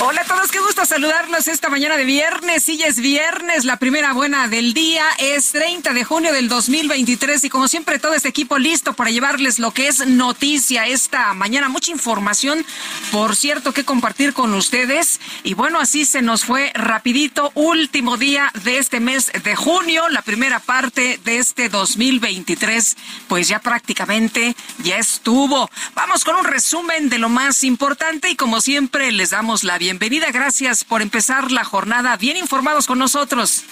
Hola a todos, qué gusto saludarlos esta mañana de viernes. Sí, es viernes, la primera buena del día. Es 30 de junio del 2023 y como siempre todo este equipo listo para llevarles lo que es noticia esta mañana. Mucha información, por cierto, que compartir con ustedes. Y bueno, así se nos fue rapidito. Último día de este mes de junio, la primera parte de este 2023. Pues ya prácticamente ya estuvo. Vamos con un resumen de lo más importante y como siempre les damos la bienvenida. Gracias por empezar la jornada bien informados con nosotros.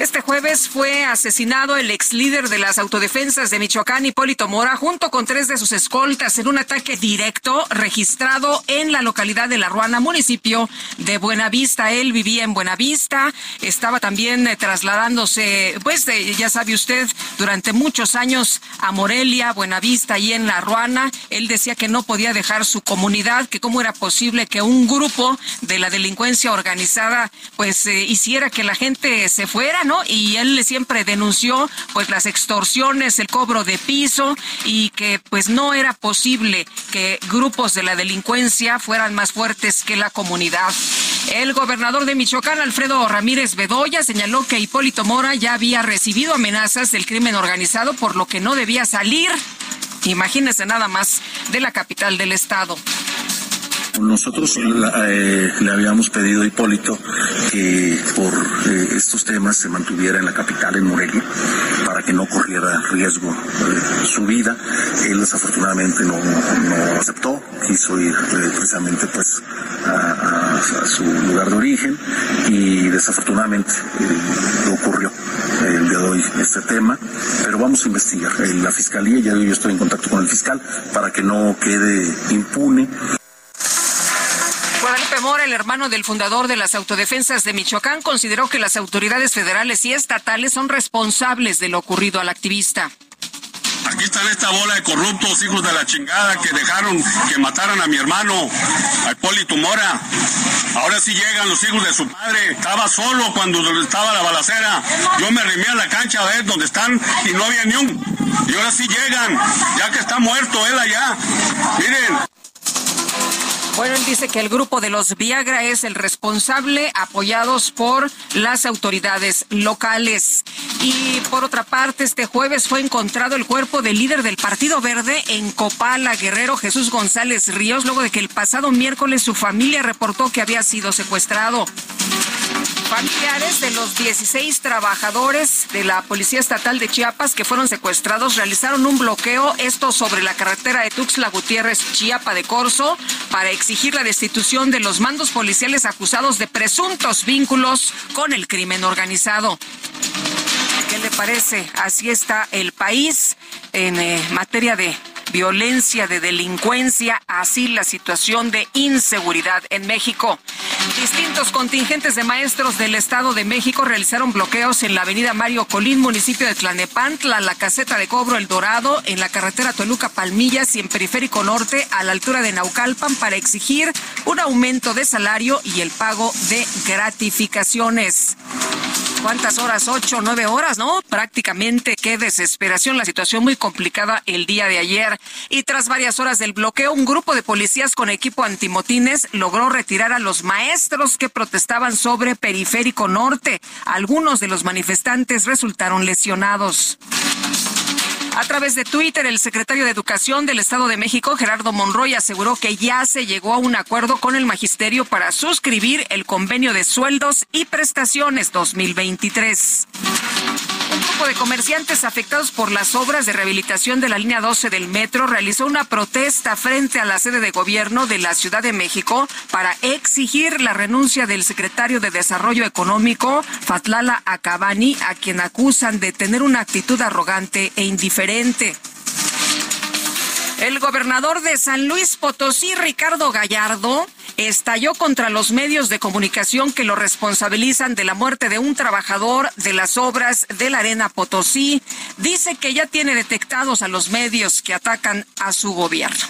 Este jueves fue asesinado el ex líder de las autodefensas de Michoacán, Hipólito Mora, junto con tres de sus escoltas en un ataque directo registrado en la localidad de La Ruana, municipio de Buenavista. Él vivía en Buenavista, estaba también eh, trasladándose, pues ya sabe usted, durante muchos años a Morelia, Buenavista y en La Ruana. Él decía que no podía dejar su comunidad, que cómo era posible que un grupo de la delincuencia organizada pues eh, hiciera que la gente se fuera, Y él siempre denunció pues las extorsiones, el cobro de piso y que pues no era posible que grupos de la delincuencia fueran más fuertes que la comunidad. El gobernador de Michoacán, Alfredo Ramírez Bedoya, señaló que Hipólito Mora ya había recibido amenazas del crimen organizado por lo que no debía salir. Imagínese nada más de la capital del estado. Nosotros eh, le habíamos pedido a Hipólito que por eh, estos temas se mantuviera en la capital, en Morelia, para que no corriera riesgo eh, su vida. Él desafortunadamente no, aceptó, quiso ir eh, precisamente pues a, a, su lugar de origen y desafortunadamente ocurrió el día de hoy este tema, pero vamos a investigar. la fiscalía, ya yo estoy en contacto con el fiscal para que no quede impune. Guadalupe Mora, el hermano del fundador de las autodefensas de Michoacán, consideró que las autoridades federales y estatales son responsables de lo ocurrido al activista. Aquí están esta bola de corruptos, hijos de la chingada, que dejaron que mataran a mi hermano, a Hipólito Mora. Ahora sí llegan los hijos de su padre. Estaba solo cuando estaba la balacera. Yo me remé a la cancha a ver dónde están y no había ni un. Y ahora sí llegan, ya que está muerto él allá. Miren, bueno, él dice que el grupo de los Viagra es el responsable, apoyados por las autoridades locales. Y por otra parte, este jueves fue encontrado el cuerpo del líder del Partido Verde en Copala, Guerrero, Jesús González Ríos, luego de que el pasado miércoles su familia reportó que había sido secuestrado. Familiares de los 16 trabajadores de la Policía Estatal de Chiapas que fueron secuestrados realizaron un bloqueo, esto sobre la carretera de Tuxtla Gutiérrez, Chiapa de Corzo, para la destitución de los mandos policiales acusados de presuntos vínculos con el crimen organizado. ¿Qué le parece? Así está el país en eh, materia de violencia, de delincuencia, así la situación de inseguridad en México. Distintos contingentes de maestros del Estado de México realizaron bloqueos en la avenida Mario Colín, municipio de Tlanepantla, la caseta de cobro El Dorado, en la carretera Toluca Palmillas y en Periférico Norte, a la altura de Naucalpan, para exigir un aumento de salario y el pago de gratificaciones. ¿Cuántas horas? Ocho, nueve horas, ¿no? Prácticamente qué desesperación. La situación muy complicada el día de ayer. Y tras varias horas del bloqueo, un grupo de policías con equipo antimotines logró retirar a los maestros que protestaban sobre Periférico Norte. Algunos de los manifestantes resultaron lesionados. A través de Twitter, el secretario de Educación del Estado de México, Gerardo Monroy, aseguró que ya se llegó a un acuerdo con el magisterio para suscribir el convenio de sueldos y prestaciones 2023. Un grupo de comerciantes afectados por las obras de rehabilitación de la línea 12 del metro realizó una protesta frente a la sede de gobierno de la Ciudad de México para exigir la renuncia del secretario de Desarrollo Económico, Fatlala Acabani, a quien acusan de tener una actitud arrogante e indiferente. El gobernador de San Luis Potosí, Ricardo Gallardo, estalló contra los medios de comunicación que lo responsabilizan de la muerte de un trabajador de las obras de la Arena Potosí. Dice que ya tiene detectados a los medios que atacan a su gobierno.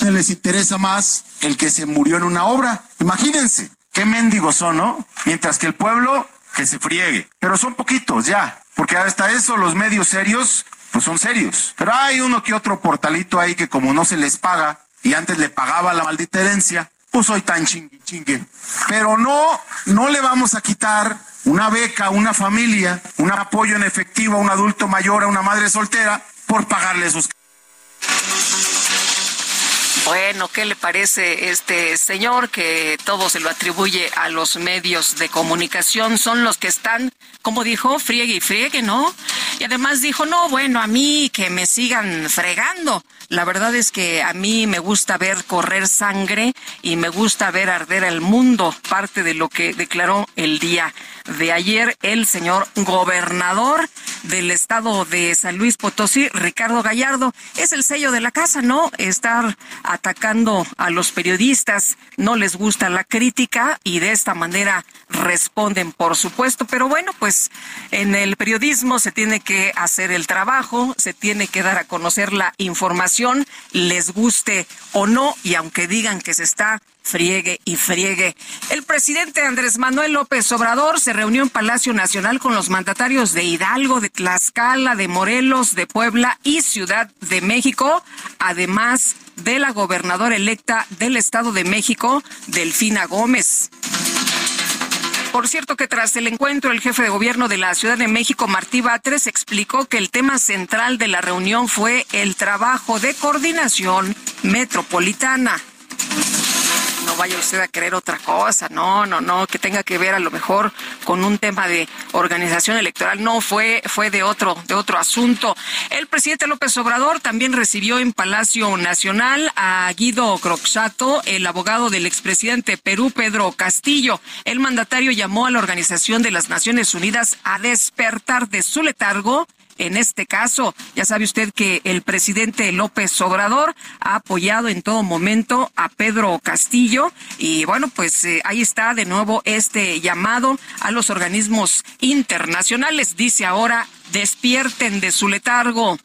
Les interesa más el que se murió en una obra. Imagínense, qué mendigos son, ¿no? Mientras que el pueblo que se friegue. Pero son poquitos ya, porque hasta eso los medios serios pues son serios. Pero hay uno que otro portalito ahí que como no se les paga y antes le pagaba la maldita herencia, pues soy tan chingue chingue. Pero no, no le vamos a quitar una beca una familia, un apoyo en efectivo a un adulto mayor, a una madre soltera, por pagarle sus bueno, ¿qué le parece este señor que todo se lo atribuye a los medios de comunicación? Son los que están, como dijo, friegue y friegue, ¿no? Y además dijo, no, bueno, a mí que me sigan fregando. La verdad es que a mí me gusta ver correr sangre y me gusta ver arder el mundo, parte de lo que declaró el día de ayer el señor gobernador del estado de San Luis Potosí, Ricardo Gallardo. Es el sello de la casa, ¿no? Estar atacando a los periodistas, no les gusta la crítica y de esta manera responden, por supuesto. Pero bueno, pues en el periodismo se tiene que hacer el trabajo, se tiene que dar a conocer la información, les guste o no, y aunque digan que se está friegue y friegue. El presidente Andrés Manuel López Obrador se reunió en Palacio Nacional con los mandatarios de Hidalgo, de Tlaxcala, de Morelos, de Puebla y Ciudad de México, además de la gobernadora electa del Estado de México, Delfina Gómez. Por cierto que tras el encuentro, el jefe de gobierno de la Ciudad de México, Martí Batres, explicó que el tema central de la reunión fue el trabajo de coordinación metropolitana vaya usted a querer otra cosa, no, no, no, que tenga que ver a lo mejor con un tema de organización electoral, no fue fue de otro de otro asunto. El presidente López Obrador también recibió en Palacio Nacional a Guido Croxato, el abogado del expresidente Perú Pedro Castillo. El mandatario llamó a la Organización de las Naciones Unidas a despertar de su letargo en este caso. Ya sabe usted que el presidente López Obrador ha apoyado en todo momento a Pedro Castillo y bueno, pues eh, ahí está de nuevo este llamado a los organismos internacionales. Dice ahora, despierten de su letargo.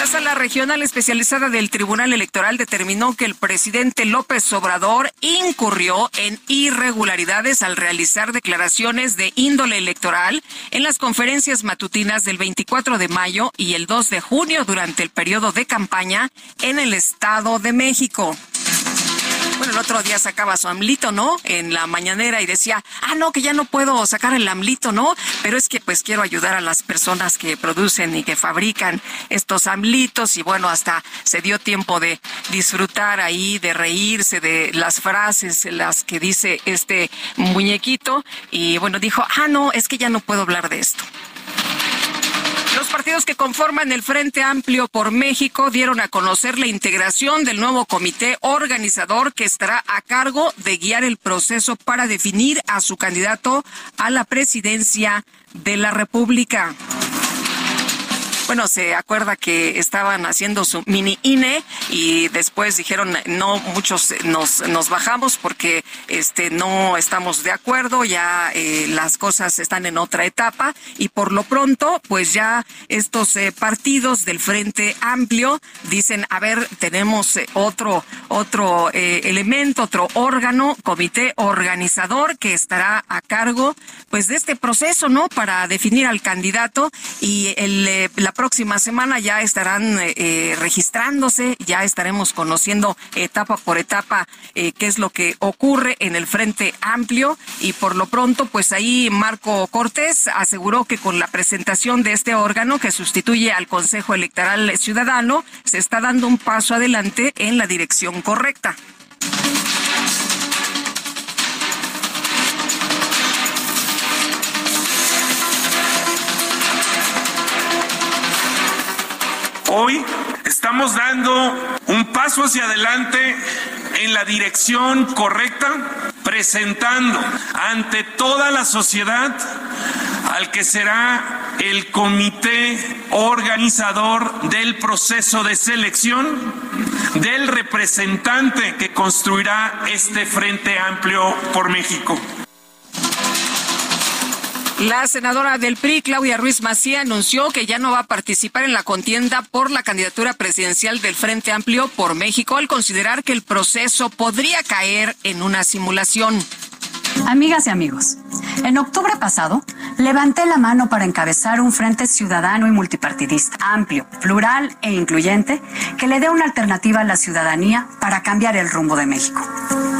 La sala regional especializada del Tribunal Electoral determinó que el presidente López Obrador incurrió en irregularidades al realizar declaraciones de índole electoral en las conferencias matutinas del 24 de mayo y el 2 de junio durante el periodo de campaña en el Estado de México. Bueno, el otro día sacaba su amlito, ¿no? En la mañanera y decía, ah, no, que ya no puedo sacar el amlito, ¿no? Pero es que pues quiero ayudar a las personas que producen y que fabrican estos amlitos y bueno, hasta se dio tiempo de disfrutar ahí, de reírse de las frases, las que dice este muñequito y bueno, dijo, ah, no, es que ya no puedo hablar de esto. Partidos que conforman el Frente Amplio por México dieron a conocer la integración del nuevo comité organizador que estará a cargo de guiar el proceso para definir a su candidato a la presidencia de la República. Bueno, se acuerda que estaban haciendo su mini INE y después dijeron, no, muchos nos, nos bajamos porque este no estamos de acuerdo, ya eh, las cosas están en otra etapa y por lo pronto, pues ya estos eh, partidos del Frente Amplio dicen, a ver, tenemos eh, otro, otro elemento, otro órgano, comité organizador que estará a cargo pues de este proceso, ¿no? Para definir al candidato y el, próxima semana ya estarán registrándose, ya estaremos conociendo etapa por etapa qué es lo que ocurre en el Frente Amplio y por lo pronto, pues ahí Marco Cortés aseguró que con la presentación de este órgano que sustituye al Consejo Electoral Ciudadano, se está dando un paso adelante en la dirección correcta. Hoy estamos dando un paso hacia adelante en la dirección correcta, presentando ante toda la sociedad al que será el comité organizador del proceso de selección del representante que construirá este Frente Amplio por México. La senadora del PRI, Claudia Ruiz Macía, anunció que ya no va a participar en la contienda por la candidatura presidencial del Frente Amplio por México al considerar que el proceso podría caer en una simulación. Amigas y amigos, en octubre pasado levanté la mano para encabezar un frente ciudadano y multipartidista, amplio, plural e incluyente, que le dé una alternativa a la ciudadanía para cambiar el rumbo de México.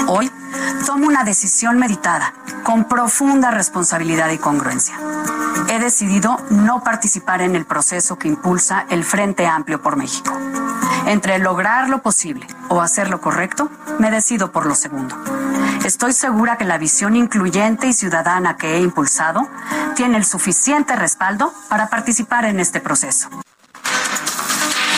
Hoy tomo una decisión meditada, con profunda responsabilidad y congruencia. He decidido no participar en el proceso que impulsa el Frente Amplio por México. Entre lograr lo posible o hacer lo correcto, me decido por lo segundo. Estoy segura que la visión incluyente y ciudadana que he impulsado tiene el suficiente respaldo para participar en este proceso.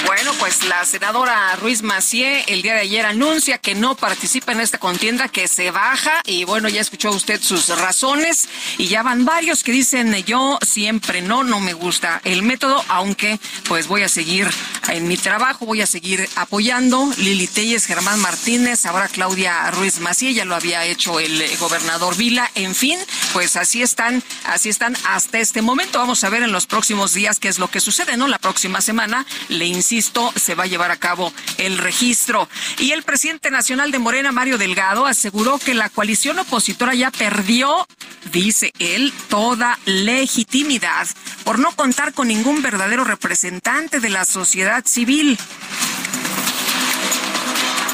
Bueno, pues la senadora Ruiz Macié el día de ayer anuncia que no participa en esta contienda, que se baja y bueno, ya escuchó usted sus razones y ya van varios que dicen yo siempre no, no me gusta el método, aunque pues voy a seguir en mi trabajo, voy a seguir apoyando Lili Telles, Germán Martínez, ahora Claudia Ruiz Macié, ya lo había hecho el gobernador Vila, en fin, pues así están, así están hasta este momento. Vamos a ver en los próximos días qué es lo que sucede, ¿no? La próxima semana, le insisto se va a llevar a cabo el registro. Y el presidente nacional de Morena, Mario Delgado, aseguró que la coalición opositora ya perdió, dice él, toda legitimidad por no contar con ningún verdadero representante de la sociedad civil.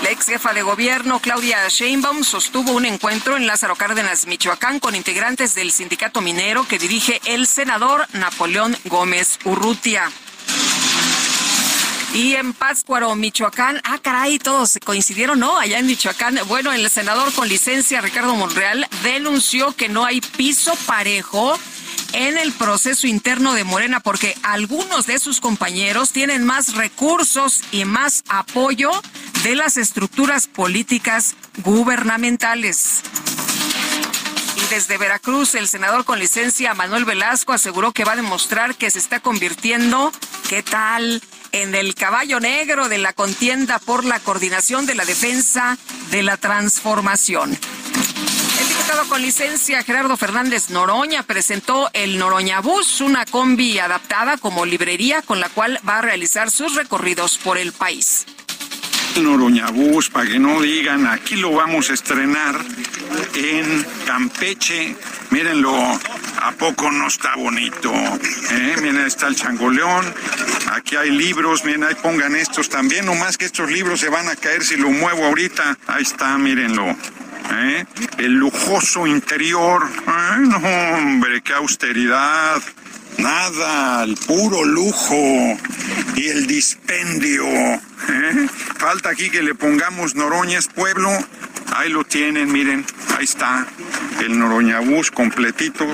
La ex jefa de gobierno, Claudia Sheinbaum, sostuvo un encuentro en Lázaro Cárdenas, Michoacán, con integrantes del sindicato minero que dirige el senador Napoleón Gómez Urrutia. Y en Pátzcuaro, Michoacán, ah, caray, todos coincidieron, ¿no? Allá en Michoacán. Bueno, el senador con licencia, Ricardo Monreal, denunció que no hay piso parejo en el proceso interno de Morena porque algunos de sus compañeros tienen más recursos y más apoyo de las estructuras políticas gubernamentales. Y desde Veracruz, el senador con licencia Manuel Velasco aseguró que va a demostrar que se está convirtiendo, ¿qué tal? En el caballo negro de la contienda por la coordinación de la defensa de la transformación. El diputado con licencia Gerardo Fernández Noroña presentó el Noroña Bus, una combi adaptada como librería con la cual va a realizar sus recorridos por el país. Noroñabús, para que no digan, aquí lo vamos a estrenar en Campeche. Mírenlo, ¿a poco no está bonito? ¿Eh? Miren, está el changoleón, aquí hay libros, miren, ahí pongan estos también, nomás que estos libros se van a caer si lo muevo ahorita. Ahí está, mírenlo. ¿Eh? El lujoso interior. no, hombre, qué austeridad. Nada, el puro lujo y el dispendio. ¿eh? Falta aquí que le pongamos Noroñas Pueblo. Ahí lo tienen, miren, ahí está el Noroñabús completito.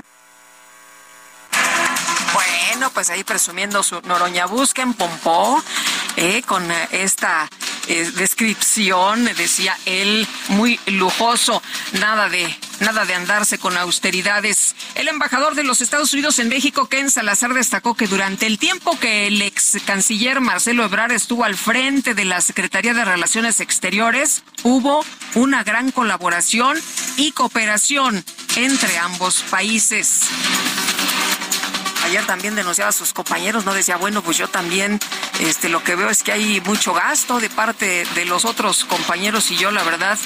Bueno, pues ahí presumiendo su Noroñabús que en Pompó, eh, con esta eh, descripción, decía él, muy lujoso, nada de nada de andarse con austeridades. El embajador de los Estados Unidos en México, Ken Salazar, destacó que durante el tiempo que el ex canciller Marcelo Ebrard estuvo al frente de la Secretaría de Relaciones Exteriores, hubo una gran colaboración y cooperación entre ambos países. Ayer también denunciaba a sus compañeros, no decía, bueno, pues yo también este lo que veo es que hay mucho gasto de parte de los otros compañeros y yo la verdad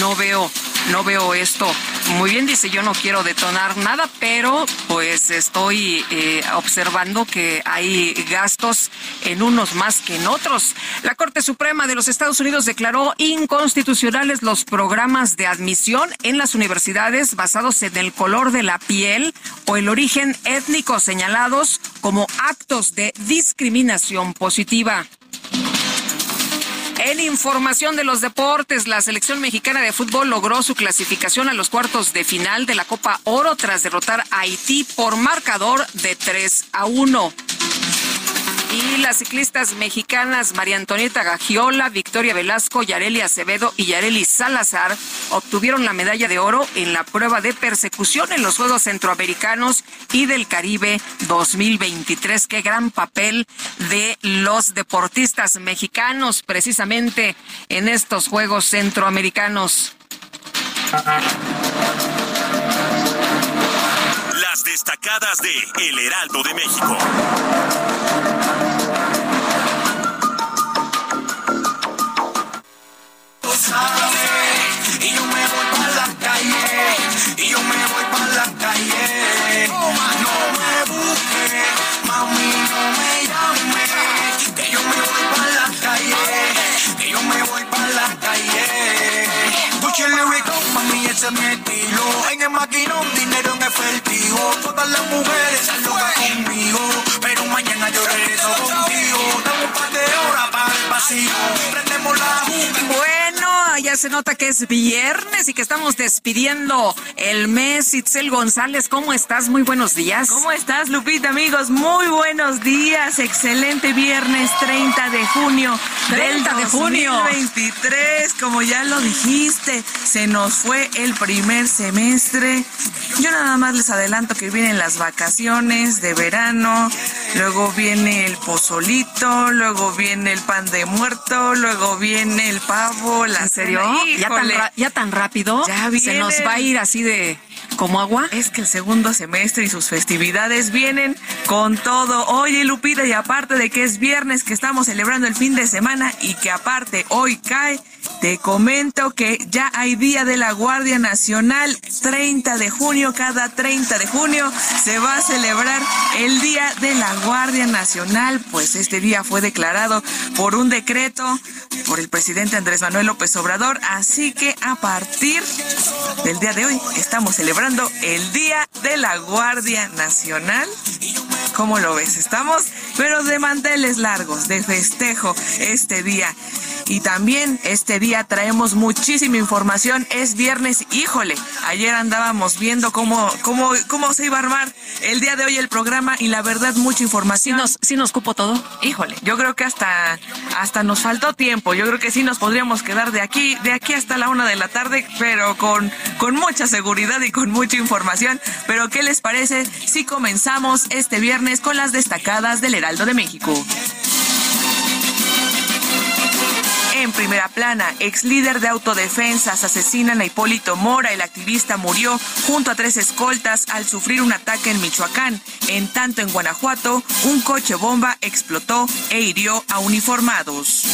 no veo no veo esto muy bien. Dice, yo no quiero detonar nada, pero pues estoy eh, observando que hay gastos en unos más que en otros. La Corte Suprema de los Estados Unidos declaró inconstitucionales los programas de admisión en las universidades basados en el color de la piel o el origen étnico señalados como actos de discriminación positiva. En información de los deportes, la selección mexicana de fútbol logró su clasificación a los cuartos de final de la Copa Oro tras derrotar a Haití por marcador de 3 a 1. Y las ciclistas mexicanas María Antonieta Gagiola, Victoria Velasco, Yareli Acevedo y Yareli Salazar obtuvieron la medalla de oro en la prueba de persecución en los Juegos Centroamericanos y del Caribe 2023. Qué gran papel de los deportistas mexicanos precisamente en estos Juegos Centroamericanos. Destacadas de El Heraldo de México. y yo me voy para la calle, y yo me voy para la calle. Me me yo me voy para la calle, yo me voy para la calle. Mi estilo. En el maquinón, dinero en efectivo. Todas las mujeres se locas conmigo, pero mañana yo regreso contigo. Dame un par de horas para el vacío, prendemos la Ya se nota que es viernes y que estamos despidiendo el mes. Itzel González, ¿cómo estás? Muy buenos días. ¿Cómo estás, Lupita, amigos? Muy buenos días. Excelente viernes 30 de junio 30 de junio. 2023, como ya lo dijiste, se nos fue el primer semestre. Yo nada más les adelanto que vienen las vacaciones de verano, luego viene el pozolito, luego viene el pan de muerto, luego viene el pavo, la ¿Ya tan, ¿Ya tan, rápido? Ya Se nos va a ir así de como agua. Es que el segundo semestre y sus festividades vienen con todo. Oye, Lupita, y aparte de que es viernes que estamos celebrando el fin de semana y que aparte hoy cae, te comento que ya hay Día de la Guardia Nacional, 30 de junio, cada 30 de junio se va a celebrar el Día de la Guardia Nacional, pues este día fue declarado por un decreto por el presidente Andrés Manuel López Obrador, así que a partir del día de hoy estamos celebrando el Día de la Guardia Nacional. ¿Cómo lo ves? Estamos, pero de manteles largos, de festejo este día. Y también este día traemos muchísima información. Es viernes, híjole. Ayer andábamos viendo cómo, cómo, cómo se iba a armar el día de hoy el programa y la verdad mucha información. ¿Sí nos, sí nos cupo todo? Híjole, yo creo que hasta, hasta nos faltó tiempo. Yo creo que sí nos podríamos quedar de aquí, de aquí hasta la una de la tarde, pero con, con mucha seguridad y con mucha información. Pero ¿qué les parece si comenzamos este viernes con las destacadas del Heraldo de México? En primera plana, ex líder de autodefensas asesinan a Hipólito Mora. El activista murió junto a tres escoltas al sufrir un ataque en Michoacán. En tanto, en Guanajuato, un coche bomba explotó e hirió a uniformados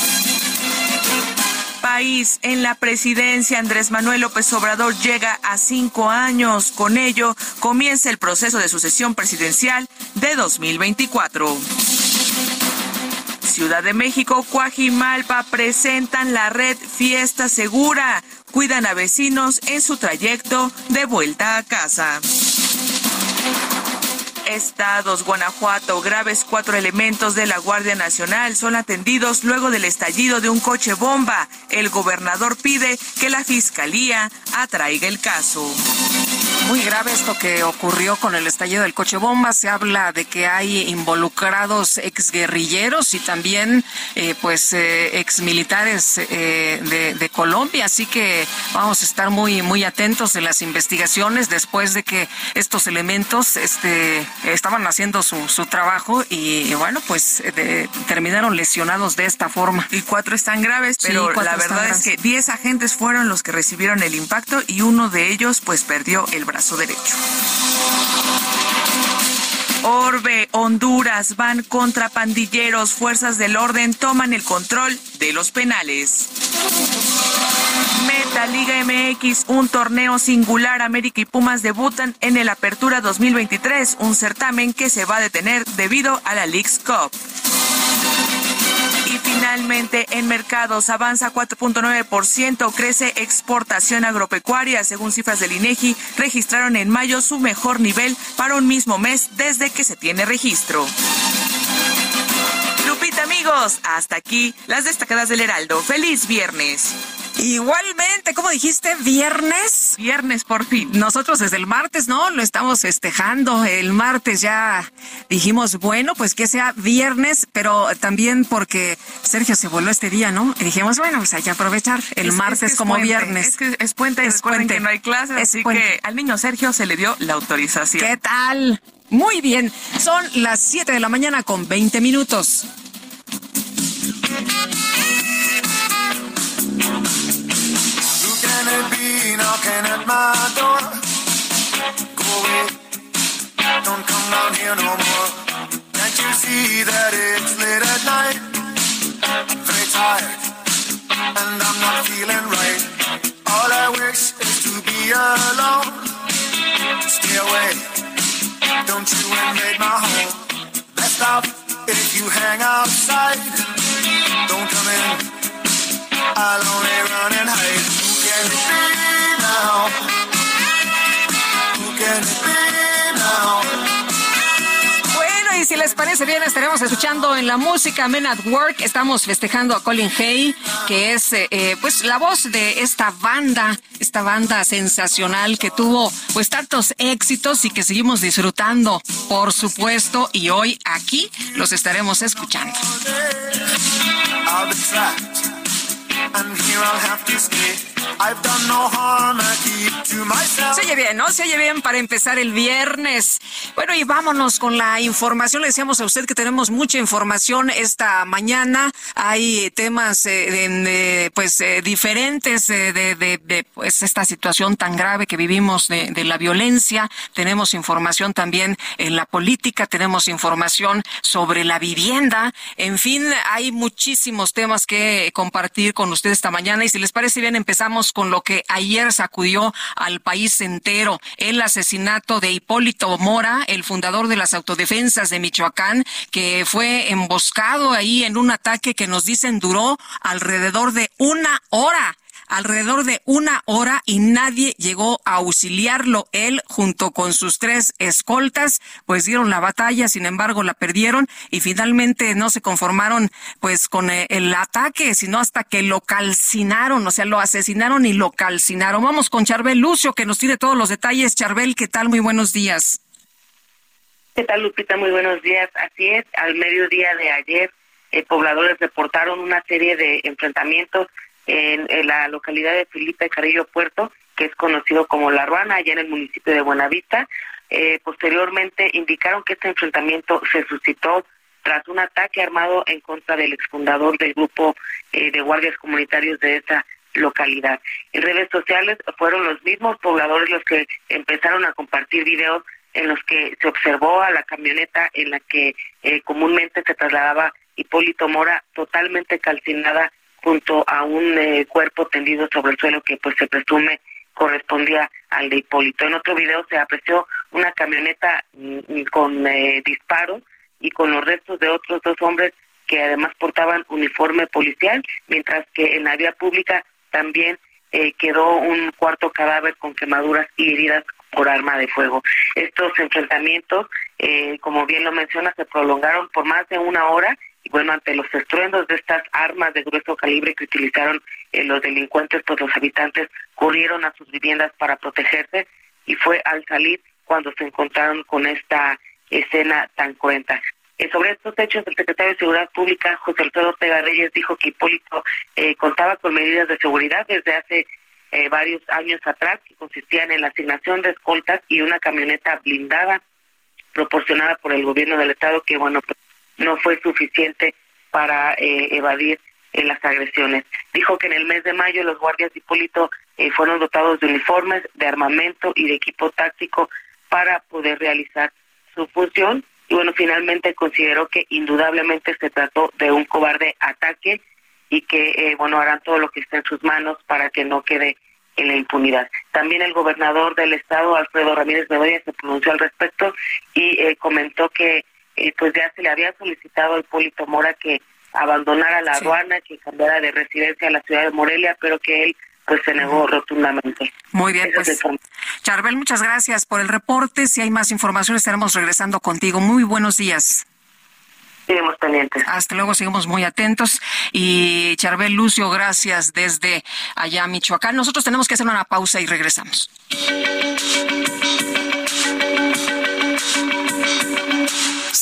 país en la presidencia, Andrés Manuel López Obrador llega a cinco años. Con ello, comienza el proceso de sucesión presidencial de 2024. Ciudad de México, Cuajimalpa presentan la red Fiesta Segura. Cuidan a vecinos en su trayecto de vuelta a casa. Estados, Guanajuato, graves cuatro elementos de la Guardia Nacional son atendidos luego del estallido de un coche bomba. El gobernador pide que la fiscalía atraiga el caso. Muy grave esto que ocurrió con el estallido del coche bomba. Se habla de que hay involucrados exguerrilleros y también, eh, pues, eh, exmilitares eh, de, de, Colombia. Así que vamos a estar muy, muy atentos de las investigaciones después de que estos elementos, este, estaban haciendo su, su trabajo y, bueno, pues, terminaron lesionados de esta forma. Y cuatro están graves, pero la verdad es que diez agentes fueron los que recibieron el impacto y uno de ellos, pues, perdió el brazo brazo derecho. Orbe, Honduras van contra pandilleros. Fuerzas del orden toman el control de los penales. Meta Liga MX, un torneo singular. América y Pumas debutan en el Apertura 2023, un certamen que se va a detener debido a la League's Cup. Y finalmente, en mercados avanza 4.9%, crece exportación agropecuaria. Según cifras del INEGI, registraron en mayo su mejor nivel para un mismo mes desde que se tiene registro. Lupita, amigos, hasta aquí las destacadas del Heraldo. ¡Feliz viernes! Igualmente, como dijiste, viernes. Viernes, por fin. Nosotros desde el martes, ¿no? Lo estamos festejando. El martes ya dijimos, bueno, pues que sea viernes, pero también porque Sergio se volvió este día, ¿no? Y dijimos, bueno, pues hay que aprovechar el martes como viernes. Es que es puente, es puente. que no hay clases, así que al niño Sergio se le dio la autorización. ¿Qué tal? Muy bien, son las 7 de la mañana con 20 minutos. Can it be knocking at my door? Go away, don't come down here no more. Can't you see that it's late at night? Very tired, and I'm not feeling right. All I wish is to be alone. Stay away, don't you invade my home. Best off if you hang outside. Don't come in, I'll only run and hide. Bueno, y si les parece bien, estaremos escuchando en la música Men at Work. Estamos festejando a Colin Hay, que es eh, eh, pues la voz de esta banda, esta banda sensacional que tuvo pues tantos éxitos y que seguimos disfrutando, por supuesto, y hoy aquí los estaremos escuchando. Se oye bien, ¿no? Se oye bien para empezar el viernes. Bueno, y vámonos con la información. Le decíamos a usted que tenemos mucha información esta mañana. Hay temas eh, pues eh, diferentes de, de, pues esta situación tan grave que vivimos de la violencia. Tenemos información también en la política, tenemos información sobre la vivienda. En fin, hay muchísimos temas que compartir con usted esta mañana. Y si les parece bien empezamos con lo que ayer sacudió al país entero, el asesinato de Hipólito Mora, el fundador de las autodefensas de Michoacán, que fue emboscado ahí en un ataque que nos dicen duró alrededor de una hora alrededor de una hora y nadie llegó a auxiliarlo. Él, junto con sus tres escoltas, pues dieron la batalla, sin embargo la perdieron y finalmente no se conformaron pues con eh, el ataque, sino hasta que lo calcinaron, o sea, lo asesinaron y lo calcinaron. Vamos con Charbel Lucio, que nos tiene todos los detalles. Charbel, ¿qué tal? Muy buenos días. ¿Qué tal, Lupita? Muy buenos días. Así es, al mediodía de ayer, eh, pobladores reportaron una serie de enfrentamientos en, la localidad de Felipe Carrillo Puerto, que es conocido como La Ruana, allá en el municipio de Buenavista. Eh, posteriormente indicaron que este enfrentamiento se suscitó tras un ataque armado en contra del exfundador del grupo eh, de guardias comunitarios de esa localidad. En redes sociales fueron los mismos pobladores los que empezaron a compartir videos en los que se observó a la camioneta en la que eh, comúnmente se trasladaba Hipólito Mora totalmente calcinada junto a un eh, cuerpo tendido sobre el suelo que pues se presume correspondía al de Hipólito. En otro video se apreció una camioneta mm, con eh, disparos y con los restos de otros dos hombres que además portaban uniforme policial, mientras que en la vía pública también eh, quedó un cuarto cadáver con quemaduras y heridas por arma de fuego. Estos enfrentamientos, como bien lo menciona, se prolongaron por más de una hora y bueno, ante los estruendos de estas armas de grueso calibre que utilizaron eh, los delincuentes, pues los habitantes corrieron a sus viviendas para protegerse. y fue al salir cuando se encontraron con esta escena tan cruenta. Eh, sobre estos hechos, el secretario de Seguridad Pública, José Alfredo Ortega Reyes, dijo que Hipólito eh, contaba con medidas de seguridad desde hace eh, varios años atrás, que consistían en la asignación de escoltas y una camioneta blindada proporcionada por el gobierno del Estado, que bueno, pues, no fue suficiente para evadir las agresiones. Dijo que en el mes de mayo los guardias de Hipólito fueron dotados de uniformes, de armamento y de equipo táctico para poder realizar su función y bueno, finalmente consideró que indudablemente se trató de un cobarde ataque y que, eh, bueno, harán todo lo que esté en sus manos para que no quede en la impunidad. También el gobernador del estado, Alfredo Ramírez Bedoya, se pronunció al respecto y eh, comentó que eh, pues ya se le había solicitado a Hipólito Mora que abandonara la aduana, que cambiara de residencia a la ciudad de Morelia, pero que él pues se negó rotundamente. Muy bien, pues Charbel, muchas gracias por el reporte. Si hay más información estaremos regresando contigo. Muy buenos días. Seguimos pendientes. Hasta luego, seguimos muy atentos. Y Charbel Lucio, gracias desde allá, Michoacán. Nosotros tenemos que hacer una pausa y regresamos.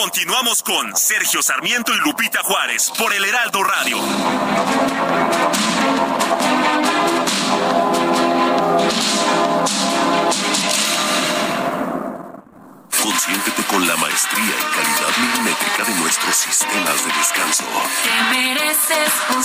Continuamos con Sergio Sarmiento y Lupita Juárez por el Heraldo Radio. Consiéntete con la maestría y calidad milimétrica de nuestros sistemas de descanso. Te mereces un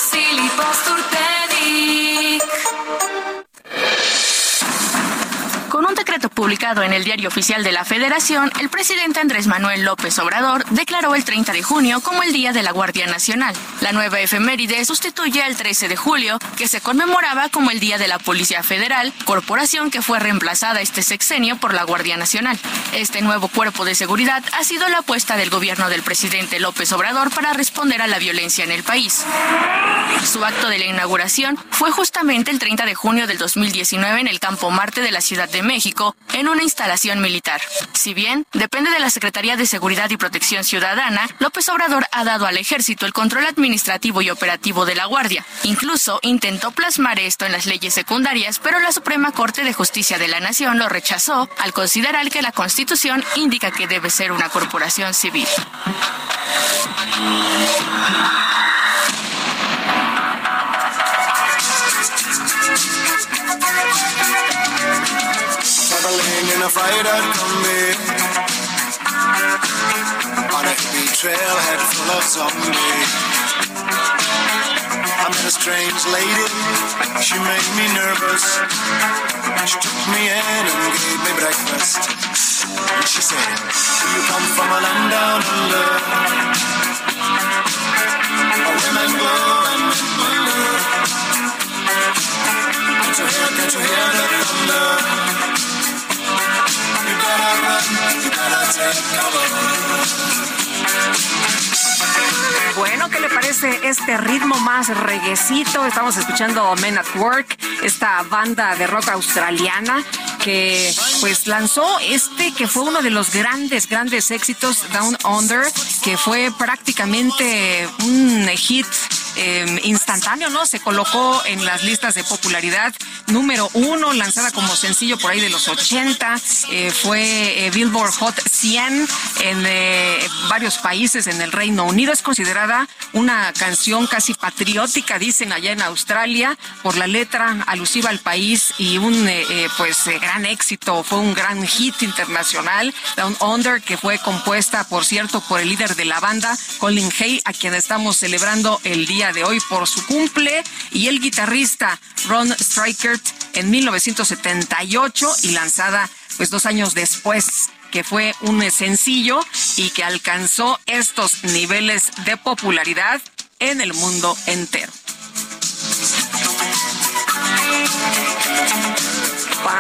Con un decreto publicado en el Diario Oficial de la Federación, el presidente Andrés Manuel López Obrador declaró el 30 de junio como el Día de la Guardia Nacional. La nueva efeméride sustituye al 13 de julio, que se conmemoraba como el Día de la Policía Federal, corporación que fue reemplazada este sexenio por la Guardia Nacional. Este nuevo cuerpo de seguridad ha sido la apuesta del gobierno del presidente López Obrador para responder a la violencia en el país. Su acto de la inauguración fue justamente el 30 de junio del 2019 en el Campo Marte de la Ciudad de México en una instalación militar. Si bien depende de la Secretaría de Seguridad y Protección Ciudadana, López Obrador ha dado al ejército el control administrativo y operativo de la Guardia. Incluso intentó plasmar esto en las leyes secundarias, pero la Suprema Corte de Justicia de la Nación lo rechazó al considerar que la Constitución indica que debe ser una corporación civil. Traveling in a freighter combi on a hippie trailhead full of zombies. I met a strange lady, she made me nervous. She took me in and gave me breakfast. And she said, Do you come from a land down under? Where women go and men blue. Can't you hear, can't you hear the thunder? better run, gonna take cover. Bueno, ¿qué le parece este ritmo más reguecito? Estamos escuchando Men at Work, esta banda de rock australiana que pues lanzó este que fue uno de los grandes, grandes éxitos, Down Under, que fue prácticamente un hit Em, instantáneo, ¿no? Se colocó en las listas de popularidad número uno, lanzada como sencillo por ahí de los 80. Eh, fue eh, Billboard Hot 100 en eh, varios países en el Reino Unido. Es considerada una canción casi patriótica, dicen allá en Australia, por la letra alusiva al país y un pues gran éxito. Fue un gran hit internacional. Down Under, que fue compuesta, por cierto, por el líder de la banda, Colin Hay, a quien estamos celebrando el día de hoy por su cumple y el guitarrista Ron Strikert en 1978 y lanzada pues dos años después que fue un sencillo y que alcanzó estos niveles de popularidad en el mundo entero.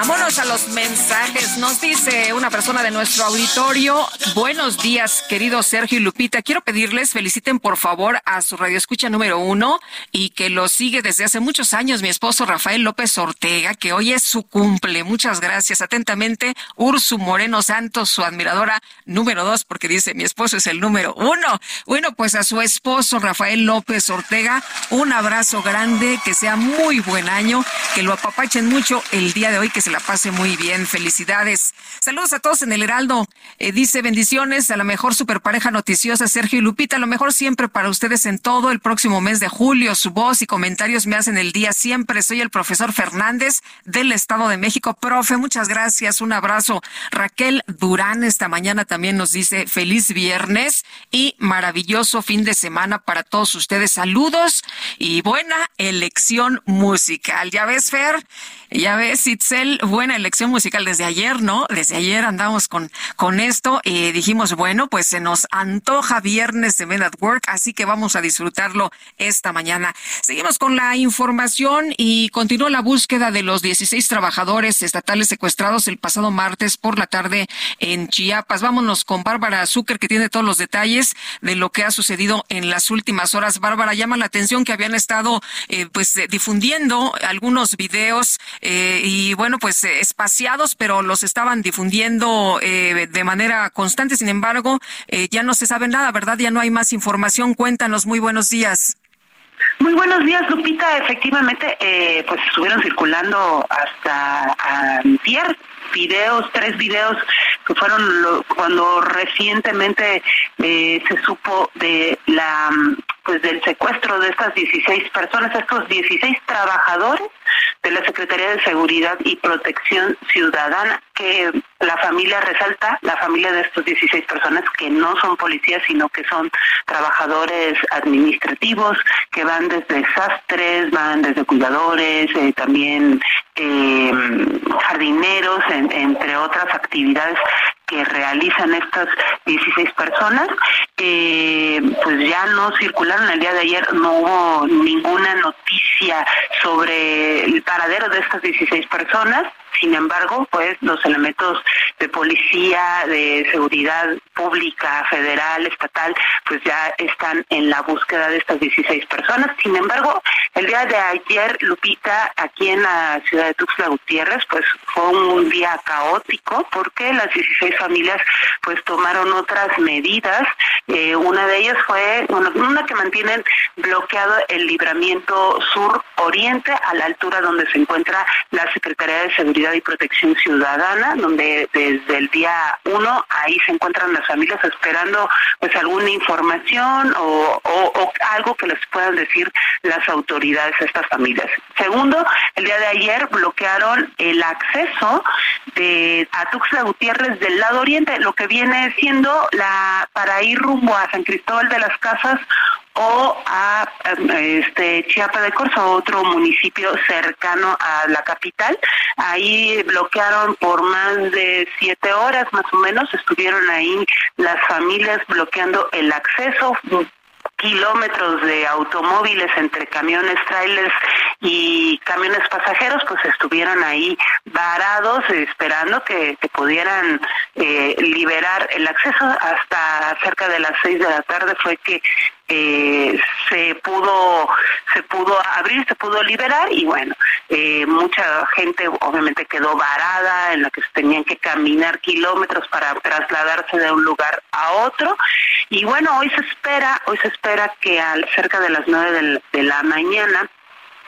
Vámonos a los mensajes. Nos dice una persona de nuestro auditorio. Buenos días, querido Sergio y Lupita. Quiero pedirles feliciten por favor a su radioescucha número uno y que lo sigue desde hace muchos años mi esposo Rafael López Ortega, que hoy es su cumple. Muchas gracias. Atentamente, Ursu Moreno Santos, su admiradora número dos, porque dice mi esposo es el número uno. Bueno, pues a su esposo Rafael López Ortega, un abrazo grande, que sea muy buen año, que lo apapachen mucho el día de hoy, que se la pase muy bien. Felicidades. Saludos a todos en el Heraldo. Eh, dice bendiciones a la mejor superpareja noticiosa, Sergio y Lupita. Lo mejor siempre para ustedes en todo el próximo mes de julio. Su voz y comentarios me hacen el día siempre. Soy el profesor Fernández del Estado de México. Profe, muchas gracias. Un abrazo. Raquel Durán esta mañana también nos dice feliz viernes y maravilloso fin de semana para todos ustedes. Saludos y buena elección musical. Ya ves, Fer, ya ves, Itzel, buena elección musical desde ayer, ¿no? Desde ayer andamos con, con esto y dijimos, bueno, pues se nos antoja viernes de Men at Work, así que vamos a disfrutarlo esta mañana. Seguimos con la información y continúa la búsqueda de los 16 trabajadores estatales secuestrados el pasado martes por la tarde en Chiapas. Vámonos con Bárbara Zucker, que tiene todos los detalles de lo que ha sucedido en las últimas horas. Bárbara, llama la atención que habían estado eh, pues eh, difundiendo algunos videos eh, y bueno, pues eh, espaciados, pero los estaban difundiendo eh, de manera constante. Sin embargo, ya no se sabe nada, ¿verdad? Ya no hay más información. Cuéntanos, muy buenos días. Muy buenos días, Lupita. Efectivamente, pues estuvieron circulando hasta ayer videos, tres videos que fueron cuando recientemente se supo de la pues del secuestro de estas 16 personas, estos 16 trabajadores de la Secretaría de Seguridad y Protección Ciudadana, que la familia resalta, la familia de estos 16 personas que no son policías, sino que son trabajadores administrativos, que van desde sastres, van desde cuidadores, eh, también eh, jardineros, entre otras actividades que realizan estas 16 personas, eh, pues ya no circularon el día de ayer, no hubo ninguna noticia sobre el paradero de estas 16 personas. Sin embargo, pues los elementos de policía, de seguridad pública, federal, estatal, pues ya están en la búsqueda de estas 16 personas. Sin embargo, el día de ayer, Lupita, aquí en la ciudad de Tuxtla Gutiérrez, pues fue un día caótico porque las 16 familias pues tomaron otras medidas. Eh, una de ellas fue, una que mantienen bloqueado el libramiento sur-oriente a la altura donde se encuentra la Secretaría de Seguridad y Protección Ciudadana, donde desde el día uno ahí se encuentran las familias esperando pues alguna información o, algo que les puedan decir las autoridades a estas familias. Segundo, el día de ayer bloquearon el acceso de a Tuxtla Gutiérrez del lado oriente, lo que viene siendo la para ir rumbo a San Cristóbal de las Casas o a este Chiapa de Corzo, otro municipio cercano a la capital. Ahí bloquearon por más de siete horas más o menos, estuvieron ahí las familias bloqueando el acceso, kilómetros de automóviles entre camiones, trailers y camiones pasajeros, pues estuvieron ahí varados esperando que, pudieran eh, liberar el acceso. Hasta cerca de las seis de la tarde fue que eh, se pudo se pudo abrir, se pudo liberar y bueno, eh, mucha gente obviamente quedó varada en la que tenían que caminar kilómetros para trasladarse de un lugar a otro. Y bueno, hoy se espera, hoy se espera que al cerca de las nueve de la mañana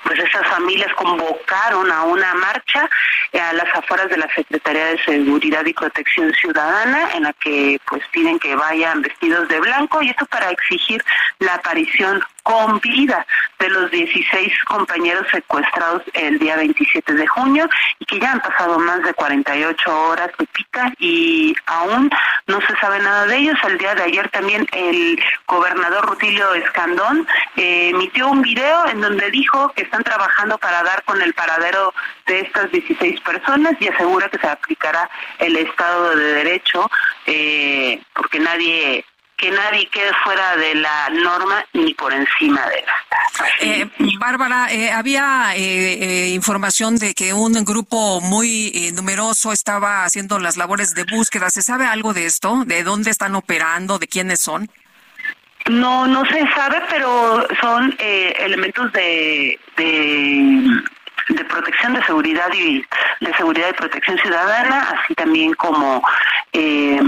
pues esas familias convocaron a una marcha eh, a las afueras de la Secretaría de Seguridad y Protección Ciudadana, en la que pues piden que vayan vestidos de blanco, y esto para exigir la aparición con vida de los 16 compañeros secuestrados el día 27 de junio y que ya han pasado más de 48 horas, Pepita, y aún no se sabe nada de ellos. El día de ayer también el gobernador Rutilio Escandón eh, emitió un video en donde dijo que están trabajando para dar con el paradero de estas 16 personas y asegura que se aplicará el Estado de Derecho eh, porque nadie que nadie quede fuera de la norma ni por encima de esta. Eh, Bárbara, eh, había eh, información de que un grupo muy numeroso estaba haciendo las labores de búsqueda. ¿Se sabe algo de esto? ¿De dónde están operando? ¿De quiénes son? No, no se sabe, pero son elementos de, de de protección de seguridad y de seguridad y protección ciudadana, así también como eh,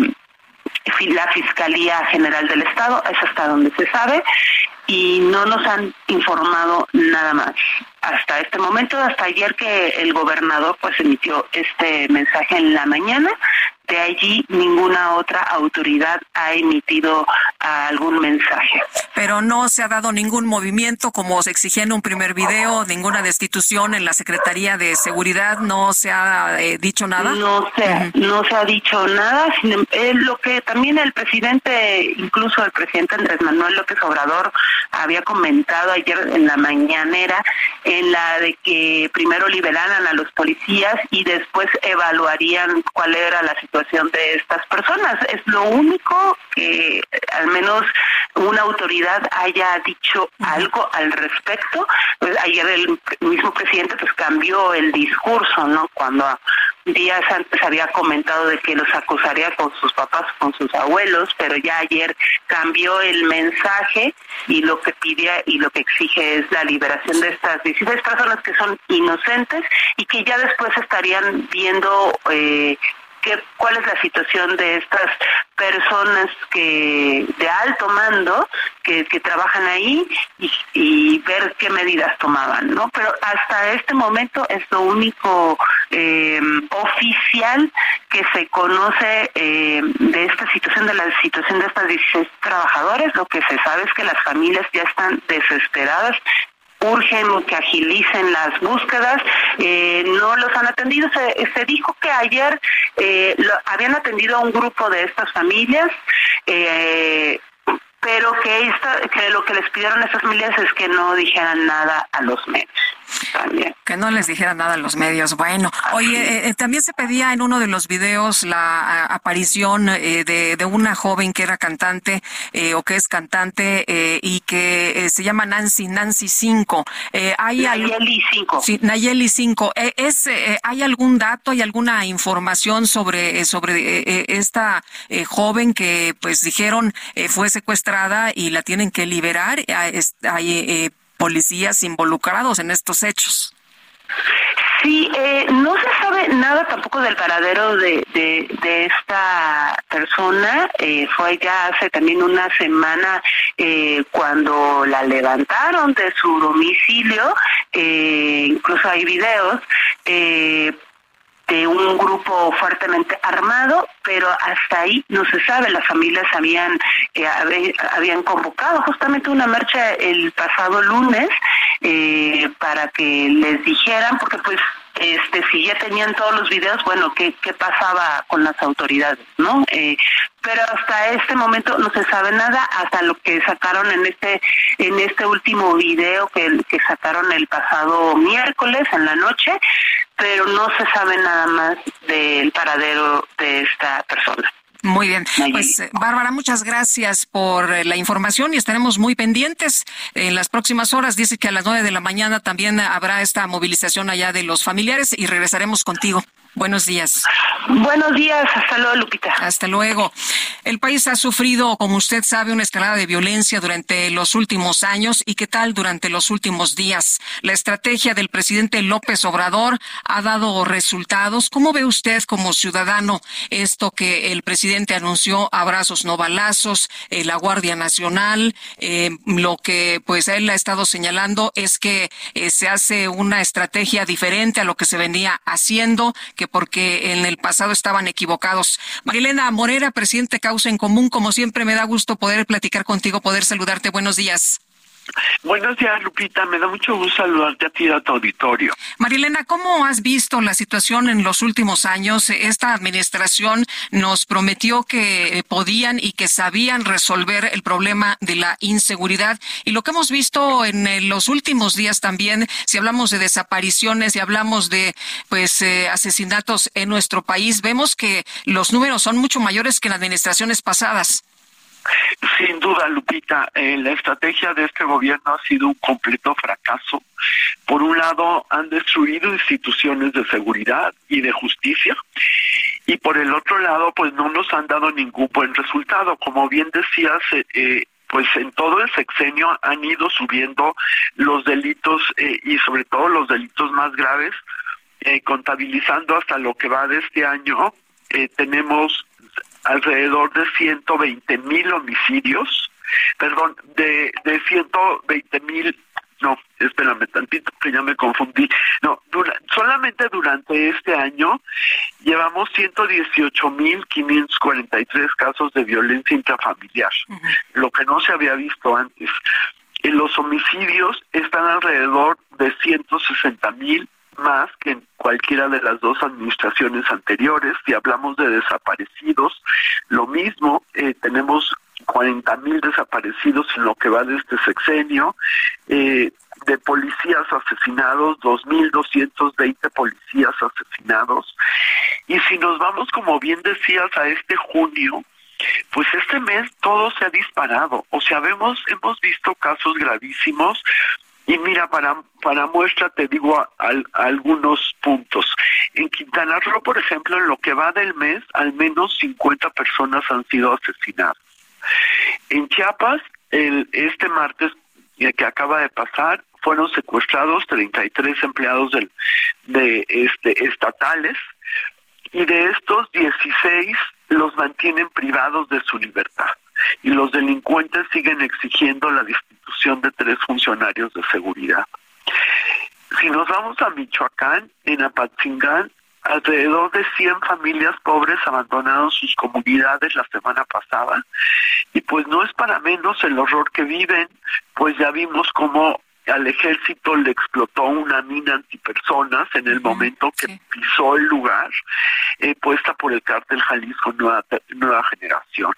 la Fiscalía General del Estado, es hasta donde se sabe, y no nos han informado nada más. Hasta este momento, hasta ayer que el gobernador pues emitió este mensaje en la mañana, de allí ninguna otra autoridad ha emitido algún mensaje. Pero no se ha dado ningún movimiento como se exigía en un primer video, ninguna destitución en la Secretaría de Seguridad, no se ha eh, dicho nada. No se, no se ha dicho nada. Em, eh, lo que también el presidente, incluso el presidente Andrés Manuel López Obrador había comentado ayer en la mañanera, en la de que primero liberaran a los policías y después evaluarían cuál era la situación de estas personas. Es lo único que al menos una autoridad haya dicho algo al respecto. Ayer el mismo presidente pues cambió el discurso, ¿no? Cuando días antes había comentado de que los acusaría con sus papás, con sus abuelos, pero ya ayer cambió el mensaje y lo que pide y lo que exige es la liberación de estas 16 personas que son inocentes y que ya después estarían viendo eh, cuál es la situación de estas personas que de alto mando que, trabajan ahí y, ver qué medidas tomaban, ¿no? Pero hasta este momento es lo único eh, oficial que se conoce eh, de esta situación, de la situación de estas 16 trabajadores. Lo que se sabe es que las familias ya están desesperadas urgen que agilicen las búsquedas, eh, no los han atendido. Se, se dijo que ayer eh, habían atendido a un grupo de estas familias, eh, pero que, lo que les pidieron a estas familias es que no dijeran nada a los medios. Que no les dijera nada a los medios. Bueno, oye, eh, eh, también se pedía en uno de los videos la aparición eh, de, una joven que era cantante o que es cantante y que se llama Nancy, Nancy 5. ¿hay Nayeli 5. Sí, Nayeli 5. es, ¿Hay algún dato, hay alguna información sobre, sobre esta joven que pues dijeron fue secuestrada y la tienen que liberar? ¿Hay policías involucrados en estos hechos. Sí, eh, no se sabe nada tampoco del paradero de, de, esta persona. Eh, fue ya hace también una semana eh, cuando la levantaron de su domicilio. incluso hay videos de un grupo fuertemente armado, pero hasta ahí no se sabe. Las familias habían eh, habían convocado justamente una marcha el pasado lunes eh, para que les dijeran, porque pues este si ya tenían todos los videos, bueno, qué, qué pasaba con las autoridades, ¿no? Eh, pero hasta este momento no se sabe nada, hasta lo que sacaron en este en este último video que, que sacaron el pasado miércoles en la noche, pero no se sabe nada más del paradero de esta persona. Muy bien. Pues eh, Bárbara, muchas gracias por eh, la información y estaremos muy pendientes en las próximas horas. Dice que a las nueve de la mañana también habrá esta movilización allá de los familiares y regresaremos contigo. Buenos días. Buenos días, hasta luego, Lupita. Hasta luego. El país ha sufrido, como usted sabe, una escalada de violencia durante los últimos años y qué tal durante los últimos días. La estrategia del presidente López Obrador ha dado resultados. ¿Cómo ve usted como ciudadano esto que el presidente anunció, abrazos no balazos, eh, la Guardia Nacional? Eh, lo que pues él ha estado señalando es que eh, se hace una estrategia diferente a lo que se venía haciendo, que porque en el pasado estaban equivocados. Marilena Morera, presidente Causa en Común, como siempre me da gusto poder platicar contigo, poder saludarte. Buenos días. Buenos días, Lupita. Me da mucho gusto saludarte a ti y a tu auditorio. Marilena, ¿cómo has visto la situación en los últimos años? Esta administración nos prometió que podían y que sabían resolver el problema de la inseguridad. Y lo que hemos visto en los últimos días también, si hablamos de desapariciones y hablamos de pues eh, asesinatos en nuestro país, vemos que los números son mucho mayores que en administraciones pasadas. Sin duda, Lupita, eh, la estrategia de este gobierno ha sido un completo fracaso. Por un lado, han destruido instituciones de seguridad y de justicia y por el otro lado, pues no nos han dado ningún buen resultado. Como bien decías, eh, eh pues en todo el sexenio han ido subiendo los delitos eh, y sobre todo los delitos más graves, eh, contabilizando hasta lo que va de este año, tenemos alrededor de 120 mil homicidios, perdón, de, de 120 mil no, espérame tantito que ya me confundí. No, solamente durante este año llevamos 118.543 casos de violencia intrafamiliar, lo que no se había visto antes. Los homicidios están alrededor de 160.000 más que en cualquiera de las dos administraciones anteriores. Si hablamos de desaparecidos, lo mismo, eh, tenemos 40 mil desaparecidos en lo que va de este sexenio, eh, de policías asesinados, 2.220 policías asesinados. Y si nos vamos, como bien decías, a este junio, pues este mes todo se ha disparado. O sea, vemos, hemos visto casos gravísimos. Y mira, para, para muestra te digo algunos puntos. En Quintana Roo, por ejemplo, en lo que va del mes, al menos 50 personas han sido asesinadas. En Chiapas, este martes eh, que acaba de pasar, fueron secuestrados 33 empleados del, de este estatales y de estos 16 los mantienen privados de su libertad y los delincuentes siguen exigiendo la destitución de tres funcionarios de seguridad. Si nos vamos a Michoacán, en Apatzingán, alrededor de 100 familias pobres abandonaron sus comunidades la semana pasada y pues no es para menos el horror que viven, pues ya vimos cómo al ejército le explotó una mina antipersonas en el momento que pisó el lugar, eh, puesta por el cártel Jalisco Nueva, Nueva Generación.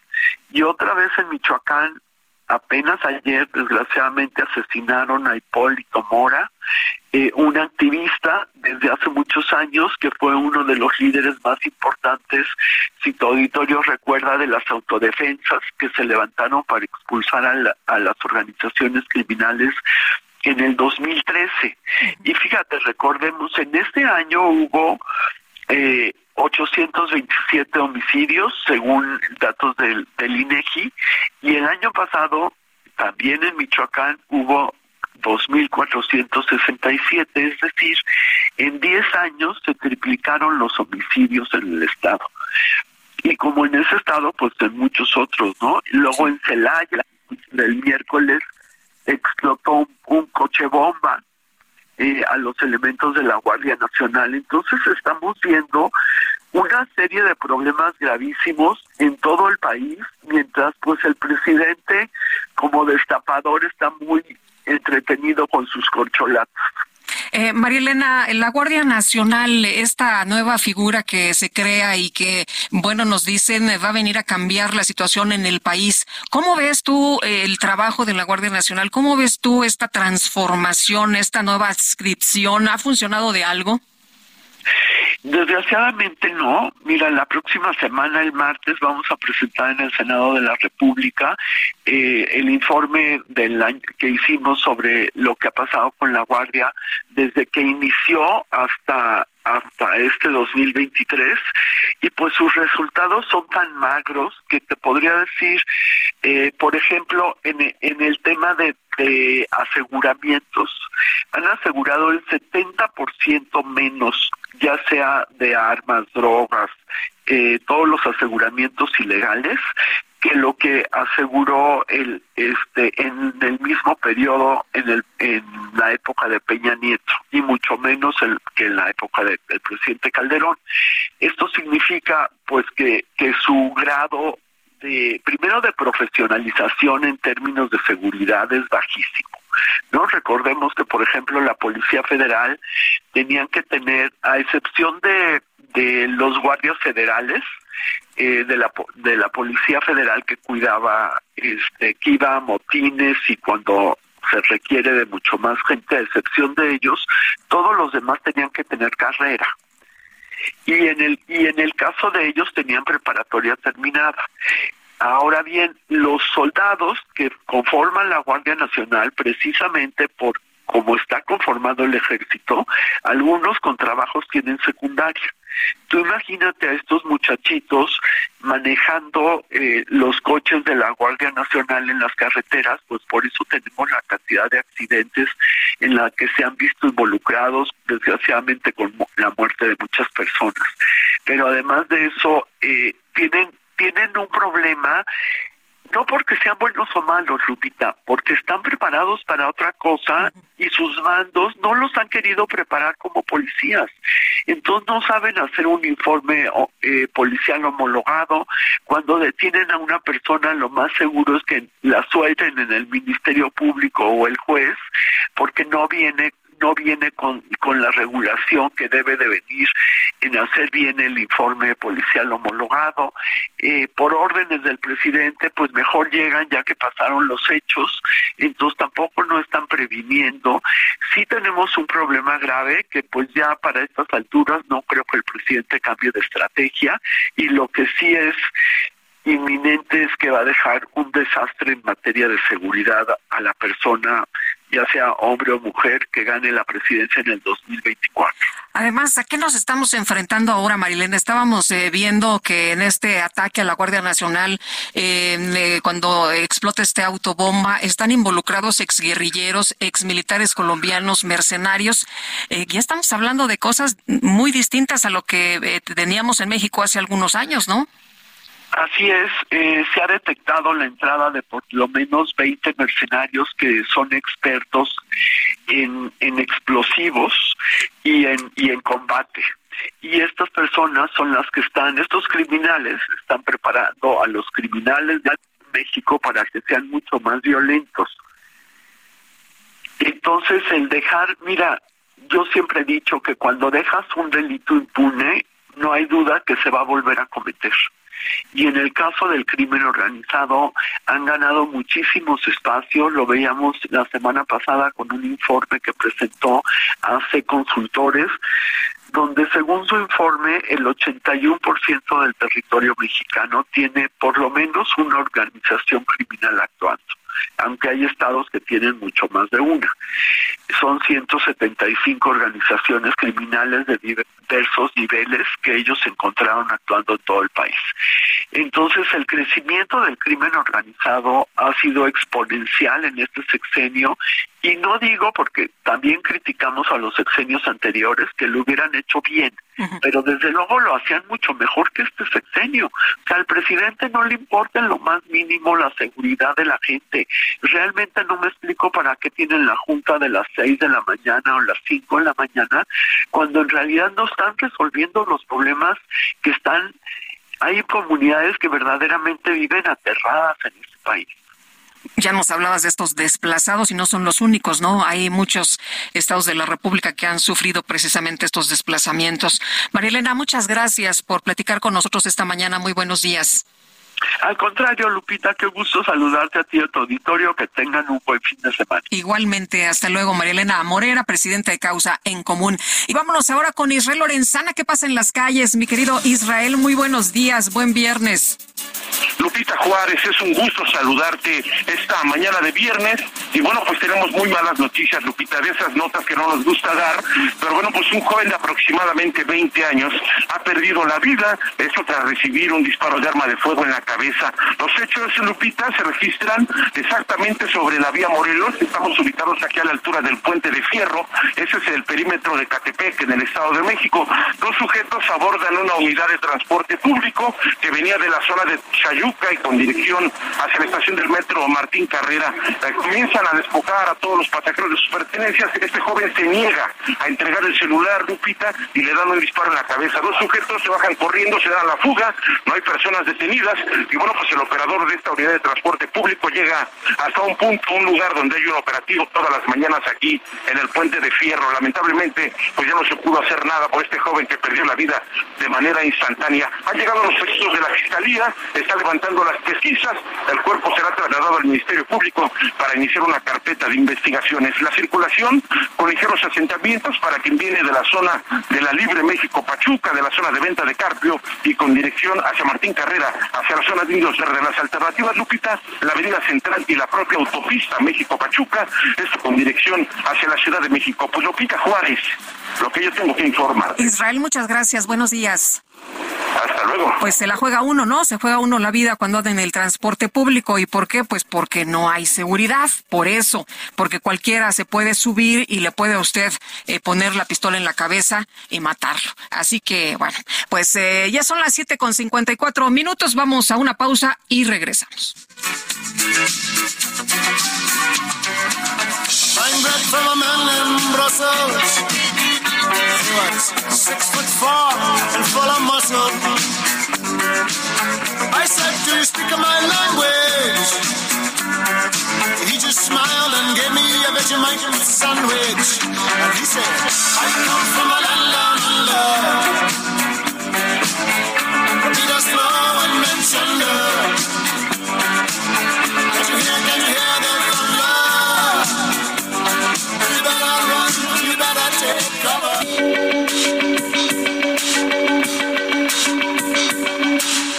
Y otra vez en Michoacán, apenas ayer desgraciadamente asesinaron a Hipólito Mora, eh, un activista desde hace muchos años que fue uno de los líderes más importantes, si tu auditorio recuerda, de las autodefensas que se levantaron para expulsar a, las organizaciones criminales en el 2013. Y fíjate, recordemos, en este año hubo eh, 827 homicidios según datos del, del INEGI y el año pasado también en Michoacán hubo 2.467, es decir, en 10 años se triplicaron los homicidios en el estado. Y como en ese estado, pues en muchos otros, ¿no? Luego en Celaya, el miércoles, explotó un coche bomba eh, a los elementos de la Guardia Nacional. Entonces estamos viendo una serie de problemas gravísimos en todo el país, mientras pues el presidente como destapador está muy entretenido con sus corcholatas. Eh, María Elena, la Guardia Nacional, esta nueva figura que se crea y que, bueno, nos dicen va a venir a cambiar la situación en el país. ¿Cómo ves tú eh, el trabajo de la Guardia Nacional? ¿Cómo ves tú esta transformación, esta nueva adscripción? ¿Ha funcionado de algo? Desgraciadamente no. Mira, la próxima semana, el martes, vamos a presentar en el Senado de la República eh, el informe del año que hicimos sobre lo que ha pasado con la Guardia desde que inició hasta hasta este 2023 y pues sus resultados son tan magros que te podría decir, eh, por ejemplo, en, en el tema de, de aseguramientos, han asegurado el 70% menos ya sea de armas, drogas, eh, todos los aseguramientos ilegales, que lo que aseguró el este en el mismo periodo en el en la época de Peña Nieto y mucho menos el, que en la época del presidente Calderón. Esto significa pues que que su grado de primero de profesionalización en términos de seguridad es bajísimo no recordemos que por ejemplo la policía federal tenían que tener a excepción de de los guardias federales eh, de la de la policía federal que cuidaba este que iba a motines y cuando se requiere de mucho más gente a excepción de ellos todos los demás tenían que tener carrera. Y en el y en el caso de ellos tenían preparatoria terminada Ahora bien, los soldados que conforman la Guardia Nacional, precisamente por como está conformado el ejército, algunos con trabajos tienen secundaria. Tú imagínate a estos muchachitos manejando eh, los coches de la Guardia Nacional en las carreteras, pues por eso tenemos la cantidad de accidentes en la que se han visto involucrados, desgraciadamente, con la muerte de muchas personas. Pero además de eso, eh, tienen tienen un problema no porque sean buenos o malos, Lupita, porque están preparados para otra cosa y sus mandos no los han querido preparar como policías. Entonces no saben hacer un informe eh, policial homologado. Cuando detienen a una persona, lo más seguro es que la suelten en el Ministerio Público o el juez, porque no viene no viene con, con la regulación que debe de venir en hacer bien el informe policial homologado. Eh, por órdenes del presidente, pues mejor llegan ya que pasaron los hechos, entonces tampoco no están previniendo. Sí tenemos un problema grave que pues ya para estas alturas no creo que el presidente cambie de estrategia y lo que sí es inminente es que va a dejar un desastre en materia de seguridad a la persona ya sea hombre o mujer, que gane la presidencia en el 2024. Además, ¿a qué nos estamos enfrentando ahora, Marilena? Estábamos eh, viendo que en este ataque a la Guardia Nacional, eh, cuando explota este autobomba, están involucrados exguerrilleros, exmilitares colombianos, mercenarios. Eh, ya estamos hablando de cosas muy distintas a lo que teníamos en México hace algunos años, ¿no? Así es, eh, se ha detectado la entrada de por lo menos 20 mercenarios que son expertos en, en explosivos y en, y en combate. Y estas personas son las que están, estos criminales están preparando a los criminales de México para que sean mucho más violentos. Entonces el dejar, mira, yo siempre he dicho que cuando dejas un delito impune, no hay duda que se va a volver a cometer y en el caso del crimen organizado han ganado muchísimos espacios, lo veíamos la semana pasada con un informe que presentó hace consultores donde según su informe el 81% del territorio mexicano tiene por lo menos una organización criminal actuando aunque hay estados que tienen mucho más de una. Son 175 organizaciones criminales de diversos niveles que ellos encontraron actuando en todo el país. Entonces, el crecimiento del crimen organizado ha sido exponencial en este sexenio y no digo porque también criticamos a los sexenios anteriores que lo hubieran hecho bien, pero desde luego lo hacían mucho mejor que este sexenio. O sea, al presidente no le importa en lo más mínimo la seguridad de la gente. Realmente no me explico para qué tienen la junta de las seis de la mañana o las cinco de la mañana, cuando en realidad no están resolviendo los problemas que están... Hay comunidades que verdaderamente viven aterradas en este país. Ya nos hablabas de estos desplazados y no son los únicos, ¿no? Hay muchos estados de la República que han sufrido precisamente estos desplazamientos. Marilena, muchas gracias por platicar con nosotros esta mañana. Muy buenos días. Al contrario, Lupita, qué gusto saludarte a ti y a tu auditorio, que tengan un buen fin de semana. Igualmente, hasta luego, Marilena Morera, presidenta de Causa en Común. Y vámonos ahora con Israel Lorenzana, ¿qué pasa en las calles? Mi querido Israel, muy buenos días, buen viernes. Lupita Juárez, es un gusto saludarte esta mañana de viernes. Y bueno, pues tenemos muy malas noticias, Lupita, de esas notas que no nos gusta dar. Pero bueno, pues un joven de aproximadamente 20 años ha perdido la vida, eso tras recibir un disparo de arma de fuego en la cabeza. Los hechos, Lupita, se registran exactamente sobre la vía Morelos. Estamos ubicados aquí a la altura del puente de Fierro. Ese es el perímetro de Catepec, en el Estado de México. Dos sujetos abordan una unidad de transporte público que venía de la zona de Chayuca y con dirección hacia la estación del metro Martín Carrera. Eh, comienzan a despojar a todos los pasajeros de sus pertenencias. Este joven se niega a entregar el celular, Lupita, y le dan un disparo en la cabeza. Dos sujetos se bajan corriendo, se dan la fuga. No hay personas detenidas y bueno, pues el operador de esta unidad de transporte público llega hasta un punto, un lugar donde hay un operativo todas las mañanas aquí en el puente de Fierro. Lamentablemente, pues ya no se pudo hacer nada por este joven que perdió la vida de manera instantánea. Han llegado los registros de la Fiscalía, está levantando las pesquisas, el cuerpo será trasladado al Ministerio Público para iniciar una carpeta de investigaciones. La circulación con ligeros asentamientos para quien viene de la zona de la Libre México Pachuca, de la zona de venta de Carpio y con dirección hacia Martín Carrera, hacia la zona de Indios Verdes. Las alternativas, Lupita, la Avenida Central y la propia autopista México Pachuca, esto con dirección hacia la Ciudad de México. Pues Lupita Juárez, lo que yo tengo que informar. Israel, muchas gracias. Buenos días. Hasta luego. Pues se la juega uno, ¿no? Se juega uno la vida cuando anda en el transporte público. ¿Y por qué? Pues porque no hay seguridad. Por eso. Porque cualquiera se puede subir y le puede a usted eh, poner la pistola en la cabeza y matarlo. Así que, bueno, pues eh, ya son las siete con cincuenta y cuatro minutos. Vamos a una pausa y regresamos. Six foot four and full of muscle. I said, Do you speak my language? He just smiled and gave me a Vegemite sandwich. And he said, I come from a land down under.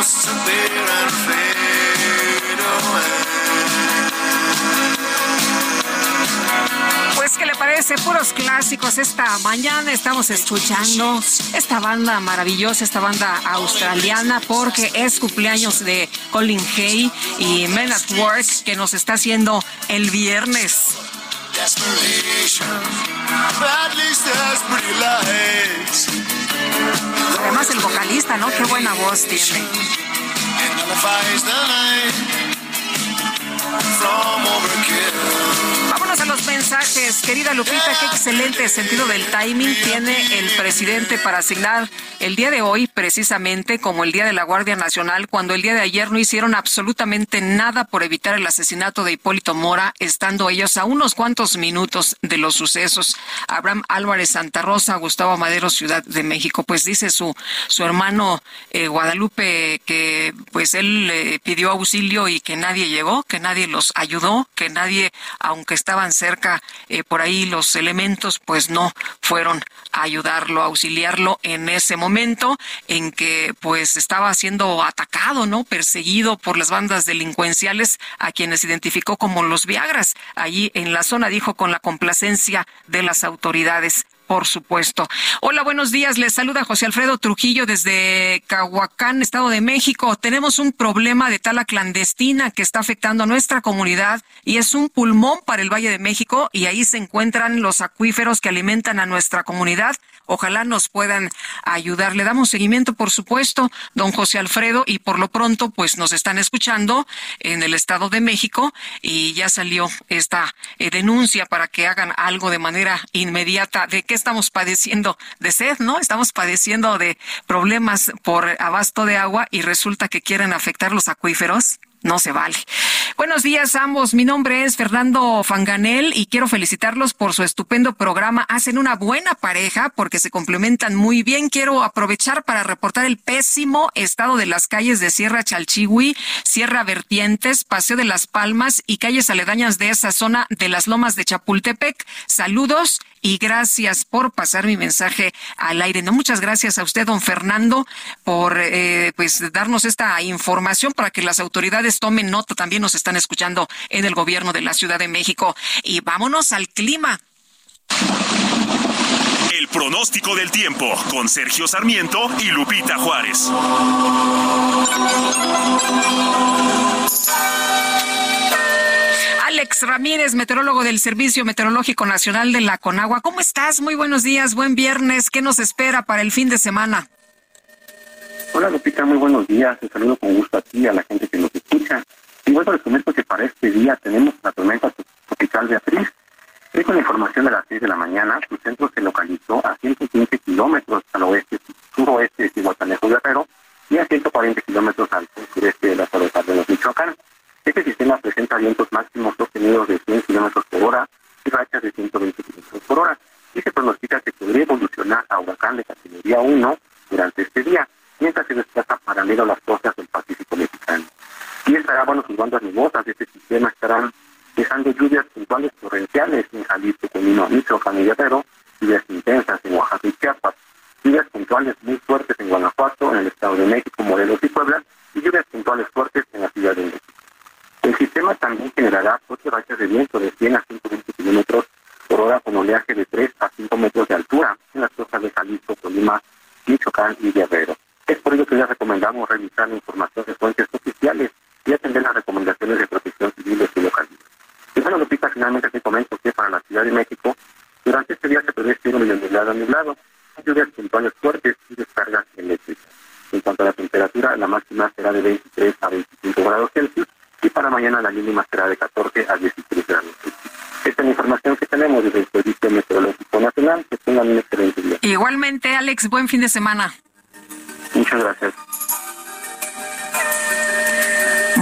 Goes to bear and fade away. Pues, ¿qué le parece? Puros clásicos. Esta mañana estamos escuchando esta banda maravillosa, esta banda australiana, porque es cumpleaños de Colin Hay y Men at Work, que nos está haciendo el viernes. Vocalista, ¿no? Qué buena voz tiene. Vámonos a los mensajes. Querida Lupita, qué excelente sentido del timing tiene el presidente para asignar el día de hoy, precisamente como el Día de la Guardia Nacional, cuando el día de ayer no hicieron absolutamente nada por evitar el asesinato de Hipólito Mora, estando ellos a unos cuantos minutos de los sucesos. Abraham Álvarez Santa Rosa, Gustavo Madero, Ciudad de México. Pues dice su, su hermano eh, Guadalupe que pues él eh, pidió auxilio y que nadie llegó, que nadie los ayudó, que nadie, aunque estaban cerca eh, por ahí los elementos, pues no fueron a ayudarlo, a auxiliarlo en ese momento en que pues estaba siendo atacado, ¿no? Perseguido por las bandas delincuenciales a quienes identificó como los Viagras. Allí en la zona dijo con la complacencia de las autoridades por supuesto. Hola, buenos días. Les saluda José Alfredo Trujillo desde Cahuacán, Estado de México. Tenemos un problema de tala clandestina que está afectando a nuestra comunidad y es un pulmón para el Valle de México y ahí se encuentran los acuíferos que alimentan a nuestra comunidad. Ojalá nos puedan ayudar. Le damos seguimiento, por supuesto, don José Alfredo, y por lo pronto, pues nos están escuchando en el Estado de México y ya salió esta eh, denuncia para que hagan algo de manera inmediata. ¿De qué estamos padeciendo? De sed, ¿no? Estamos padeciendo de problemas por abasto de agua y resulta que quieren afectar los acuíferos. no se vale. Buenos días ambos, mi nombre es Fernando Fanganel y quiero felicitarlos por su estupendo programa. Hacen una buena pareja porque se complementan muy bien. Quiero aprovechar para reportar el pésimo estado de las calles de Sierra Chalchihui, Sierra Vertientes, Paseo de las Palmas y calles aledañas de esa zona de las lomas de Chapultepec. Saludos y gracias por pasar mi mensaje al aire. No, muchas gracias a usted, don Fernando, por eh, pues darnos esta información para que las autoridades tomen nota. También nos están escuchando en el gobierno de la Ciudad de México. Y vámonos al clima. El pronóstico del tiempo con Sergio Sarmiento y Lupita Juárez. Alex Ramírez, meteorólogo del Servicio Meteorológico Nacional de la Conagua. ¿Cómo estás? Muy buenos días, buen viernes. ¿Qué nos espera para el fin de semana? Hola Lupita, muy buenos días. Te saludo con gusto a ti a la gente que nos escucha. Bueno, les comento que para este día tenemos la tormenta tropical Beatriz. Y con información de las 6 de la mañana, su centro se localizó a 115 kilómetros al oeste, suroeste de Cihuatanejo Guerrero y a 140 kilómetros al sureste de la ciudad de los Michoacán. Este sistema presenta vientos máximos sostenidos de 100 kilómetros por hora y rachas de 120 kilómetros por hora. Y se pronostica que podría evolucionar a huracán de categoría 1 durante este día, mientras se desplaza paralelo a las costas del Pacífico mexicano. Y estará, bueno, sus bandas nubosas de este sistema estarán dejando lluvias puntuales torrenciales en Jalisco, Colima, Michoacán y Guerrero, lluvias intensas en Oaxaca y Chiapas, lluvias puntuales muy fuertes en Guanajuato, en el Estado de México, Morelos y Puebla, y lluvias puntuales fuertes en la Ciudad de México. El sistema también generará fuertes rachas de viento de 100 a 120 kilómetros por hora con oleaje de 3 a 5 metros de altura en las costas de Jalisco, Colima, Michoacán y Guerrero. Es por ello que les recomendamos revisar la información de fuentes oficiales y atender las recomendaciones de protección civil y localidad. Y bueno, Lupita, finalmente te comento que para la Ciudad de México, durante este día se prevé cielo medio nublado nublado, lluvias puntuales fuertes y descargas eléctricas. En cuanto a la temperatura, la máxima será de 23 a 25 grados Celsius y para mañana la mínima será de 14 a 16 grados. Esta es la información que tenemos desde el Servicio Meteorológico Nacional. Que tengan un excelente día. Igualmente, Alex, buen fin de semana. Muchas gracias.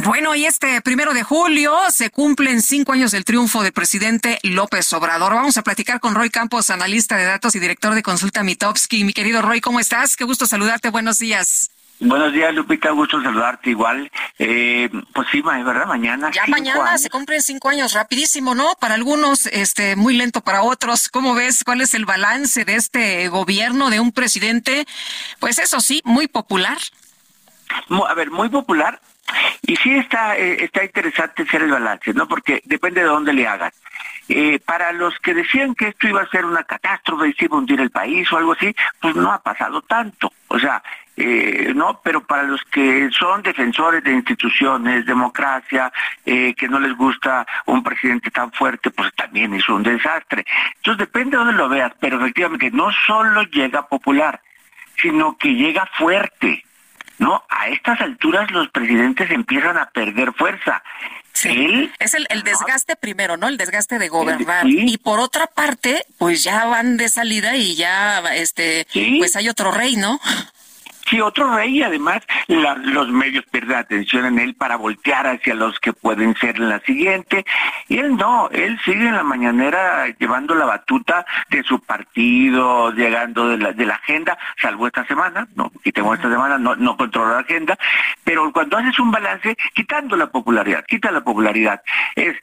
Bueno, y este primero de julio se cumplen cinco años del triunfo del presidente López Obrador. Vamos a platicar con Roy Campos, analista de datos y director de Consulta Mitowski. Mi querido Roy, ¿cómo estás? Qué gusto saludarte. Buenos días. Buenos días, Lupita. Gusto saludarte igual. Eh, pues sí, ¿verdad? Mañana. Ya mañana se cumplen cinco años, rapidísimo, ¿no? Para algunos, este, muy lento para otros. ¿Cómo ves? ¿Cuál es el balance de este gobierno de un presidente? Pues eso sí, muy popular. A ver, muy popular. Y sí está, eh, está interesante ser el balance, ¿no? Porque depende de dónde le hagan. Eh, para los que decían que esto iba a ser una catástrofe y se iba a hundir el país o algo así, pues no ha pasado tanto. O sea, eh, no, pero para los que son defensores de instituciones, democracia, eh, que no les gusta un presidente tan fuerte, pues también es un desastre. Entonces depende de dónde lo veas, pero efectivamente no solo llega popular, sino que llega fuerte. ¿No? A estas alturas los presidentes empiezan a perder fuerza. Sí, es el, el, desgaste primero, ¿no? El desgaste de gobernar. Y por otra parte, pues ya van de salida y ya, este, pues hay otro rey, ¿no? Sí, otro rey además los medios pierden atención en él para voltear hacia los que pueden ser en la siguiente. Y él no, él sigue en la mañanera llevando la batuta de su partido, llegando de la, de la agenda, salvo esta semana, no, quitemos esta semana, no, no controla la agenda, pero cuando haces un balance, quitando la popularidad, quita la popularidad, es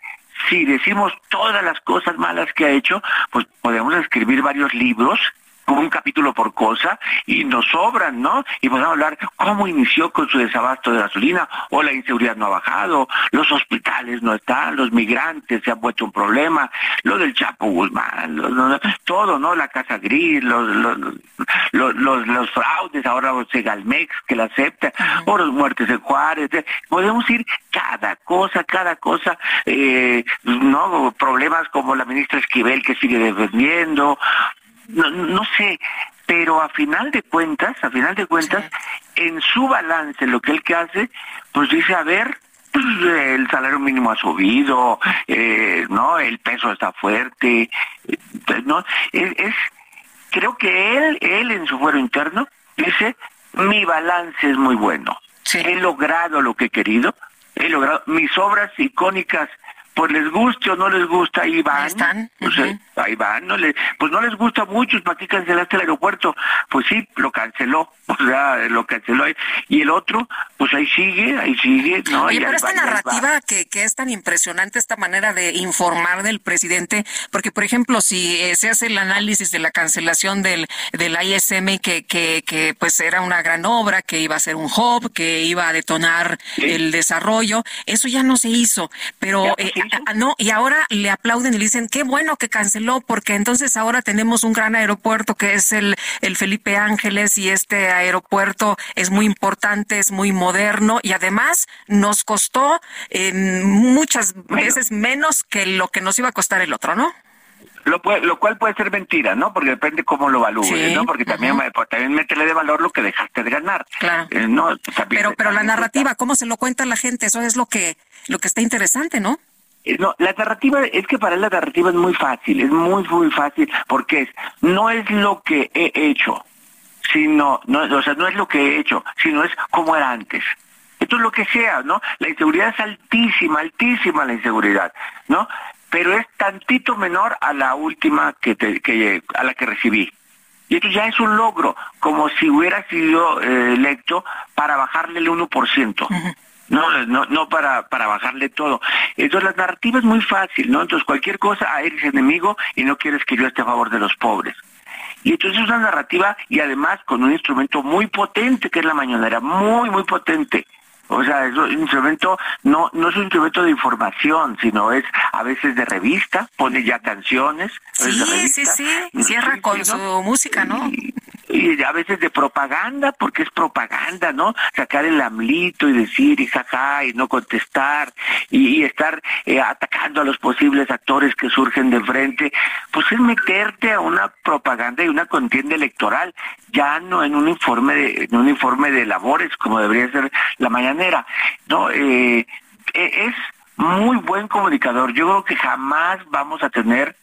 si decimos todas las cosas malas que ha hecho, pues podemos escribir varios libros un capítulo por cosa y nos sobran, ¿no? Y podemos hablar cómo inició con su desabasto de gasolina o la inseguridad no ha bajado, los hospitales no están, los migrantes se han puesto un problema, lo del Chapo Guzmán, todo, ¿no? La Casa Gris, los, los, los, fraudes, ahora Segalmex que la acepta, o los muertes de Juárez, podemos ir cada cosa, cada cosa, eh, ¿no? Problemas como la ministra Esquivel que sigue defendiendo, no, no sé, pero a final de cuentas, a final de cuentas, en su balance, lo que él que hace, pues dice, a ver, pues, el salario mínimo ha subido, eh, no, el peso está fuerte, eh, no, es, creo que él, él en su fuero interno dice, mi balance es muy bueno, he logrado lo que he querido, he logrado mis obras icónicas pues les guste o no les gusta, ahí van. Ahí están. Pues, ahí van, no pues no les gusta mucho, ¿para qué cancelaste el aeropuerto? Pues sí, lo canceló, o sea, lo canceló. Ahí. Y el otro, pues ahí sigue, ahí sigue. ¿no? Oye, pero esta narrativa que, que es tan impresionante, esta manera de informar del presidente, porque por ejemplo, si eh, se hace el análisis de la cancelación del, del ISM, que, que, que pues era una gran obra, que iba a ser un hub, que iba a detonar el desarrollo, eso ya no se hizo, pero... Ah, no, y ahora le aplauden y le dicen, qué bueno que canceló, porque entonces ahora tenemos un gran aeropuerto que es el, el Felipe Ángeles y este aeropuerto es muy importante, es muy moderno y además nos costó eh, muchas veces menos que lo que nos iba a costar el otro, ¿no? Lo, lo cual puede ser mentira, ¿no? Porque depende cómo lo evalúes, ¿no? Porque también, pues, también métele de valor lo que dejaste de ganar. Claro. Eh, no, pero pero la narrativa, ¿cómo se lo cuenta la gente? Eso es lo que, lo que está interesante, ¿no? Eh, no, la narrativa, es que para él la narrativa es muy fácil, es muy, muy fácil, porque es, no es lo que he hecho, sino, no, o sea, no es lo que he hecho, sino es como era antes. Esto es lo que sea, ¿no? La inseguridad es altísima, altísima la inseguridad, ¿no? Pero es tantito menor a la última que, que a la que recibí. Y esto ya es un logro, como si hubiera sido eh, electo para bajarle el 1% no, no, no para, para bajarle todo. Entonces la narrativa es muy fácil, ¿no? Entonces cualquier cosa, ah, eres enemigo y no quieres que yo esté a favor de los pobres. Y entonces es una narrativa y además con un instrumento muy potente que es la mañanera, muy, muy potente. O sea, es un instrumento, no, no es un instrumento de información, sino es a veces de revista, pone ya canciones. Sí, sí, sí, cierra con su música, ¿no? y a veces de propaganda, porque es propaganda, ¿no? Sacar el amlito y decir y jaja y no contestar y, estar eh, atacando a los posibles actores que surgen de frente, pues es meterte a una propaganda y una contienda electoral, ya no en un informe de, un informe de labores como debería ser la mañanera, ¿no? Eh, e, es muy buen comunicador. Yo creo que jamás vamos a tener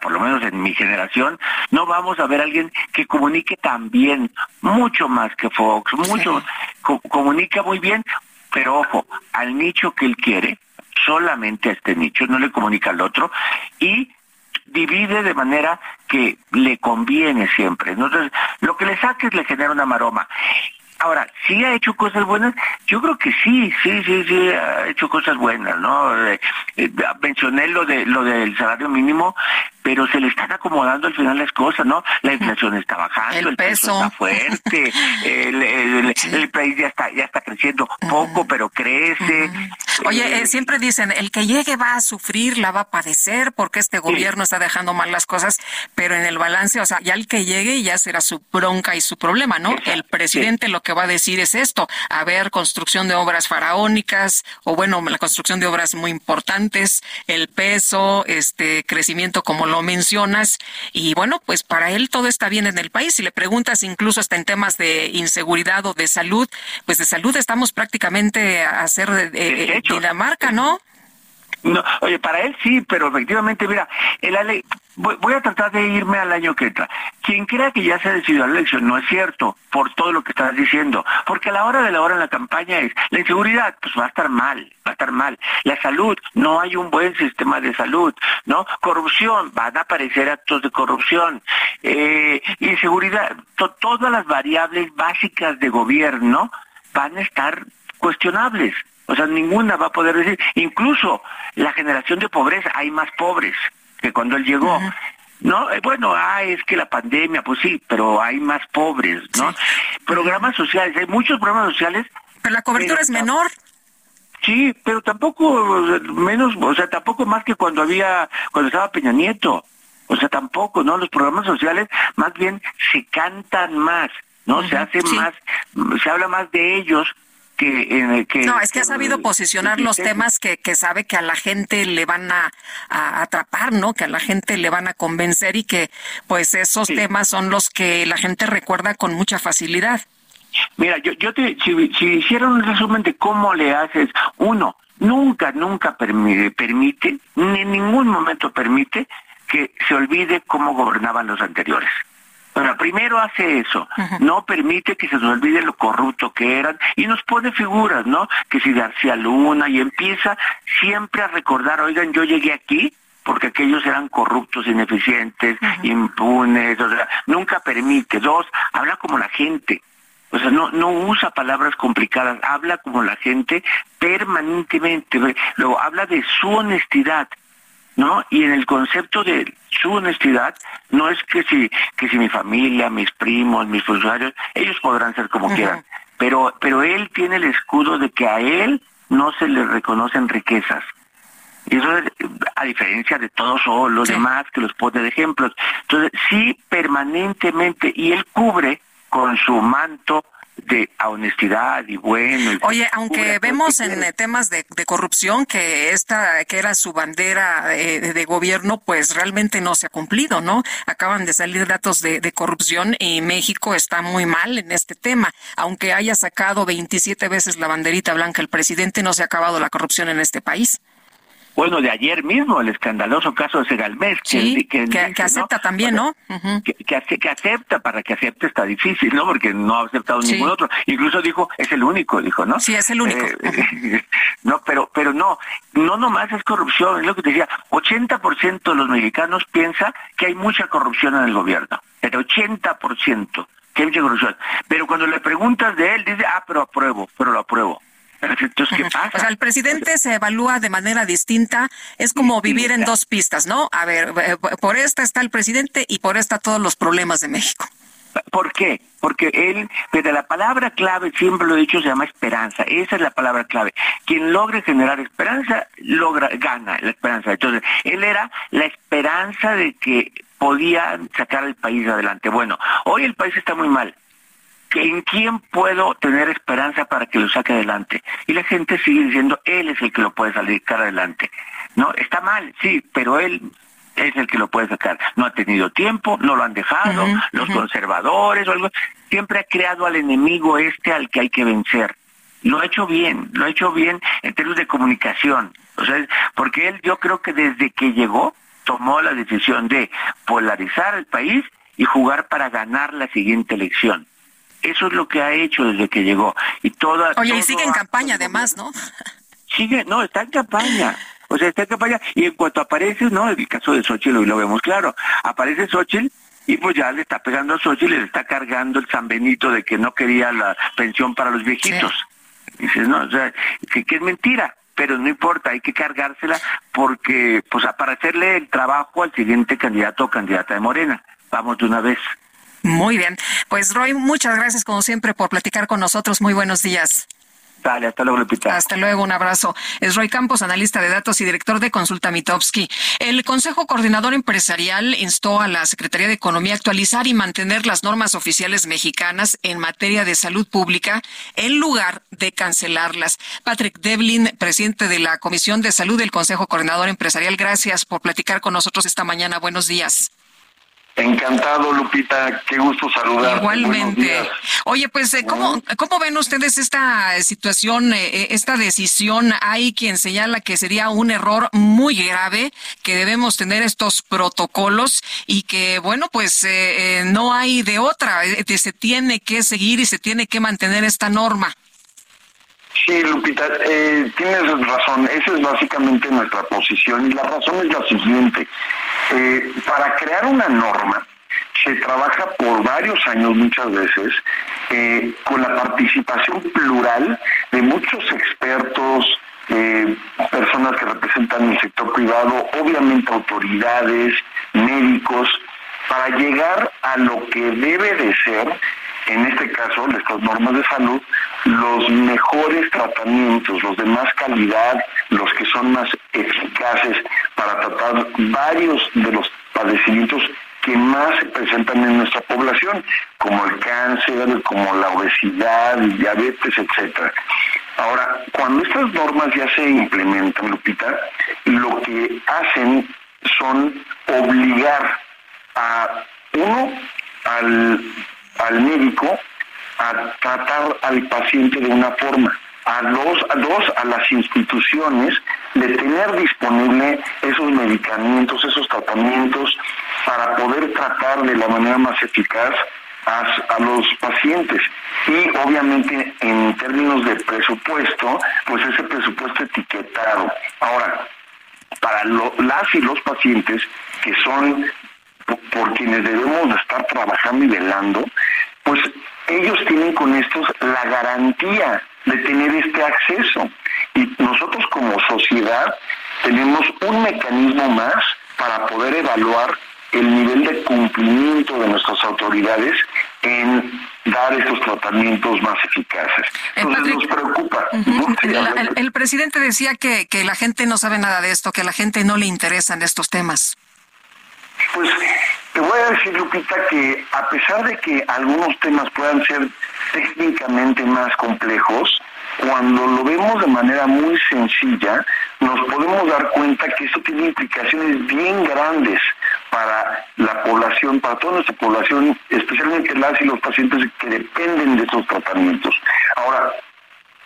por lo menos en mi generación, no vamos a ver a alguien que comunique tan bien, mucho más que Fox, mucho, comunica muy bien, pero ojo, al nicho que él quiere, solamente a este nicho, no le comunica al otro, y divide de manera que le conviene siempre. Entonces, lo que le saques le genera una maroma. Ahora, ¿sí ha hecho cosas buenas? Yo creo que sí, sí, sí, sí, ha hecho cosas buenas, ¿no? Eh, eh, mencioné lo de lo del salario mínimo, pero se le están acomodando al final las cosas, ¿no? La inflación está bajando, el, peso. está fuerte, el, país ya está ya está creciendo poco, pero crece. Oye, eh, siempre dicen, el que llegue va a sufrir, la va a padecer, porque este gobierno está dejando mal las cosas, pero en el balance, o sea, ya el que llegue ya será su bronca y su problema, ¿no? El presidente lo que va a decir es esto, a ver, construcción de obras faraónicas, o bueno, la construcción de obras muy importantes, el peso, este crecimiento como lo mencionas. Y bueno, pues para él todo está bien en el país. Si le preguntas incluso hasta en temas de inseguridad o de salud, pues de salud estamos prácticamente a hacer de, de, Dinamarca, ¿no? No, oye, para él sí, pero efectivamente, mira, el ley voy, a tratar de irme al año que entra. Quien crea que ya se ha decidido la elección, no es cierto, por todo lo que estás diciendo, porque a la hora de la hora en la campaña es, la inseguridad, pues va a estar mal, va a estar mal. La salud, no hay un buen sistema de salud, ¿no? Corrupción, van a aparecer actos de corrupción. Eh, inseguridad, todas las variables básicas de gobierno van a estar cuestionables. O sea, ninguna va a poder decir, incluso la generación de pobreza, hay más pobres que cuando él llegó. No, eh, bueno, ah, es que la pandemia, pues sí, pero hay más pobres, ¿no? Programas sociales, hay muchos programas sociales. Pero la cobertura es menor. Sí, pero tampoco menos, o sea, tampoco más que cuando había, cuando estaba Peña Nieto. O sea, tampoco, ¿no? Los programas sociales más bien se cantan más, ¿no? Se hace más, se habla más de ellos que, no es que ha sabido posicionar los temas que, que, sabe que a la gente le van a, atrapar no que a la gente le van a convencer y que pues esos temas son los que la gente recuerda con mucha facilidad. Mira yo yo te si, si hiciera un resumen de cómo le haces uno nunca nunca permite permite ni en ningún momento permite que se olvide cómo gobernaban los anteriores Bueno, primero hace eso, no permite que se nos olvide lo corrupto que eran y nos pone figuras, ¿no? Que si García Luna y empieza siempre a recordar, oigan, yo llegué aquí porque aquellos eran corruptos, ineficientes, impunes, o sea, nunca permite. Dos, habla como la gente. O sea, no, no usa palabras complicadas, habla como la gente permanentemente. Luego habla de su honestidad, ¿no? Y en el concepto de su honestidad, no es que si, que si mi familia, mis primos, mis funcionarios, ellos podrán ser como quieran, pero, pero él tiene el escudo de que a él no se le reconocen riquezas. Y eso es a diferencia de todos los demás que los pone de ejemplos. Entonces, sí, permanentemente, y él cubre con su manto de honestidad y bueno. Oye, aunque vemos en temas de, corrupción que esta que era su bandera eh, de gobierno, pues realmente no se ha cumplido, ¿no? Acaban de salir datos de, de, corrupción y México está muy mal en este tema. Aunque haya sacado 27 veces la banderita blanca el presidente, no se ha acabado la corrupción en este país bueno, de ayer mismo, el escandaloso caso de Segalmés. que, que, acepta también, ¿no? que, que, acepta, para que acepte está difícil, ¿no? Porque no ha aceptado ningún otro. Incluso dijo, es el único, dijo, ¿no? Sí, es el único. Eh, no, pero, pero no, no nomás es corrupción, es lo que te decía, 80% de los mexicanos piensa que hay mucha corrupción en el gobierno, el 80% que hay mucha corrupción. Pero cuando le preguntas de él, dice, ah, pero apruebo, pero lo apruebo. O sea, el presidente se evalúa de manera distinta. Es como vivir en dos pistas, ¿no? A ver, eh, por esta está el presidente y por esta todos los problemas de México. ¿Por qué? Porque él, desde la palabra clave, siempre lo he dicho, se llama esperanza. Esa es la palabra clave. Quien logre generar esperanza, logra, gana la esperanza. Entonces, él era la esperanza de que podía sacar al país adelante. Bueno, hoy el país está muy mal ¿en quién puedo tener esperanza para que lo saque adelante? Y la gente sigue diciendo, él es el que lo puede sacar adelante. No, está mal, sí, pero él es el que lo puede sacar. No ha tenido tiempo, no lo han dejado, los conservadores o algo. Siempre ha creado al enemigo este al que hay que vencer. Lo ha hecho bien, lo ha hecho bien en términos de comunicación. O sea, porque él yo creo que desde que llegó tomó la decisión de polarizar el país y jugar para ganar la siguiente elección. Eso es lo que ha hecho desde que llegó. Y toda, Oye, y sigue en campaña además, ¿no? Sigue, no, está en campaña. O sea, está en campaña. Y en cuanto aparece, ¿no? El caso de Xochitl, hoy lo vemos claro. Aparece Xochitl y pues ya le está pegando a Xochitl y le está cargando el San Benito de que no quería la pensión para los viejitos. Dices, no, o sea, que, que es mentira pero no importa, hay que cargársela porque, pues, para hacerle el trabajo al siguiente candidato o candidata de Morena. Vamos de una vez. Muy bien. Pues Roy, muchas gracias como siempre por platicar con nosotros. Muy buenos días. Dale, hasta luego, Lupita. Hasta luego, un abrazo. Es Roy Campos, analista de datos y director de Consulta Mitowski. El Consejo Coordinador Empresarial instó a la Secretaría de Economía a actualizar y mantener las normas oficiales mexicanas en materia de salud pública en lugar de cancelarlas. Patrick Devlin, presidente de la Comisión de Salud del Consejo Coordinador Empresarial, gracias por platicar con nosotros esta mañana. Buenos días. Encantado, Lupita. Qué gusto saludar. Igualmente. Oye, pues, eh, ¿cómo, ¿cómo ven ustedes esta situación, eh, eh, esta decisión? Hay quien señala que sería un error muy grave, que debemos tener estos protocolos y que, bueno, pues no hay de otra. Se tiene que seguir y se tiene que mantener esta norma. Sí, Lupita, tienes razón. Esa es básicamente nuestra posición y la razón es la siguiente. Eh, para crear una norma se trabaja por varios años muchas veces eh, con la participación plural de muchos expertos, eh, personas que representan el sector privado, obviamente autoridades, médicos, para llegar a lo que debe de ser, en este caso, estas normas de salud, los mejores tratamientos, los de más calidad, los que son más eficaces para tratar varios de los padecimientos que más se presentan en nuestra población, como el cáncer, como la obesidad, diabetes, etcétera. Ahora, cuando estas normas ya se implementan, Lupita, lo que hacen son obligar a uno, al, al médico, a tratar al paciente de una forma, a dos, a dos, a las instituciones de tener disponible esos medicamentos, esos tratamientos para poder tratar de la manera más eficaz a, los pacientes. Y obviamente en términos de presupuesto, pues ese presupuesto etiquetado. Ahora, para las y los pacientes que son por, quienes debemos estar trabajando y velando, pues ellos tienen con estos la garantía de tener este acceso. Y nosotros como sociedad tenemos un mecanismo más para poder evaluar el nivel de cumplimiento de nuestras autoridades en dar esos tratamientos más eficaces. Eh, Entonces nos preocupa. el, presidente decía que, que la gente no sabe nada de esto, que a la gente no le interesan estos temas. Pues te voy a decir, Lupita, que a pesar de que algunos temas puedan ser técnicamente más complejos, cuando lo vemos de manera muy sencilla, nos podemos dar cuenta que esto tiene implicaciones bien grandes para la población, para toda nuestra población, especialmente las y los pacientes que dependen de estos tratamientos. Ahora,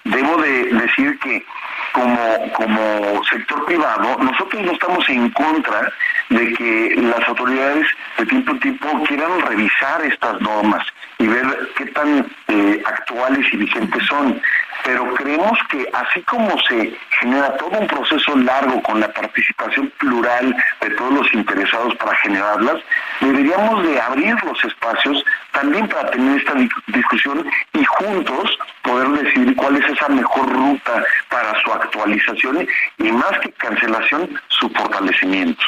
debo de decir que como, como sector privado, nosotros no estamos en contra de que las autoridades de tiempo en tiempo quieran revisar estas normas y ver qué tan eh, actuales y vigentes son. Pero creemos que así como se genera todo un proceso largo con la participación plural de todos los interesados para generarlas, deberíamos de abrir los espacios también para tener esta discusión y juntos poder decidir cuál es esa mejor ruta para su actualización y más que cancelación, su fortalecimiento.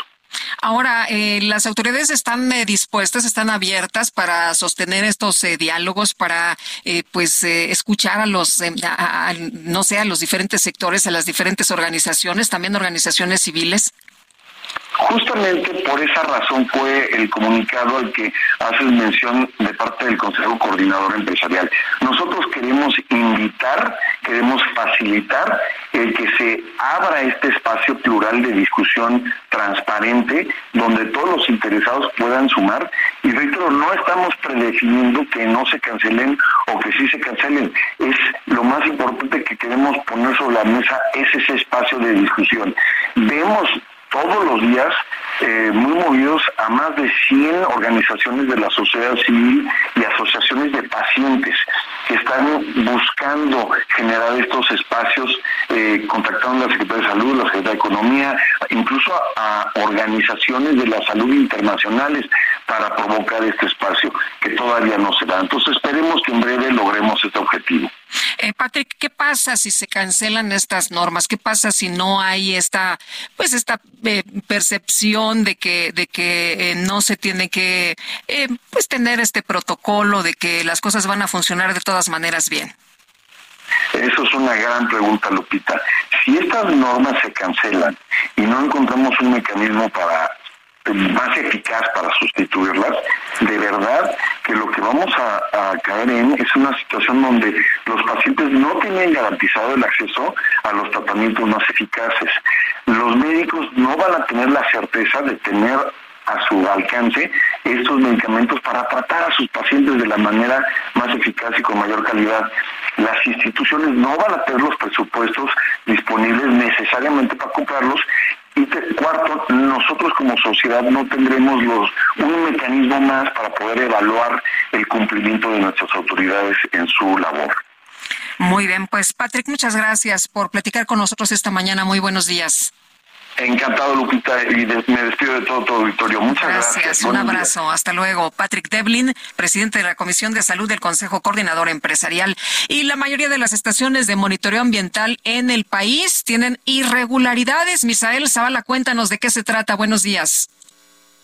Ahora, eh, las autoridades están eh, dispuestas, están abiertas para sostener estos eh, diálogos, para pues escuchar a los, no sé, a los diferentes sectores, a las diferentes organizaciones, también organizaciones civiles. Justamente por esa razón fue el comunicado al que haces mención de parte del Consejo Coordinador Empresarial. Nosotros queremos invitar, queremos facilitar el que se abra este espacio plural de discusión transparente donde todos los interesados puedan sumar y reitero, no estamos predefiniendo que no se cancelen o que sí se cancelen. Es lo más importante que queremos poner sobre la mesa, es ese espacio de discusión. Vemos todos los días eh, muy movidos a más de 100 organizaciones de la sociedad civil y asociaciones de pacientes que están buscando generar estos espacios, eh, contactando a la Secretaría de Salud, la Secretaría de Economía, incluso a, organizaciones de la salud internacionales para provocar este espacio que todavía no se da. Entonces esperemos que en breve logremos este objetivo. Eh, Patrick, ¿qué pasa si se cancelan estas normas? ¿Qué pasa si no hay esta, pues esta eh, percepción de que, de que eh, no se tiene que, eh, pues tener este protocolo de que las cosas van a funcionar de todas maneras bien? Eso es una gran pregunta, Lupita. Si estas normas se cancelan y no encontramos un mecanismo para más eficaz para sustituirlas, de verdad que lo que vamos a, caer en es una situación donde los pacientes no tienen garantizado el acceso a los tratamientos más eficaces. Los médicos no van a tener la certeza de tener a su alcance estos medicamentos para tratar a sus pacientes de la manera más eficaz y con mayor calidad. Las instituciones no van a tener los presupuestos disponibles necesariamente para comprarlos y cuarto, nosotros como sociedad no tendremos los un mecanismo más para poder evaluar el cumplimiento de nuestras autoridades en su labor. Muy bien, pues Patrick, muchas gracias por platicar con nosotros esta mañana. Muy buenos días. Encantado, Lupita, y me despido de todo tu auditorio. Muchas gracias. Gracias, un abrazo. Hasta luego. Patrick Devlin, presidente de la Comisión de Salud del Consejo Coordinador Empresarial. Y la mayoría de las estaciones de monitoreo ambiental en el país tienen irregularidades. Misael Zavala, cuéntanos de qué se trata. Buenos días.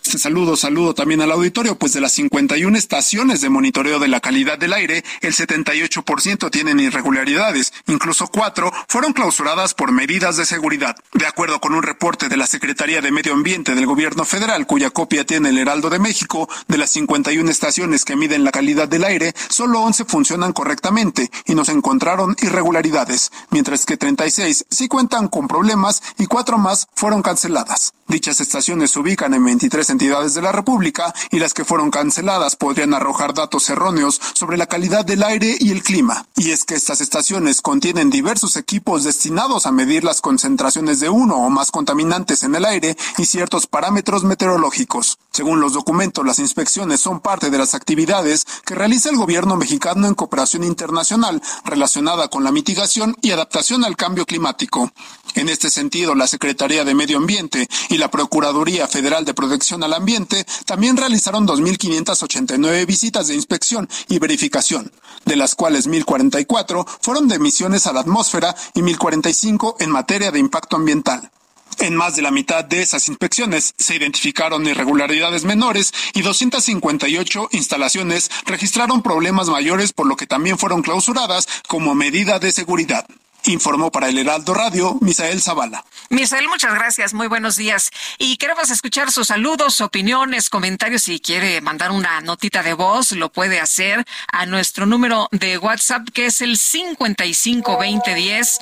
Saludo, saludo también al auditorio, pues de las 51 estaciones de monitoreo de la calidad del aire, el 78% tienen irregularidades, incluso cuatro fueron clausuradas por medidas de seguridad. De acuerdo con un reporte de la Secretaría de Medio Ambiente del Gobierno Federal, cuya copia tiene el Heraldo de México, de las 51 estaciones que miden la calidad del aire, solo 11 funcionan correctamente y no se encontraron irregularidades, mientras que 36 sí cuentan con problemas y cuatro más fueron canceladas. Dichas estaciones se ubican en 23 entidades de la República y las que fueron canceladas podrían arrojar datos erróneos sobre la calidad del aire y el clima. Y es que estas estaciones contienen diversos equipos destinados a medir las concentraciones de uno o más contaminantes en el aire y ciertos parámetros meteorológicos. Según los documentos, las inspecciones son parte de las actividades que realiza el gobierno mexicano en cooperación internacional relacionada con la mitigación y adaptación al cambio climático. En este sentido, la Secretaría de Medio Ambiente y la Procuraduría Federal de Protección al Ambiente también realizaron 2.589 visitas de inspección y verificación, de las cuales 1.044 fueron de emisiones a la atmósfera y 1.045 en materia de impacto ambiental. En más de la mitad de esas inspecciones se identificaron irregularidades menores y 258 instalaciones registraron problemas mayores por lo que también fueron clausuradas como medida de seguridad. Informó para el Heraldo Radio, Misael Zavala. Misael, muchas gracias, muy buenos días. Y queremos escuchar sus saludos, opiniones, comentarios. Si quiere mandar una notita de voz, lo puede hacer a nuestro número de WhatsApp, que es el 55 20 10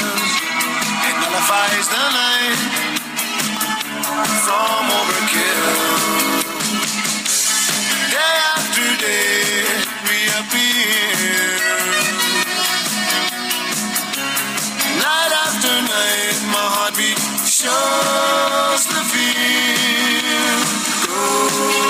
96 47. It nullifies the night from overkill. Day after day reappear. Night after night, my heartbeat shows the fear. Ghosts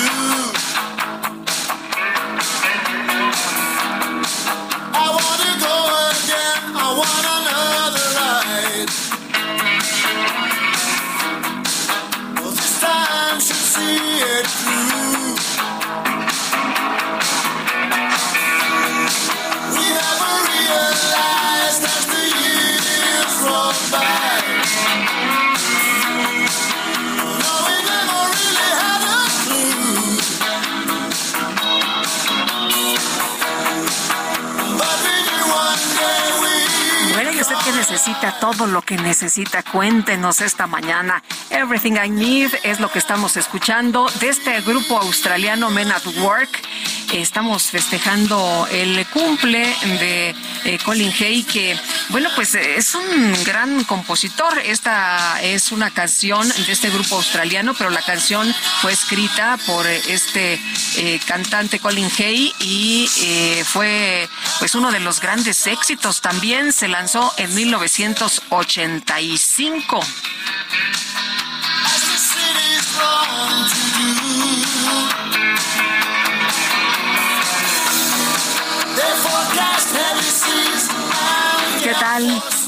Necesita todo lo que necesita, cuéntenos esta mañana. Everything I Need es lo que estamos escuchando de este grupo australiano Men at Work. Estamos festejando el cumple de eh, Colin Hay, que, bueno, pues eh, es un gran compositor. Esta es una canción de este grupo australiano, pero la canción fue escrita por este eh, cantante Colin Hay y fue pues uno de los grandes éxitos. También se lanzó en 1985. And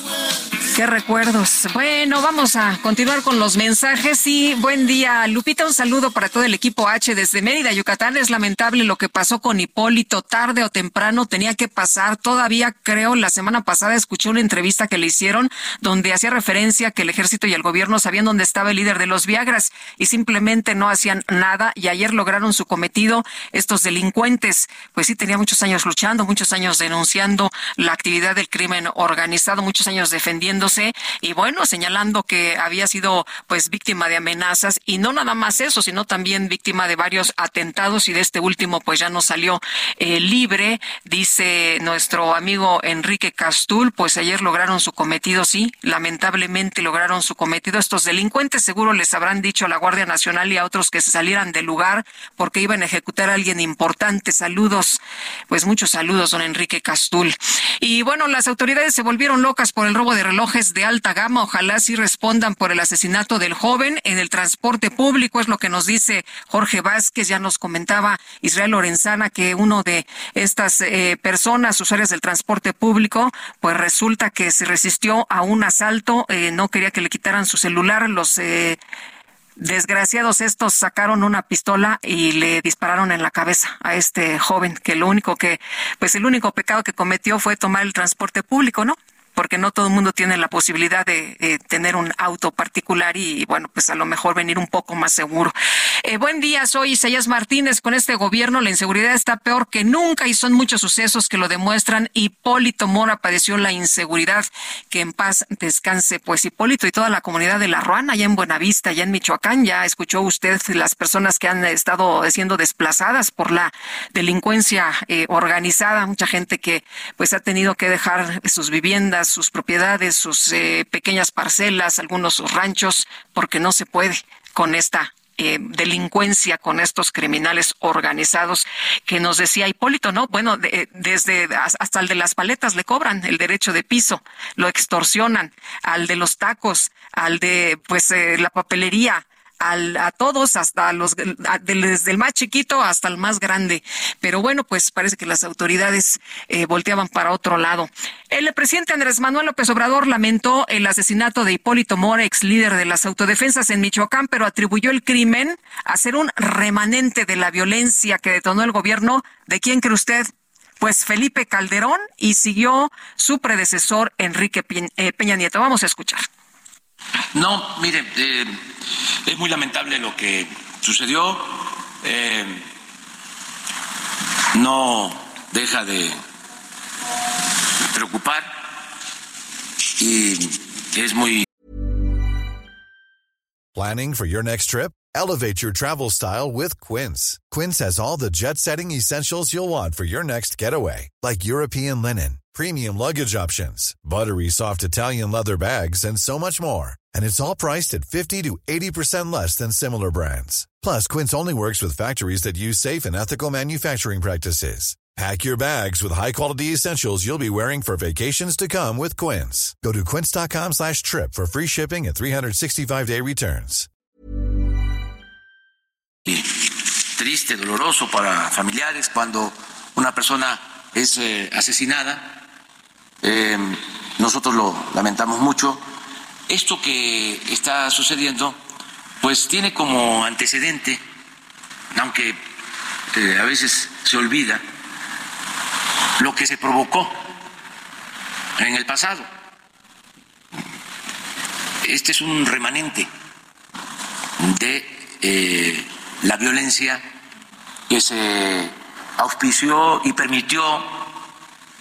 ¿Qué recuerdos. Bueno, vamos a continuar con los mensajes y buen día, Lupita. Un saludo para todo el equipo H desde Mérida, Yucatán. Es lamentable lo que pasó con Hipólito. Tarde o temprano tenía que pasar. Todavía creo, la semana pasada escuché una entrevista que le hicieron donde hacía referencia que el ejército y el gobierno sabían dónde estaba el líder de los Viagras y simplemente no hacían nada. Y ayer lograron su cometido estos delincuentes. Pues sí, tenía muchos años luchando, muchos años denunciando la actividad del crimen organizado, muchos años y bueno, señalando que había sido pues víctima de amenazas y no nada más eso, sino también víctima de varios atentados y de este último pues ya no salió eh, libre, dice nuestro amigo Enrique Castul, pues ayer lograron su cometido, sí, lamentablemente lograron su cometido. Estos delincuentes seguro les habrán dicho a la Guardia Nacional y a otros que se salieran del lugar porque iban a ejecutar a alguien importante. Saludos, pues muchos saludos, don Enrique Castul. Y bueno, las autoridades se volvieron locas por el robo de de alta gama. Ojalá sí respondan por el asesinato del joven en el transporte público, es lo que nos dice Jorge Vázquez. Ya nos comentaba Israel Lorenzana que uno de estas eh, personas, usuarias del transporte público, pues resulta que se resistió a un asalto, eh, no quería que le quitaran su celular. Los eh, Desgraciados estos sacaron una pistola y le dispararon en la cabeza a este joven que lo único que, pues el único pecado que cometió fue tomar el transporte público, ¿no? Porque no todo el mundo tiene la posibilidad de tener un auto particular y, bueno, pues a lo mejor venir un poco más seguro. Eh, buen día, soy Isaías Martínez. Con este gobierno la inseguridad está peor que nunca y son muchos sucesos que lo demuestran. Hipólito Mora padeció la inseguridad. Que en paz descanse, pues Hipólito y toda la comunidad de La Ruana, allá en Buenavista, allá en Michoacán, ya escuchó usted las personas que han estado siendo desplazadas por la delincuencia eh, organizada, mucha gente que pues ha tenido que dejar sus viviendas sus propiedades, sus eh, pequeñas parcelas, algunos ranchos, porque no se puede con esta eh, delincuencia con estos criminales organizados que nos decía Hipólito, ¿no? Bueno, eh, desde hasta el de las paletas le cobran el derecho de piso, lo extorsionan, al de los tacos, al de pues la papelería, a todos, hasta los, desde el más chiquito hasta el más grande. Pero bueno, pues parece que las autoridades eh, volteaban para otro lado. El presidente Andrés Manuel López Obrador lamentó el asesinato de Hipólito Mora, ex líder de las autodefensas en Michoacán, pero atribuyó el crimen a ser un remanente de la violencia que detonó el gobierno. ¿De quién cree usted? Pues Felipe Calderón y siguió su predecesor Enrique eh, Peña Nieto. Vamos a escuchar. No, mire, eh, es muy lamentable lo que sucedió. Eh, no deja de preocupar y es muy. Planning for your next trip? Elevate your travel style with Quince. Quince has all the jet setting essentials you'll want for your next getaway, like European linen, premium luggage options, buttery soft Italian leather bags, and so much more and it's all priced at 50 to 80% less than similar brands. Plus, Quince only works with factories that use safe and ethical manufacturing practices. Pack your bags with high-quality essentials you'll be wearing for vacations to come with Quince. Go to quince.com slash trip for free shipping and 365-day returns. Triste, doloroso para familiares cuando una persona es eh, asesinada. Eh, nosotros lo lamentamos mucho. Esto que está sucediendo, pues tiene como antecedente, aunque eh, a veces se olvida, lo que se provocó en el pasado. Este es un remanente de eh, la violencia que se auspició y permitió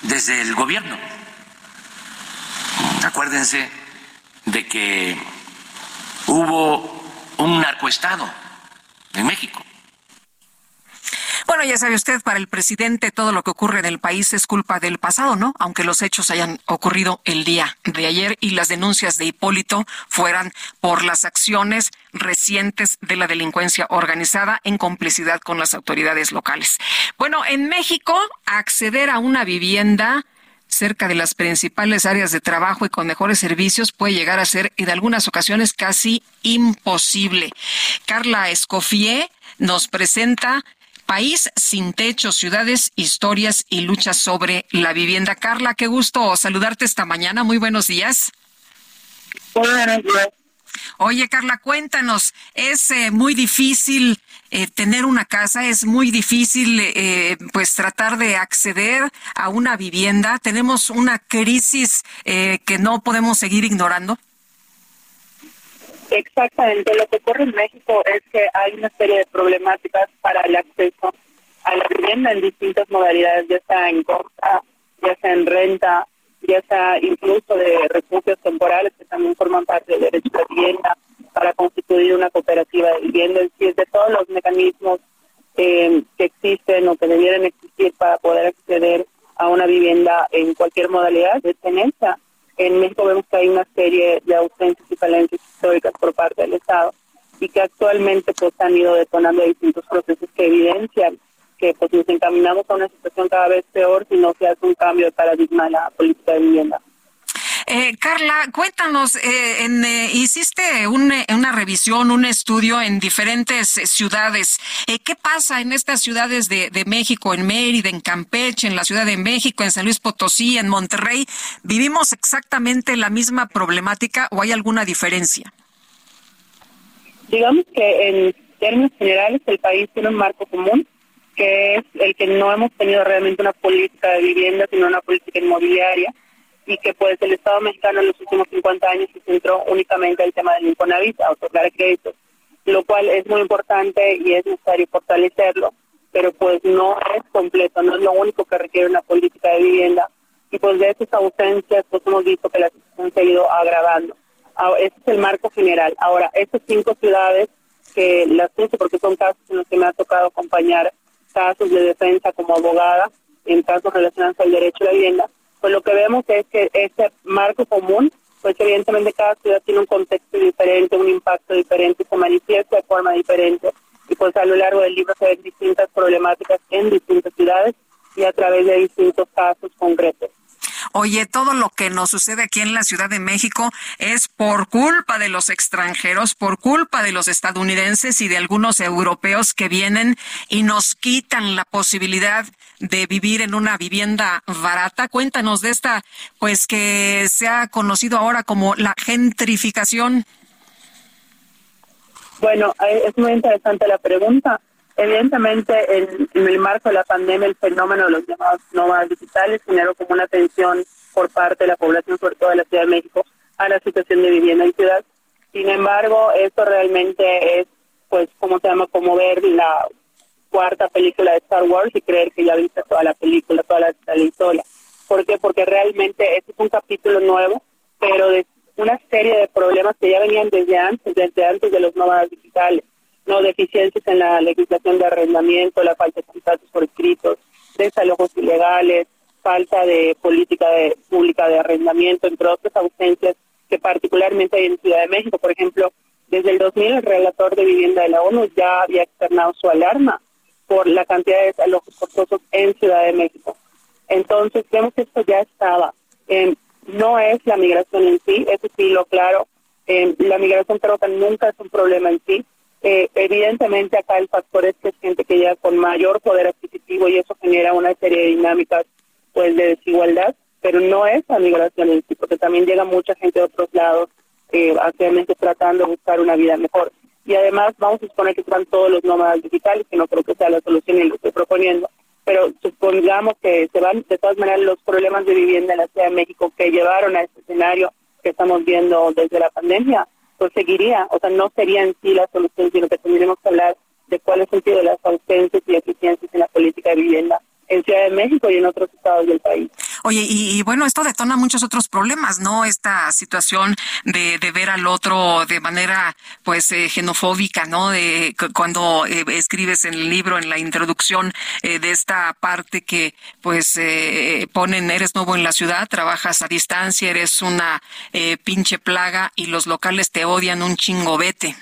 desde el gobierno. Acuérdense de que hubo un narcoestado en México. Bueno, ya sabe usted, para el presidente todo lo que ocurre en el país es culpa del pasado, ¿no? Aunque los hechos hayan ocurrido el día de ayer y las denuncias de Hipólito fueran por las acciones recientes de la delincuencia organizada en complicidad con las autoridades locales. Bueno, en México, acceder a una vivienda cerca de las principales áreas de trabajo y con mejores servicios puede llegar a ser en algunas ocasiones casi imposible. Carla Escofié nos presenta País sin techo, ciudades, historias y luchas sobre la vivienda. Carla, qué gusto saludarte esta mañana. Muy buenos días. Buenos días. Oye, Carla, cuéntanos, es eh, muy difícil eh, tener una casa, es muy difícil eh, pues tratar de acceder a una vivienda. Tenemos una crisis que no podemos seguir ignorando. Exactamente, lo que ocurre en México es que hay una serie de problemáticas para el acceso a la vivienda en distintas modalidades, ya sea en compra, ya sea en renta, ya sea incluso de refugios temporales que también forman parte del derecho a la vivienda, para constituir una cooperativa de vivienda, es decir, de todos los mecanismos eh, que existen o que debieran existir para poder acceder a una vivienda en cualquier modalidad de tenencia. En México vemos que hay una serie de ausencias y falencias históricas por parte del Estado y que actualmente pues han ido detonando distintos procesos que evidencian que pues nos encaminamos a una situación cada vez peor si no se hace un cambio de paradigma en la política de vivienda. Eh, Carla, cuéntanos, eh, en, eh, hiciste una revisión, un estudio en diferentes ciudades. ¿Qué pasa en estas ciudades de, de, México, en Mérida, en Campeche, en la Ciudad de México, en San Luis Potosí, en Monterrey? ¿Vivimos exactamente la misma problemática o hay alguna diferencia? Digamos que en términos generales el país tiene un marco común, que es el que no hemos tenido realmente una política de vivienda, sino una política inmobiliaria y que pues el Estado mexicano en los últimos 50 años se centró únicamente en el tema del Infonavit, a otorgar créditos, lo cual es muy importante y es necesario fortalecerlo, pero pues no es completo, no es lo único que requiere una política de vivienda y pues de esas ausencias pues hemos visto que la situación se ha ido agravando. Ahora, ese es el marco general. Ahora, estas cinco ciudades que las puse porque son casos en los que me ha tocado acompañar casos de defensa como abogada en casos relacionados al derecho a la vivienda, pues lo que vemos es que ese marco común, pues evidentemente cada ciudad tiene un contexto diferente, un impacto diferente, se manifiesta de forma diferente y pues a lo largo del libro se ven distintas problemáticas en distintas ciudades y a través de distintos casos concretos. Oye, todo lo que nos sucede aquí en la Ciudad de México es por culpa de los extranjeros, por culpa de los estadounidenses y de algunos europeos que vienen y nos quitan la posibilidad de vivir en una vivienda barata. Cuéntanos de esta, pues que se ha conocido ahora como la gentrificación. Bueno, eh, es muy interesante la pregunta. Evidentemente, en, el marco de la pandemia, el fenómeno de los llamados nómadas digitales generó como una atención por parte de la población, sobre todo de la Ciudad de México, a la situación de vivienda en ciudad. Sin embargo, esto realmente es, pues, como se llama, como ver la cuarta película de Star Wars y creer que ya viste toda la película, toda la, la historia. ¿Por qué? Porque realmente este es un capítulo nuevo, pero de una serie de problemas que ya venían desde antes, desde antes de los nómadas digitales no deficiencias en la legislación de arrendamiento, la falta de contratos por escritos, desalojos ilegales, falta de política de, pública de arrendamiento, entre otras ausencias que particularmente hay en Ciudad de México. Por ejemplo, desde el 2000 el relator de vivienda de la ONU ya había externado su alarma por la cantidad de desalojos forzosos en Ciudad de México. Entonces, vemos que esto ya estaba. no es la migración en sí, eso sí lo claro. la migración creo nunca es un problema en sí, eh, evidentemente acá el factor es que es gente que llega con mayor poder adquisitivo y eso genera una serie de dinámicas pues de desigualdad, pero no es la migración en sí, porque también llega mucha gente de otros lados eh, actualmente tratando de buscar una vida mejor. Y además vamos a suponer que están todos los nómadas digitales, que no creo que sea la solución y lo estoy proponiendo, pero supongamos que se van de todas maneras los problemas de vivienda en la Ciudad de México que llevaron a este escenario que estamos viendo desde la pandemia, pues seguiría, o sea, no sería en sí la solución, sino que tendríamos que hablar de cuál es el sentido de las ausencias y eficiencias en la política de vivienda en Ciudad de México y en otros estados del país. Oye, y, bueno, esto detona muchos otros problemas, ¿no? Esta situación de, ver al otro de manera, pues, eh, xenofóbica, ¿no? De cuando eh, escribes en el libro, en la introducción eh, de esta parte que, pues, ponen, eres nuevo en la ciudad, trabajas a distancia, eres una pinche plaga y los locales te odian un chingo vete.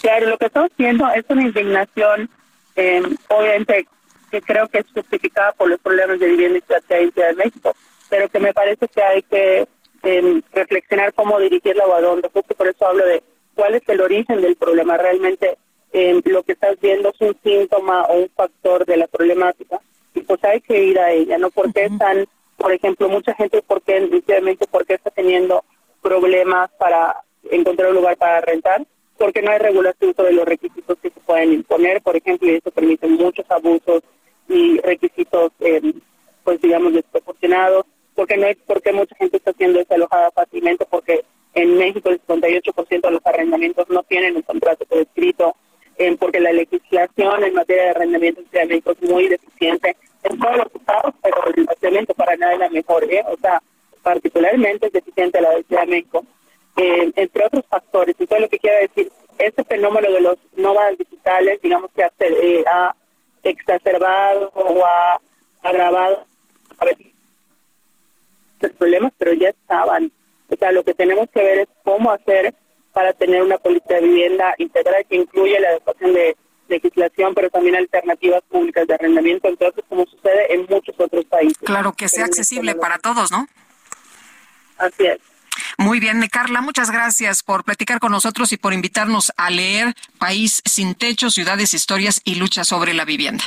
Claro, lo que estamos viendo es una indignación eh, obviamente que creo que es justificada por los problemas de vivienda y ciudad de México, pero que me parece que hay que em, reflexionar cómo dirigirla o a dónde, justo por eso hablo de cuál es el origen del problema. Realmente em, lo que estás viendo es un síntoma o un factor de la problemática y pues hay que ir a ella, ¿no? Porque están, por ejemplo, mucha gente, porque México porque está teniendo problemas para encontrar un lugar para rentar? porque no hay regulación sobre los requisitos que se pueden imponer, por ejemplo, y eso permite muchos abusos y requisitos, eh, pues digamos, desproporcionados, porque no es porque mucha gente está siendo desalojada fácilmente, porque en México el 58% de los arrendamientos no tienen un contrato por escrito, em, porque la legislación en materia de arrendamiento en México es muy deficiente en todos los estados, pero el arrendamiento para nada es la mejor, ¿eh? o sea, particularmente es deficiente la de Ciudad México, em, entre otros factores. Entonces lo que quiero decir, este fenómeno de los nómadas digitales, digamos que hace, eh, ha agravado los problemas, pero ya estaban. O sea, lo que tenemos que ver es cómo hacer para tener una política de vivienda integral que incluye la adecuación de legislación, pero también alternativas públicas de arrendamiento, entonces como sucede en muchos otros países. Claro, que sea accesible para todos, ¿no? Así es. Muy bien, Carla, muchas gracias por platicar con nosotros y por invitarnos a leer País sin techo, ciudades, historias y lucha sobre la vivienda.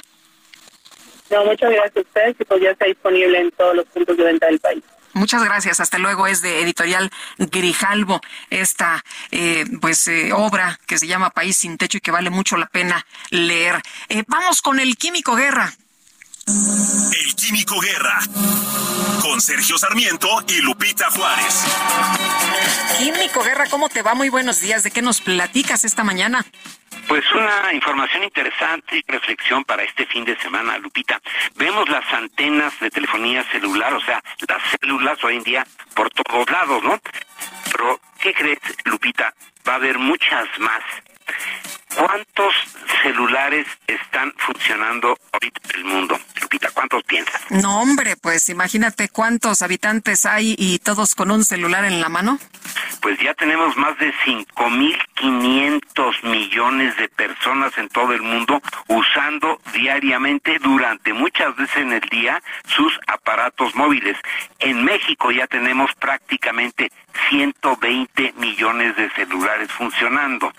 No, muchas gracias a ustedes y pues ya está disponible en todos los puntos de venta del país. Muchas gracias. Hasta luego. Es de Editorial Grijalvo esta eh, pues eh, obra que se llama País sin techo y que vale mucho la pena leer. Eh, vamos con el Químico Guerra. El Químico Guerra con Sergio Sarmiento y Lupita Juárez. Químico Guerra, ¿cómo te va? Muy buenos días. ¿De qué nos platicas esta mañana? Pues una información interesante y reflexión para este fin de semana, Lupita. Vemos las antenas de telefonía celular, o sea, las células hoy en día por todos lados, ¿no? Pero, ¿qué crees, Lupita? Va a haber muchas más. ¿Cuántos celulares están funcionando ahorita en el mundo? Lupita, ¿cuántos piensas? No, hombre, pues imagínate cuántos habitantes hay y todos con un celular en la mano. Pues ya tenemos más de 5.500 millones de personas en todo el mundo usando diariamente durante muchas veces en el día sus aparatos móviles. En México ya tenemos prácticamente 120 millones de celulares funcionando.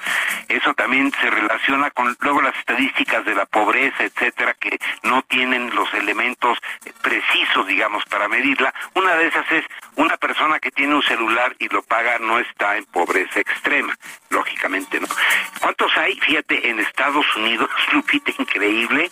Eso también se relaciona con luego las estadísticas de la pobreza, etcétera, que no tienen los elementos precisos, digamos, para medirla. Una de esas es una persona que tiene un celular y lo paga no está en pobreza extrema, lógicamente no. ¿Cuántos hay? Fíjate, en Estados Unidos, Lupita, increíble,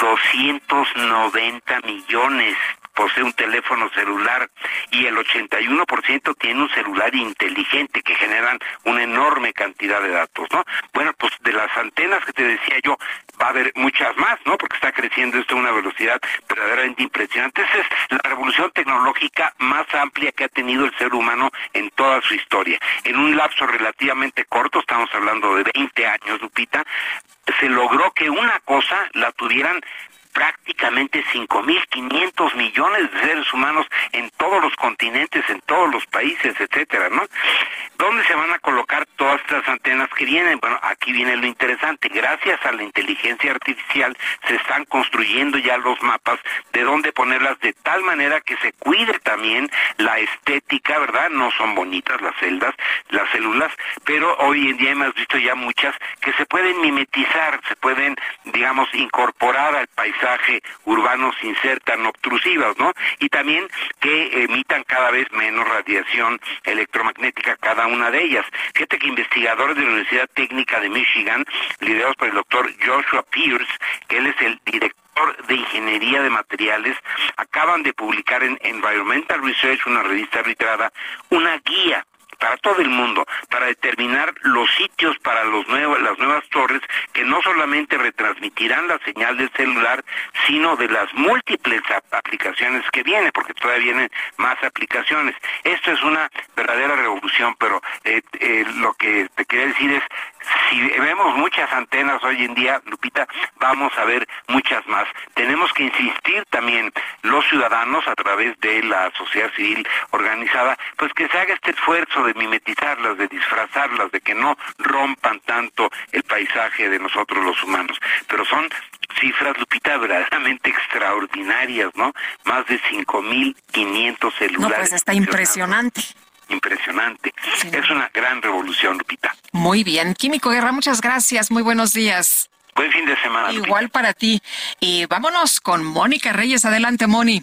290 millones posee un teléfono celular y el 81% tiene un celular inteligente que generan una enorme cantidad de datos, ¿no? Bueno, pues de las antenas que te decía yo, va a haber muchas más, ¿no? Porque está creciendo esto a una velocidad verdaderamente impresionante. Esa es la revolución tecnológica más amplia que ha tenido el ser humano en toda su historia. En un lapso relativamente corto, estamos hablando de 20 años, Lupita, se logró que una cosa la tuvieran prácticamente 5.500 millones de seres humanos en todos los continentes, en todos los países, etcétera, ¿no? ¿Dónde se van a colocar todas estas antenas que vienen? Bueno, aquí viene lo interesante. Gracias a la inteligencia artificial se están construyendo ya los mapas de dónde ponerlas de tal manera que se cuide también la estética, ¿verdad? No son bonitas las celdas, las células, pero hoy en día hemos visto ya muchas que se pueden mimetizar, se pueden, digamos, incorporar al paisaje urbano sin ser tan obtrusivas, ¿no? Y también que emitan cada vez menos radiación electromagnética cada una de ellas. Fíjate que investigadores de la Universidad Técnica de Michigan, liderados por el doctor Joshua Pierce, que él es el director de Ingeniería de Materiales, acaban de publicar en Environmental Research, una revista arbitrada, una guía para todo el mundo, para determinar los sitios para los las nuevas torres que no solamente retransmitirán la señal del celular, sino de las múltiples aplicaciones que vienen, porque todavía vienen más aplicaciones. Esto es una verdadera revolución, pero eh, eh, lo que te quería decir es, si vemos muchas antenas hoy en día, Lupita, vamos a ver muchas más. Tenemos que insistir también los ciudadanos a través de la sociedad civil organizada, pues que se haga este esfuerzo de mimetizarlas, de disfrazarlas, de que no rompan tanto el paisaje de nosotros los humanos. Pero son cifras, Lupita, verdaderamente extraordinarias, ¿no? Más de 5.500 celulares. No, pues está impresionante impresionante. Es una gran revolución, Lupita. Muy bien. Químico Guerra, muchas gracias. Muy buenos días. Buen fin de semana. Igual para ti. Y vámonos con Mónica Reyes. Adelante, Moni.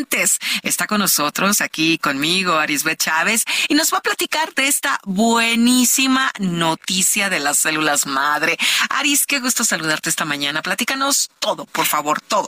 Está con nosotros aquí conmigo Arisbet Chávez y nos va a platicar de esta buenísima noticia de las células madre. Aris, qué gusto saludarte esta mañana. Platícanos todo, por favor, todo.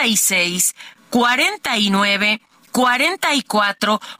56 49 44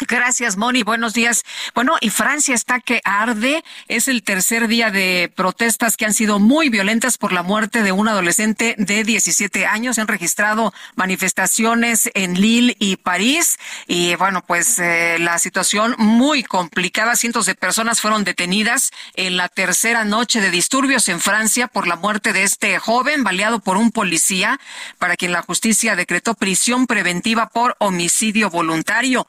Gracias, Moni. Buenos días. Bueno, y Francia está que arde. Es el tercer día de protestas que han sido muy violentas por la muerte de un adolescente de 17 años. Se han registrado manifestaciones en Lille y París. Y bueno, pues eh, la situación muy complicada. Cientos de personas fueron detenidas en la tercera noche de disturbios en Francia por la muerte de este joven baleado por un policía, para quien la justicia decretó prisión preventiva por homicidio voluntario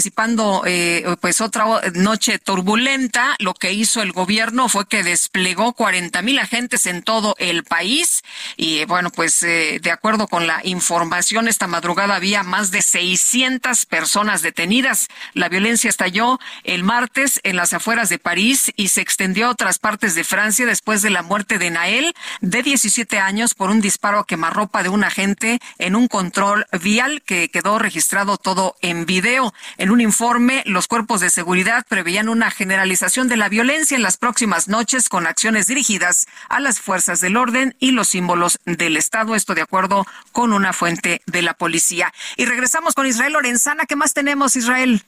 anticipando eh, pues otra noche turbulenta, lo que hizo el gobierno fue que desplegó 40 mil agentes en todo el país y bueno, pues eh, de acuerdo con la información, esta madrugada había más de 600 personas detenidas. La violencia estalló el martes en las afueras de París y se extendió a otras partes de Francia después de la muerte de Nael, de 17 años, por un disparo a quemarropa de un agente en un control vial que quedó registrado todo en video. Un informe, los cuerpos de seguridad preveían una generalización de la violencia en las próximas noches con acciones dirigidas a las fuerzas del orden y los símbolos del Estado. Esto de acuerdo con una fuente de la policía. Y regresamos con Israel Lorenzana. ¿Qué más tenemos, Israel?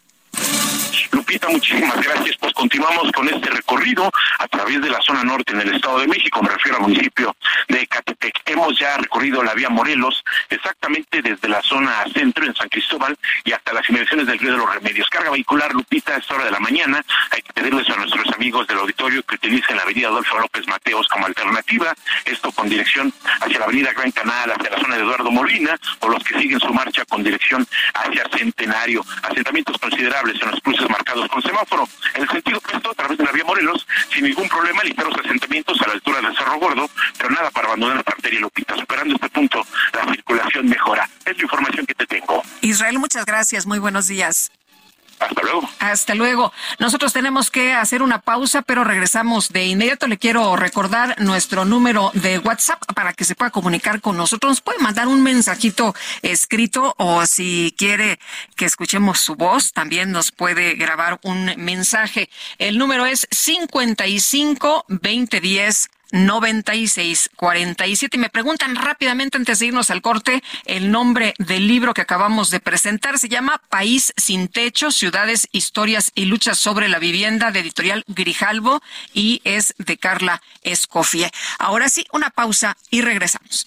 Lupita, muchísimas gracias. Pues continuamos con este recorrido a través de la zona norte en el Estado de México, me refiero al municipio de Catepec. Hemos ya recorrido la vía Morelos, exactamente desde la zona centro en San Cristóbal y hasta las inmediaciones del Río de los Remedios. Carga vehicular, Lupita, a esta hora de la mañana. Hay que pedirles a nuestros amigos del auditorio que utilicen la avenida Adolfo López Mateos como alternativa, esto con dirección hacia la avenida Gran Canal, hacia la zona de Eduardo Molina, o los que siguen su marcha con dirección hacia Centenario. Asentamientos considerables en los cruces marcados con semáforo. En el sentido opuesto, a través de la vía Morelos, sin ningún problema, ligeros asentamientos a la altura del Cerro Gordo, pero nada para abandonar la arteria Lupita. Superando este punto, la circulación mejora. Es la información que te tengo. Israel, muchas gracias. Muy buenos días. Hasta luego. Hasta luego. Nosotros tenemos que hacer una pausa, pero regresamos de inmediato. Le quiero recordar nuestro número de WhatsApp para que se pueda comunicar con nosotros. Nos puede mandar un mensajito escrito o si quiere que escuchemos su voz, también nos puede grabar un mensaje. El número es 55 2010 9647. Y me preguntan rápidamente antes de irnos al corte el nombre del libro que acabamos de presentar. Se llama País sin techo, ciudades, historias y luchas sobre la vivienda de editorial Grijalvo y es de Carla Escofie. Ahora sí, una pausa y regresamos.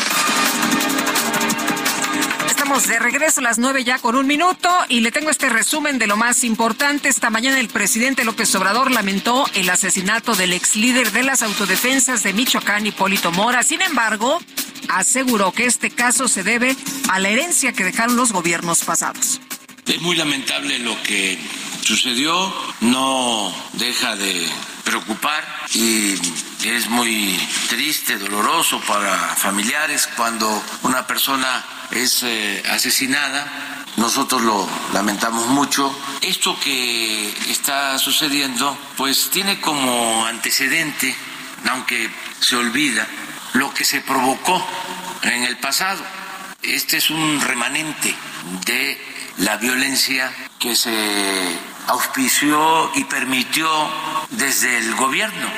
De regreso a las nueve ya con un minuto y le tengo este resumen de lo más importante. Esta mañana el presidente López Obrador lamentó el asesinato del ex líder de las autodefensas de Michoacán, Hipólito Mora. Sin embargo, aseguró que este caso se debe a la herencia que dejaron los gobiernos pasados. Es muy lamentable lo que sucedió, no deja de preocupar y es muy triste, doloroso para familiares cuando una persona es eh, asesinada. Nosotros lo lamentamos mucho. Esto que está sucediendo, pues tiene como antecedente, aunque se olvida, lo que se provocó en el pasado. Este es un remanente de la violencia que se auspició y permitió desde el gobierno.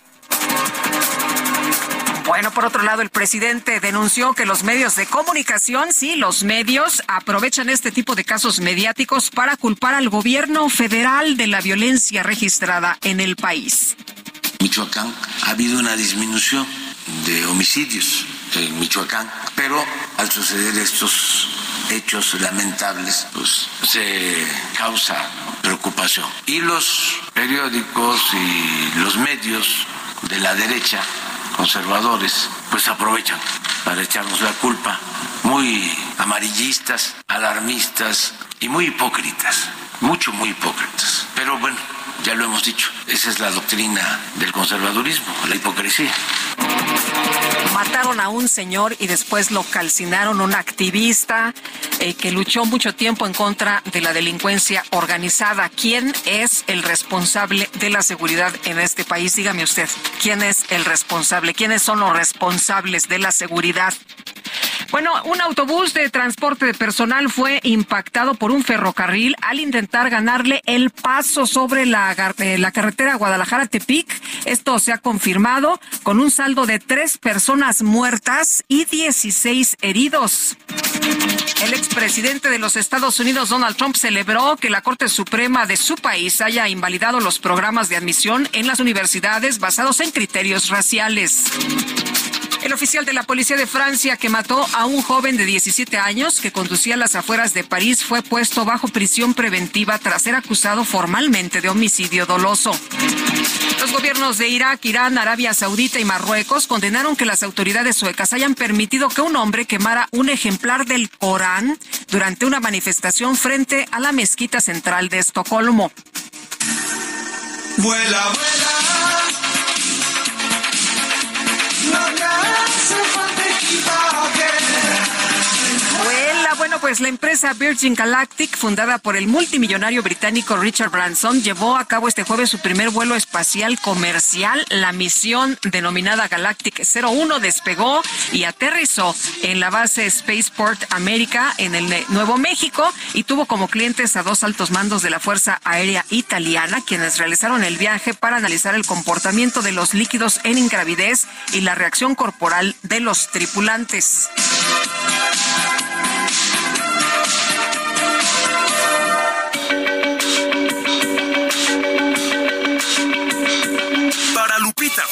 Bueno, por otro lado, el presidente denunció que los medios de comunicación, sí, los medios aprovechan este tipo de casos mediáticos para culpar al gobierno federal de la violencia registrada en el país. Michoacán ha habido una disminución de homicidios en Michoacán, pero al suceder estos hechos lamentables, pues se causa preocupación. Y los periódicos y los medios de la derecha conservadores, pues aprovechan para echarnos la culpa, muy amarillistas, alarmistas y muy hipócritas, mucho, muy hipócritas. Pero bueno, ya lo hemos dicho, esa es la doctrina del conservadurismo, la hipocresía. Mataron a un señor y después lo calcinaron un activista eh, que luchó mucho tiempo en contra de la delincuencia organizada. ¿Quién es el responsable de la seguridad en este país? Dígame usted, ¿quién es el responsable? ¿Quiénes son los responsables de la seguridad? Bueno, un autobús de transporte de personal fue impactado por un ferrocarril al intentar ganarle el paso sobre la, eh, la carretera Guadalajara-Tepic. Esto se ha confirmado con un saldo de tres personas muertas y 16 heridos. El expresidente de los Estados Unidos, Donald Trump, celebró que la Corte Suprema de su país haya invalidado los programas de admisión en las universidades basados en criterios raciales. El oficial de la policía de Francia que mató a un joven de 17 años que conducía a las afueras de París fue puesto bajo prisión preventiva tras ser acusado formalmente de homicidio doloso. Los gobiernos de Irak, Irán, Arabia Saudita y Marruecos condenaron que las autoridades suecas hayan permitido que un hombre quemara un ejemplar del Corán durante una manifestación frente a la mezquita central de Estocolmo. Vuela, vuela. Pues la empresa Virgin Galactic, fundada por el multimillonario británico Richard Branson, llevó a cabo este jueves su primer vuelo espacial comercial. La misión denominada Galactic 01 despegó y aterrizó en la base Spaceport América en el Nuevo México y tuvo como clientes a dos altos mandos de la Fuerza Aérea Italiana, quienes realizaron el viaje para analizar el comportamiento de los líquidos en ingravidez y la reacción corporal de los tripulantes.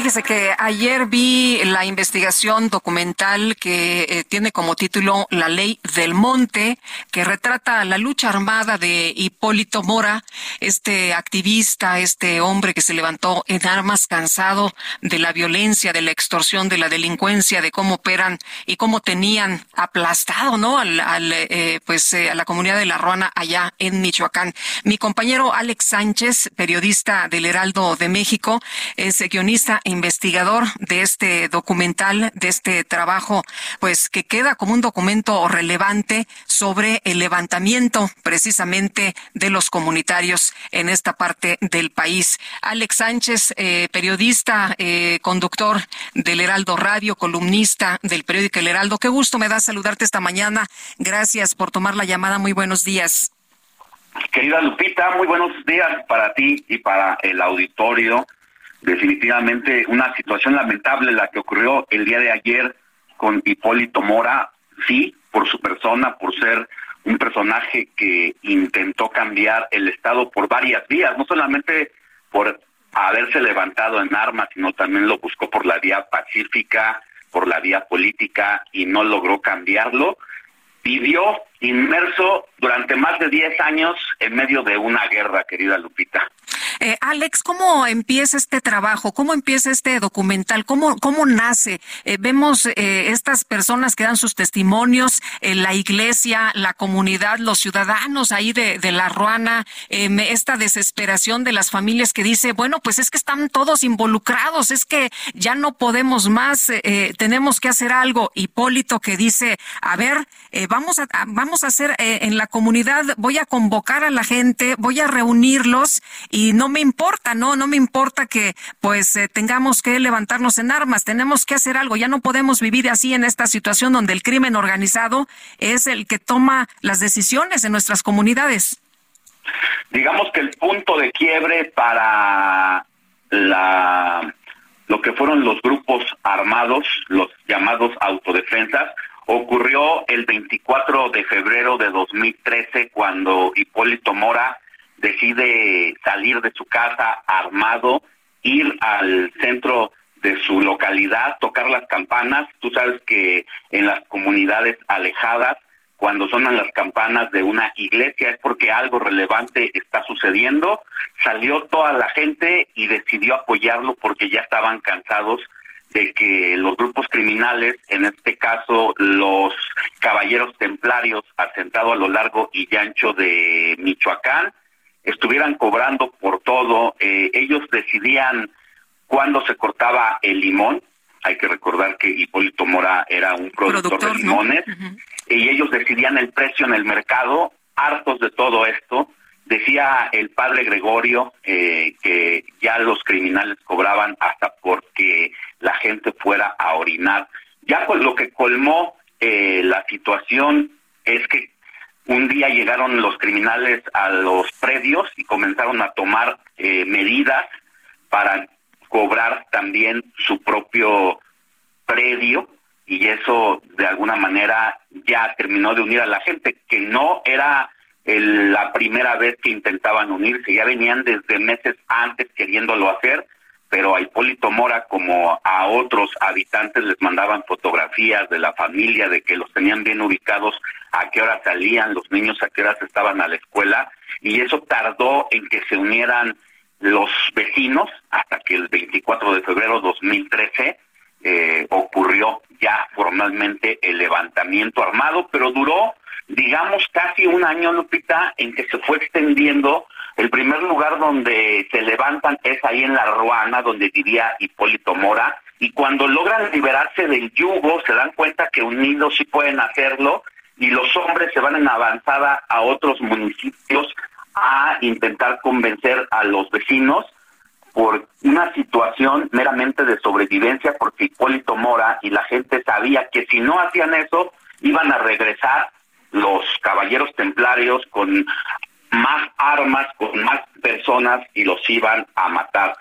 Fíjese que ayer vi la investigación documental que eh, tiene como título La Ley del Monte, que retrata la lucha armada de Hipólito Mora, este activista, este hombre que se levantó en armas cansado de la violencia, de la extorsión, de la delincuencia, de cómo operan y cómo tenían aplastado, ¿no? Al, al eh, pues eh, a la comunidad de La Ruana allá en Michoacán. Mi compañero Alex Sánchez, periodista del Heraldo de México, es guionista investigador de este documental, de este trabajo, pues que queda como un documento relevante sobre el levantamiento precisamente de los comunitarios en esta parte del país. Alex Sánchez, eh, periodista, eh, conductor del Heraldo Radio, columnista del periódico El Heraldo. Qué gusto me da saludarte esta mañana. Gracias por tomar la llamada. Muy buenos días. Querida Lupita, muy buenos días para ti y para el auditorio definitivamente una situación lamentable la que ocurrió el día de ayer con Hipólito Mora, sí, por su persona, por ser un personaje que intentó cambiar el Estado por varias vías, no solamente por haberse levantado en armas, sino también lo buscó por la vía pacífica, por la vía política y no logró cambiarlo. Vivió inmerso durante más de 10 años en medio de una guerra, querida Lupita. Eh, Alex, ¿cómo empieza este trabajo? ¿Cómo empieza este documental? ¿Cómo, cómo nace? Eh, vemos eh, estas personas que dan sus testimonios, la iglesia, la comunidad, los ciudadanos ahí de, de La Ruana, esta desesperación de las familias que dice, bueno, pues es que están todos involucrados, es que ya no podemos más, tenemos que hacer algo. Hipólito que dice, a ver, vamos a, vamos a hacer en la comunidad, voy a convocar a la gente, voy a reunirlos y no me importa, no, no me importa que pues eh, tengamos que levantarnos en armas, tenemos que hacer algo, ya no podemos vivir así en esta situación donde el crimen organizado es el que toma las decisiones en nuestras comunidades. Digamos que el punto de quiebre para la lo que fueron los grupos armados, los llamados autodefensas, ocurrió el 24 de febrero de 2013 cuando Hipólito Mora decide salir de su casa armado, ir al centro de su localidad, tocar las campanas. Tú sabes que en las comunidades alejadas, cuando sonan las campanas de una iglesia es porque algo relevante está sucediendo. Salió toda la gente y decidió apoyarlo porque ya estaban cansados de que los grupos criminales, en este caso los caballeros templarios asentados a lo largo y ancho de Michoacán, estuvieran cobrando por todo. Eh, ellos decidían cuándo se cortaba el limón. Hay que recordar que Hipólito Mora era un productor, de limones. Y ellos decidían el precio en el mercado, hartos de todo esto. Decía el padre Gregorio eh, que ya los criminales cobraban hasta porque la gente fuera a orinar. Ya pues lo que colmó eh, la situación es que un día llegaron los criminales a los predios y comenzaron a tomar eh, medidas para cobrar también su propio predio y eso de alguna manera ya terminó de unir a la gente, que no era la primera vez que intentaban unirse, ya venían desde meses antes queriéndolo hacer, pero a Hipólito Mora como a otros habitantes les mandaban fotografías de la familia, de que los tenían bien ubicados, a qué hora salían los niños, a qué horas estaban a la escuela, y eso tardó en que se unieran los vecinos hasta que el 24 de febrero de 2013 eh, ocurrió ya formalmente el levantamiento armado, pero duró, digamos, casi un año, Lupita, en que se fue extendiendo el primer lugar donde se levantan es ahí en la Ruana, donde vivía Hipólito Mora, y cuando logran liberarse del yugo, se dan cuenta que unidos sí pueden hacerlo, y los hombres se van en avanzada a otros municipios a intentar convencer a los vecinos por una situación meramente de sobrevivencia, porque Hipólito Mora y la gente sabía que si no hacían eso, iban a regresar los caballeros templarios con más armas, con más personas y los iban a matar.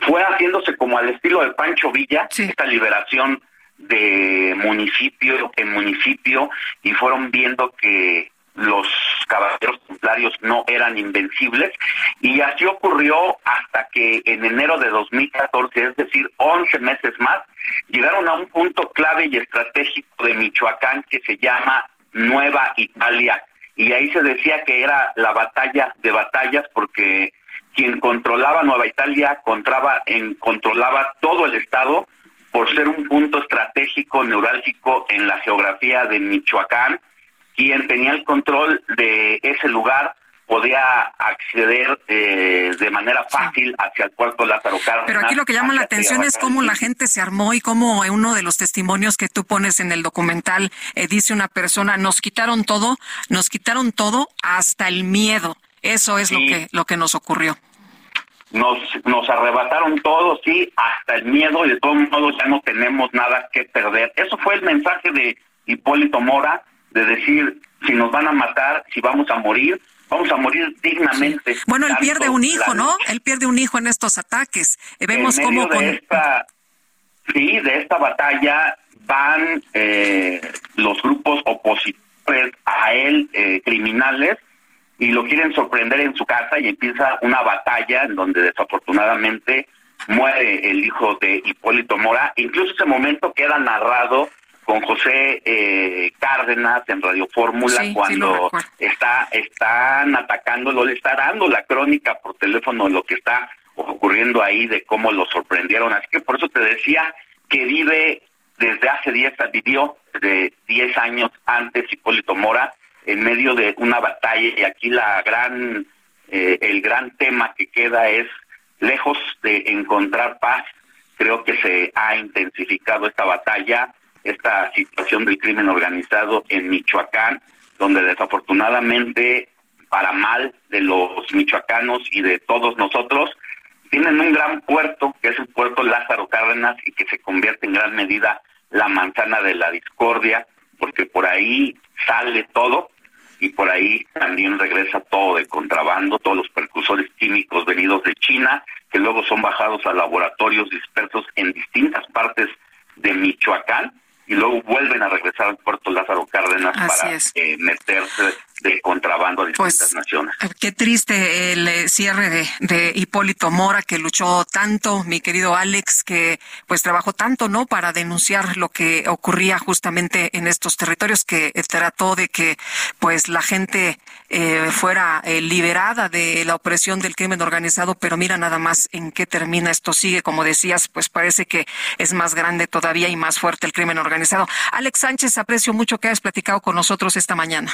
Fue haciéndose como al estilo de Pancho Villa, esta liberación de municipio en municipio y fueron viendo que los caballeros templarios no eran invencibles y así ocurrió hasta que en enero de 2014, es decir, 11 meses más, llegaron a un punto clave y estratégico de Michoacán que se llama Nueva Italia y ahí se decía que era la batalla de batallas porque quien controlaba Nueva Italia controlaba, en, controlaba todo el estado por ser un punto estratégico neurálgico en la geografía de Michoacán. Quien tenía el control de ese lugar podía acceder eh, de manera fácil hacia el puerto Lázaro Cárdenas. Pero aquí lo que llama la atención es cómo la gente se armó y cómo uno de los testimonios que tú pones en el documental eh, dice una persona, nos quitaron todo, nos quitaron todo hasta el miedo. Eso es lo que lo que nos ocurrió. Nos, nos arrebataron todo, sí, hasta el miedo y de todos modos ya no tenemos nada que perder. Eso fue el mensaje de Hipólito Mora, de decir, si nos van a matar, si vamos a morir, vamos a morir dignamente. Bueno, él pierde un hijo, ¿no? Él pierde un hijo en estos ataques. Eh, vemos cómo con... esta, sí, de esta batalla van eh, los grupos opositores a él, eh, criminales, y lo quieren sorprender en su casa y empieza una batalla en donde desafortunadamente muere el hijo de Hipólito Mora. Incluso ese momento queda narrado con José eh, Cárdenas en Radio Fórmula cuando está están atacándolo, le está dando la crónica por teléfono de lo que está ocurriendo ahí, de cómo lo sorprendieron. Así que por eso te decía que vive desde hace 10, vivió de 10 años antes Hipólito Mora en medio de una batalla. Y aquí la gran, eh, el gran tema que queda es lejos de encontrar paz, creo que se ha intensificado esta batalla esta situación del crimen organizado en Michoacán, donde desafortunadamente, para mal de los michoacanos y de todos nosotros, tienen un gran puerto, que es el puerto Lázaro Cárdenas, y que se convierte en gran medida la manzana de la discordia, porque por ahí sale todo y por ahí también regresa todo de contrabando, todos los precursores químicos venidos de China, que luego son bajados a laboratorios dispersos en distintas partes de Michoacán y luego vuelven a regresar al puerto Lázaro Cárdenas para eh, meterse de contrabando a distintas pues, naciones. Qué triste el eh, cierre de, de, Hipólito Mora, que luchó tanto, mi querido Alex, que pues trabajó tanto, ¿no? Para denunciar lo que ocurría justamente en estos territorios, que trató de que pues la gente eh, fuera eh, liberada de la opresión del crimen organizado, pero mira nada más en qué termina esto. Sigue, como decías, pues parece que es más grande todavía y más fuerte el crimen organizado. Alex Sánchez, aprecio mucho que hayas platicado con nosotros esta mañana.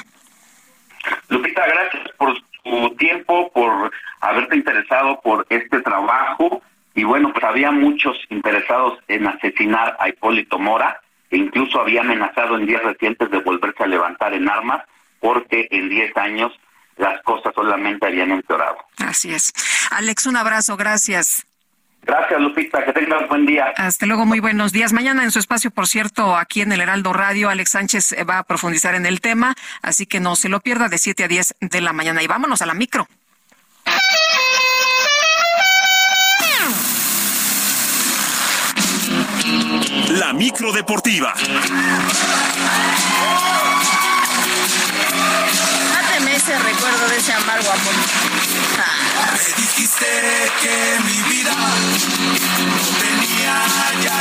Lupita, gracias por tu tiempo, por haberte interesado por este trabajo. Y bueno, pues había muchos interesados en asesinar a Hipólito Mora, e incluso había amenazado en días recientes de volverse a levantar en armas, porque en 10 años las cosas solamente habían empeorado. Así es. Alex, un abrazo, gracias. Gracias, Lupita. Que tengas buen día. Hasta luego, muy buenos días. Mañana en su espacio, por cierto, aquí en el Heraldo Radio, Alex Sánchez eh, va a profundizar en el tema, así que no se lo pierda de 7 a 10 de la mañana. Y vámonos a la micro. La micro deportiva. Ese recuerdo de ese amargo amor. Me dijiste que mi vida tenía ya.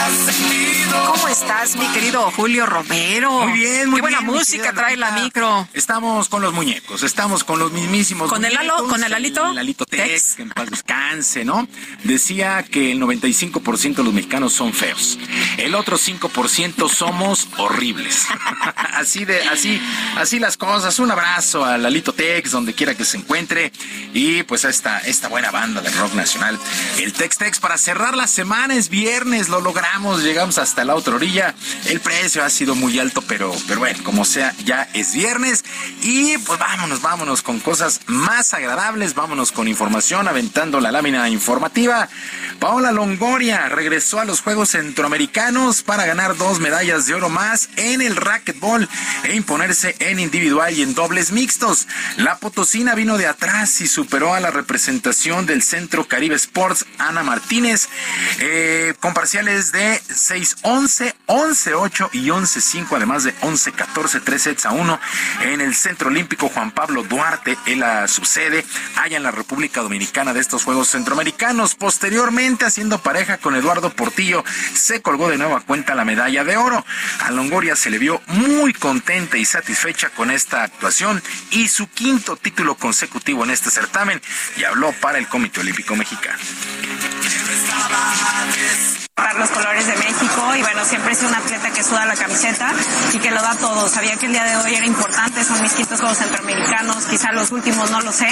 ¿Cómo estás, mi querido Julio Romero? Muy bien, muy Qué buena música trae la micro. Estamos con los muñecos, estamos con los mismísimos ¿Con el Lalo, con el Alito? El Alito Tex, que en paz descanse, ¿no? Decía que el 95% de los mexicanos son feos. El otro 5% somos horribles. así de, así, así las cosas. Un abrazo al Alito Tex, donde quiera que se encuentre. Y pues a esta, esta buena banda de rock nacional. El Tex Tex para cerrar la semana es viernes, lo logramos, llegamos hasta la otra orilla. El precio ha sido muy alto, pero, pero bueno, como sea, ya es viernes. Y pues vámonos, vámonos con cosas más agradables, vámonos con información, aventando la lámina informativa. Paola Longoria regresó a los Juegos Centroamericanos para ganar dos medallas de oro más en el racquetball e imponerse en individual y en dobles mixtos. La potosina vino de atrás y superó a la representación del Centro Caribe Sports, Ana Martínez, eh, con parciales de 6-11, 11-8 y 11-5, además de 11-14, 3 sets a 1 en el Centro Olímpico Juan Pablo Duarte, en la subsede, allá en la República Dominicana de estos Juegos Centroamericanos. Posteriormente, haciendo pareja con Eduardo Portillo, se colgó de nueva cuenta la medalla de oro. A Longoria se le vio muy contenta y satisfecha con esta actuación y su quinto título consecutivo en este certamen y habló para el Comité Olímpico Mexicano colores de México y bueno, siempre sido un atleta que suda la camiseta y que lo da todo. Sabía que el día de hoy era importante, son mis quintos Juegos Centroamericanos, quizá los últimos no lo sé.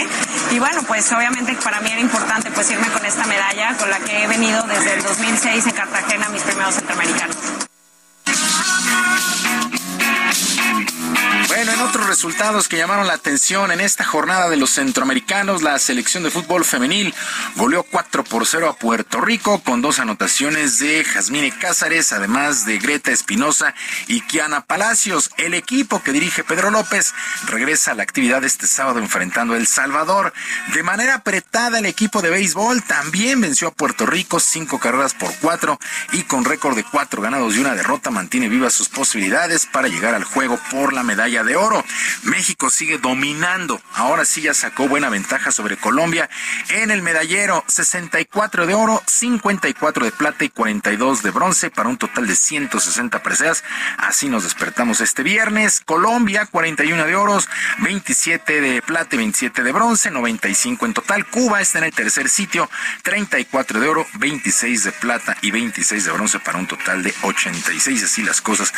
Y bueno, pues obviamente para mí era importante pues irme con esta medalla con la que he venido desde el 2006 en Cartagena, mis primeros Centroamericanos. Bueno, en otros resultados que llamaron la atención en esta jornada de los centroamericanos, la selección de fútbol femenil goleó 4 por 0 a Puerto Rico con dos anotaciones de Jasmine Cázares, además de Greta Espinosa y Kiana Palacios. El equipo que dirige Pedro López regresa a la actividad este sábado enfrentando a El Salvador. De manera apretada, el equipo de béisbol también venció a Puerto Rico cinco carreras por cuatro y con récord de cuatro ganados y una derrota mantiene vivas sus posibilidades para llegar al juego por la medalla de oro. México sigue dominando. Ahora sí ya sacó buena ventaja sobre Colombia en el medallero. 64 de oro, 54 de plata y 42 de bronce para un total de 160 preseas. Así nos despertamos este viernes. Colombia, 41 de oros, 27 de plata y 27 de bronce, 95 en total. Cuba está en el tercer sitio, 34 de oro, 26 de plata y 26 de bronce para un total de 86. Así las cosas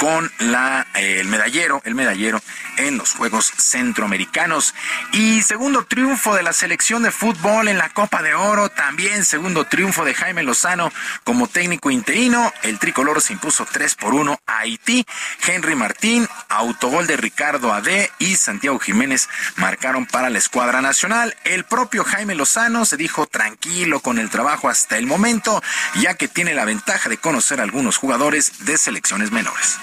con la, eh, el medallero, el medallero en los Juegos Centroamericanos. Y segundo triunfo de la selección de fútbol en la Copa de Oro, también segundo triunfo de Jaime Lozano como técnico interino. El tricolor se impuso 3 por 1 a Haití. Henry Martín, autogol de Ricardo Ade y Santiago Jiménez marcaron para la escuadra nacional. El propio Jaime Lozano se dijo tranquilo con el trabajo hasta el momento, ya que tiene la ventaja de conocer a algunos jugadores de selecciones menores.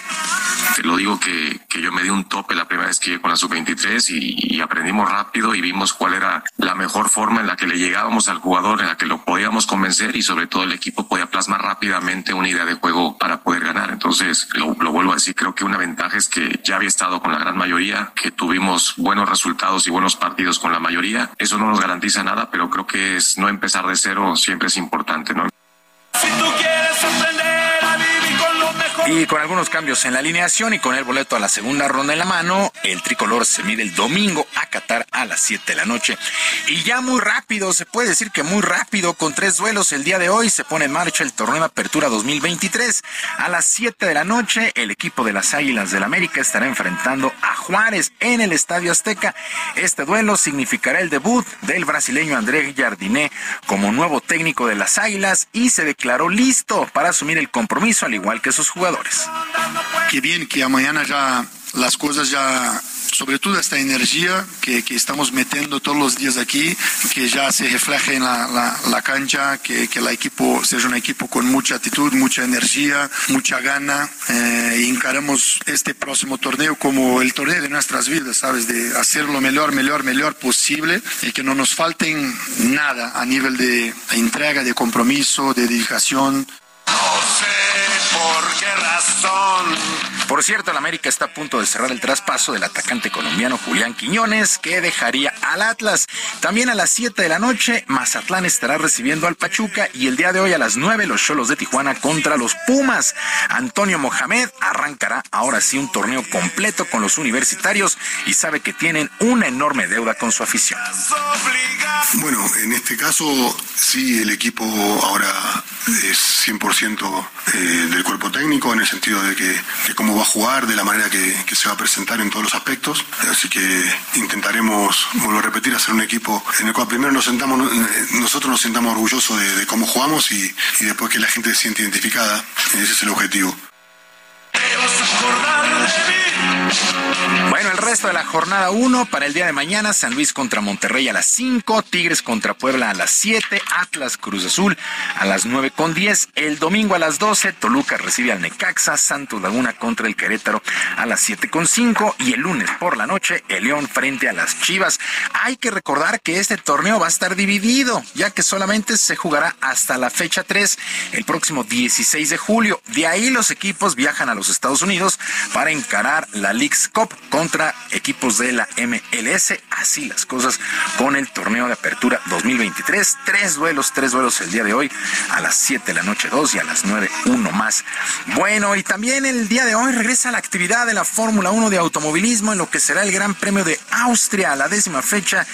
Te lo digo que, que yo me di un tope la primera vez que llegué con la sub-23 y, y aprendimos rápido y vimos cuál era la mejor forma en la que le llegábamos al jugador, en la que lo podíamos convencer y sobre todo el equipo podía plasmar rápidamente una idea de juego para poder ganar. Entonces, lo, lo vuelvo a decir, creo que una ventaja es que ya había estado con la gran mayoría, que tuvimos buenos resultados y buenos partidos con la mayoría. Eso no nos garantiza nada, pero creo que es no empezar de cero siempre es importante, ¿no? Si tú quieres aprender a vivir. Y con algunos cambios en la alineación y con el boleto a la segunda ronda en la mano, el tricolor se mide el domingo a Qatar a las 7 de la noche. Y ya muy rápido, se puede decir que muy rápido, con tres duelos el día de hoy, se pone en marcha el torneo de apertura 2023. A las 7 de la noche, el equipo de las Águilas del América estará enfrentando a Juárez en el Estadio Azteca. Este duelo significará el debut del brasileño André Jardiné como nuevo técnico de las Águilas y se declaró listo para asumir el compromiso al igual que sus jugadores. Qué bien que mañana ya las cosas ya, sobre todo esta energía que, que estamos metiendo todos los días aquí, que ya se refleje en la, la, la cancha, que, que el equipo sea un equipo con mucha actitud, mucha energía, mucha gana, eh, y encaramos este próximo torneo como el torneo de nuestras vidas, ¿sabes? De hacer lo mejor, mejor, mejor posible y que no nos falten nada a nivel de entrega, de compromiso, de dedicación. No sé por qué razón. Por cierto, el América está a punto de cerrar el traspaso del atacante colombiano Julián Quiñones, que dejaría al Atlas. También a las 7 de la noche, Mazatlán estará recibiendo al Pachuca y el día de hoy a las 9 los Cholos de Tijuana contra los Pumas. Antonio Mohamed arrancará ahora sí un torneo completo con los universitarios y sabe que tienen una enorme deuda con su afición. Bueno, en este caso sí, el equipo ahora es 100% eh, del cuerpo técnico en el sentido de que, cómo va a jugar, de la manera que, se va a presentar en todos los aspectos. Así que intentaremos, vuelvo a repetir, hacer un equipo en el cual primero nos sentamos, nosotros nos sentamos orgullosos de, cómo jugamos y después que la gente se siente identificada. Ese es el objetivo. Bueno, el resto de la jornada 1 para el día de mañana, San Luis contra Monterrey a las 5, Tigres contra Puebla a las 7, Atlas Cruz Azul a las 9 con 10, el domingo a las 12, Toluca recibe al Necaxa, Santos Laguna contra el Querétaro a las 7 con 5 y el lunes por la noche, el León frente a las Chivas. Hay que recordar que este torneo va a estar dividido, ya que solamente se jugará hasta la fecha 3, el próximo 16 de julio. De ahí los equipos viajan a los Estados Unidos para encarar la League's Cup contra equipos de la MLS. Así las cosas con el torneo de apertura 2023. Tres duelos, tres duelos el día de hoy. A las 7 de la noche dos y a las 9 uno más. Bueno, y también el día de hoy regresa la actividad de la Fórmula 1 de automovilismo en lo que será el Gran Premio de Austria, la décima fecha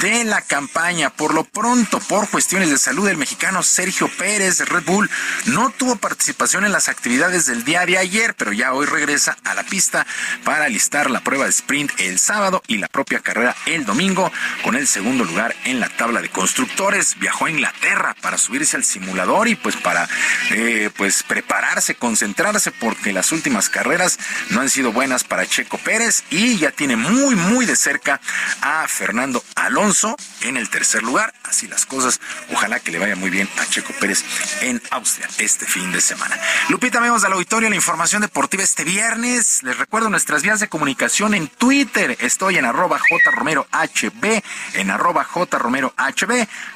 de la campaña. Por lo pronto, por cuestiones de salud, el mexicano Sergio Pérez Red Bull no tuvo participación en las actividades del día de ayer, pero ya hoy regresa a la pista para alistar la prueba de sprint el sábado y la propia carrera el domingo con el segundo lugar en la tabla de constructores. Viajó a Inglaterra para subirse al simulador y pues para eh, pues prepararse, concentrarse porque las últimas carreras no han sido buenas para Checo Pérez y ya tiene muy muy de cerca a Fernando Alonso en el tercer lugar. Así las cosas. Ojalá que le vaya muy bien a Checo Pérez en Austria este fin de semana. Lupita, amigos del auditorio, la información deportiva este viernes. Les recuerdo nuestras vías de comunicación en Twitter. Estoy en arroba jromerohb, en arroba jromerohb.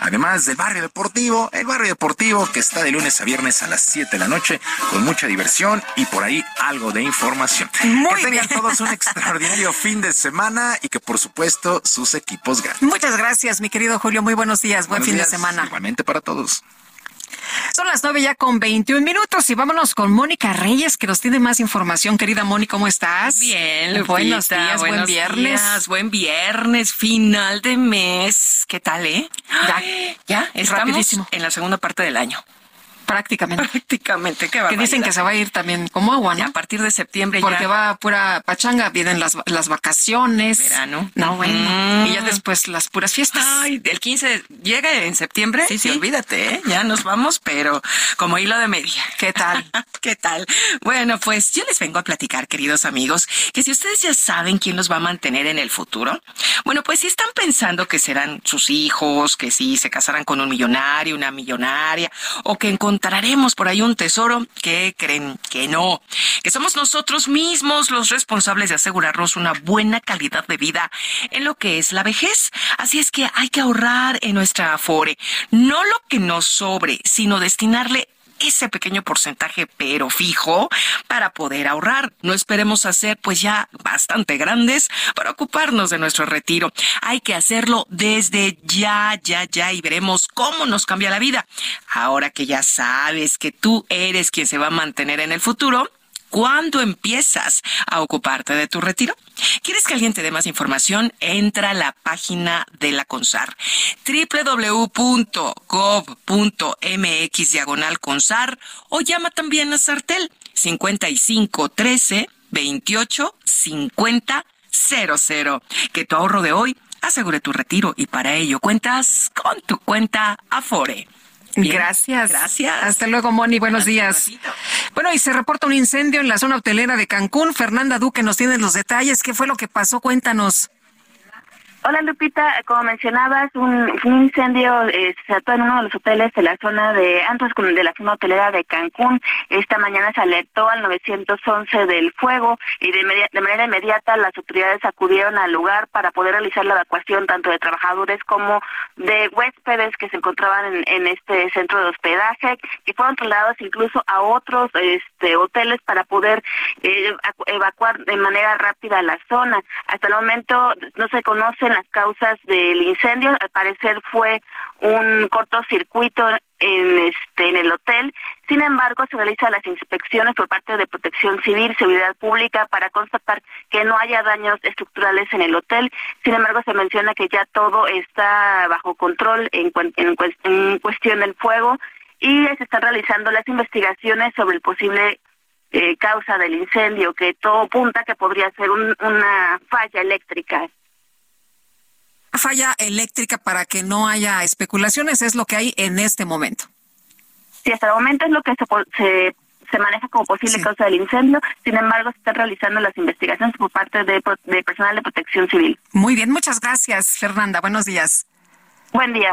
Además del barrio deportivo, el barrio deportivo que está de lunes a viernes a las 7 de la noche con mucha diversión y por ahí algo de información. Muy que tengan bien. todos un extraordinario fin de semana y que por supuesto sus equipos ganen. Muchas gracias, mi querido Julio. Muy buenos días. Buen Buenos fin días, de semana. Igualmente para todos. Son las nueve ya con 21 minutos y vámonos con Mónica Reyes que nos tiene más información. Querida Mónica, ¿cómo estás? Bien, Lupita, Buenos días, buen buenos viernes. días, buen viernes, final de mes. ¿Qué tal, eh? Ya, ya, estamos rapidísimo. en la segunda parte del año. Prácticamente. Prácticamente, qué Que dicen que se va a ir también como agua, ¿no? A partir de septiembre Porque ya. va pura pachanga, vienen las, las vacaciones. Verano. No, bueno. Mm. Y ya después las puras fiestas. Ay, el 15 llega en septiembre. Sí, Sí, sí. olvídate, ¿eh? ya nos vamos, pero como hilo de media. ¿Qué tal? ¿Qué tal? Bueno, pues yo les vengo a platicar, queridos amigos, que si ustedes ya saben quién los va a mantener en el futuro, bueno, pues si están pensando que serán sus hijos, que si se casarán con un millonario, una millonaria, o que encontrarán encontraremos por ahí un tesoro. Que creen que no, que somos nosotros mismos los responsables de asegurarnos una buena calidad de vida en lo que es la vejez. Así es que hay que ahorrar en nuestra afore, no lo que nos sobre, sino destinarle ese pequeño porcentaje, pero fijo, para poder ahorrar. No esperemos hacer pues ya bastante grandes para ocuparnos de nuestro retiro. Hay que hacerlo desde ya, ya, ya y veremos cómo nos cambia la vida. Ahora que ya sabes que tú eres quien se va a mantener en el futuro, ¿Cuándo empiezas a ocuparte de tu retiro? ¿Quieres que alguien te dé más información? Entra a la página de la CONSAR www.gov.mx diagonal CONSAR o llama también a Sartel 55 13 28 50 00. Que tu ahorro de hoy asegure tu retiro y para ello cuentas con tu cuenta Afore. Gracias. Gracias. Hasta luego, Moni. Buenos días. Bueno, y se reporta un incendio en la zona hotelera de Cancún. Fernanda Duque nos tiene los detalles. ¿Qué fue lo que pasó? Cuéntanos. Hola Lupita, como mencionabas, un, incendio eh, se trató en uno de los hoteles de la zona de Antos, de la zona hotelera de Cancún. Esta mañana se alertó al 911 del fuego y de, manera inmediata las autoridades acudieron al lugar para poder realizar la evacuación tanto de trabajadores como de huéspedes que se encontraban en, en este centro de hospedaje, que fueron trasladados incluso a otros este, hoteles para poder eh, evacuar de manera rápida la zona. Hasta el momento no se conocen las causas del incendio. Al parecer fue un cortocircuito en este en el hotel. Sin embargo, se realizan las inspecciones por parte de Protección Civil, Seguridad Pública para constatar que no haya daños estructurales en el hotel. Sin embargo, se menciona que ya todo está bajo control en, en cuestión del fuego y se están realizando las investigaciones sobre el posible eh, causa del incendio, que todo apunta que podría ser una falla eléctrica falla eléctrica para que no haya especulaciones, es lo que hay en este momento. Sí, hasta el momento es lo que se, se, maneja como posible causa del incendio, sin embargo se están realizando las investigaciones por parte de, de personal de protección civil. Muy bien, muchas gracias Fernanda, buenos días. Buen día,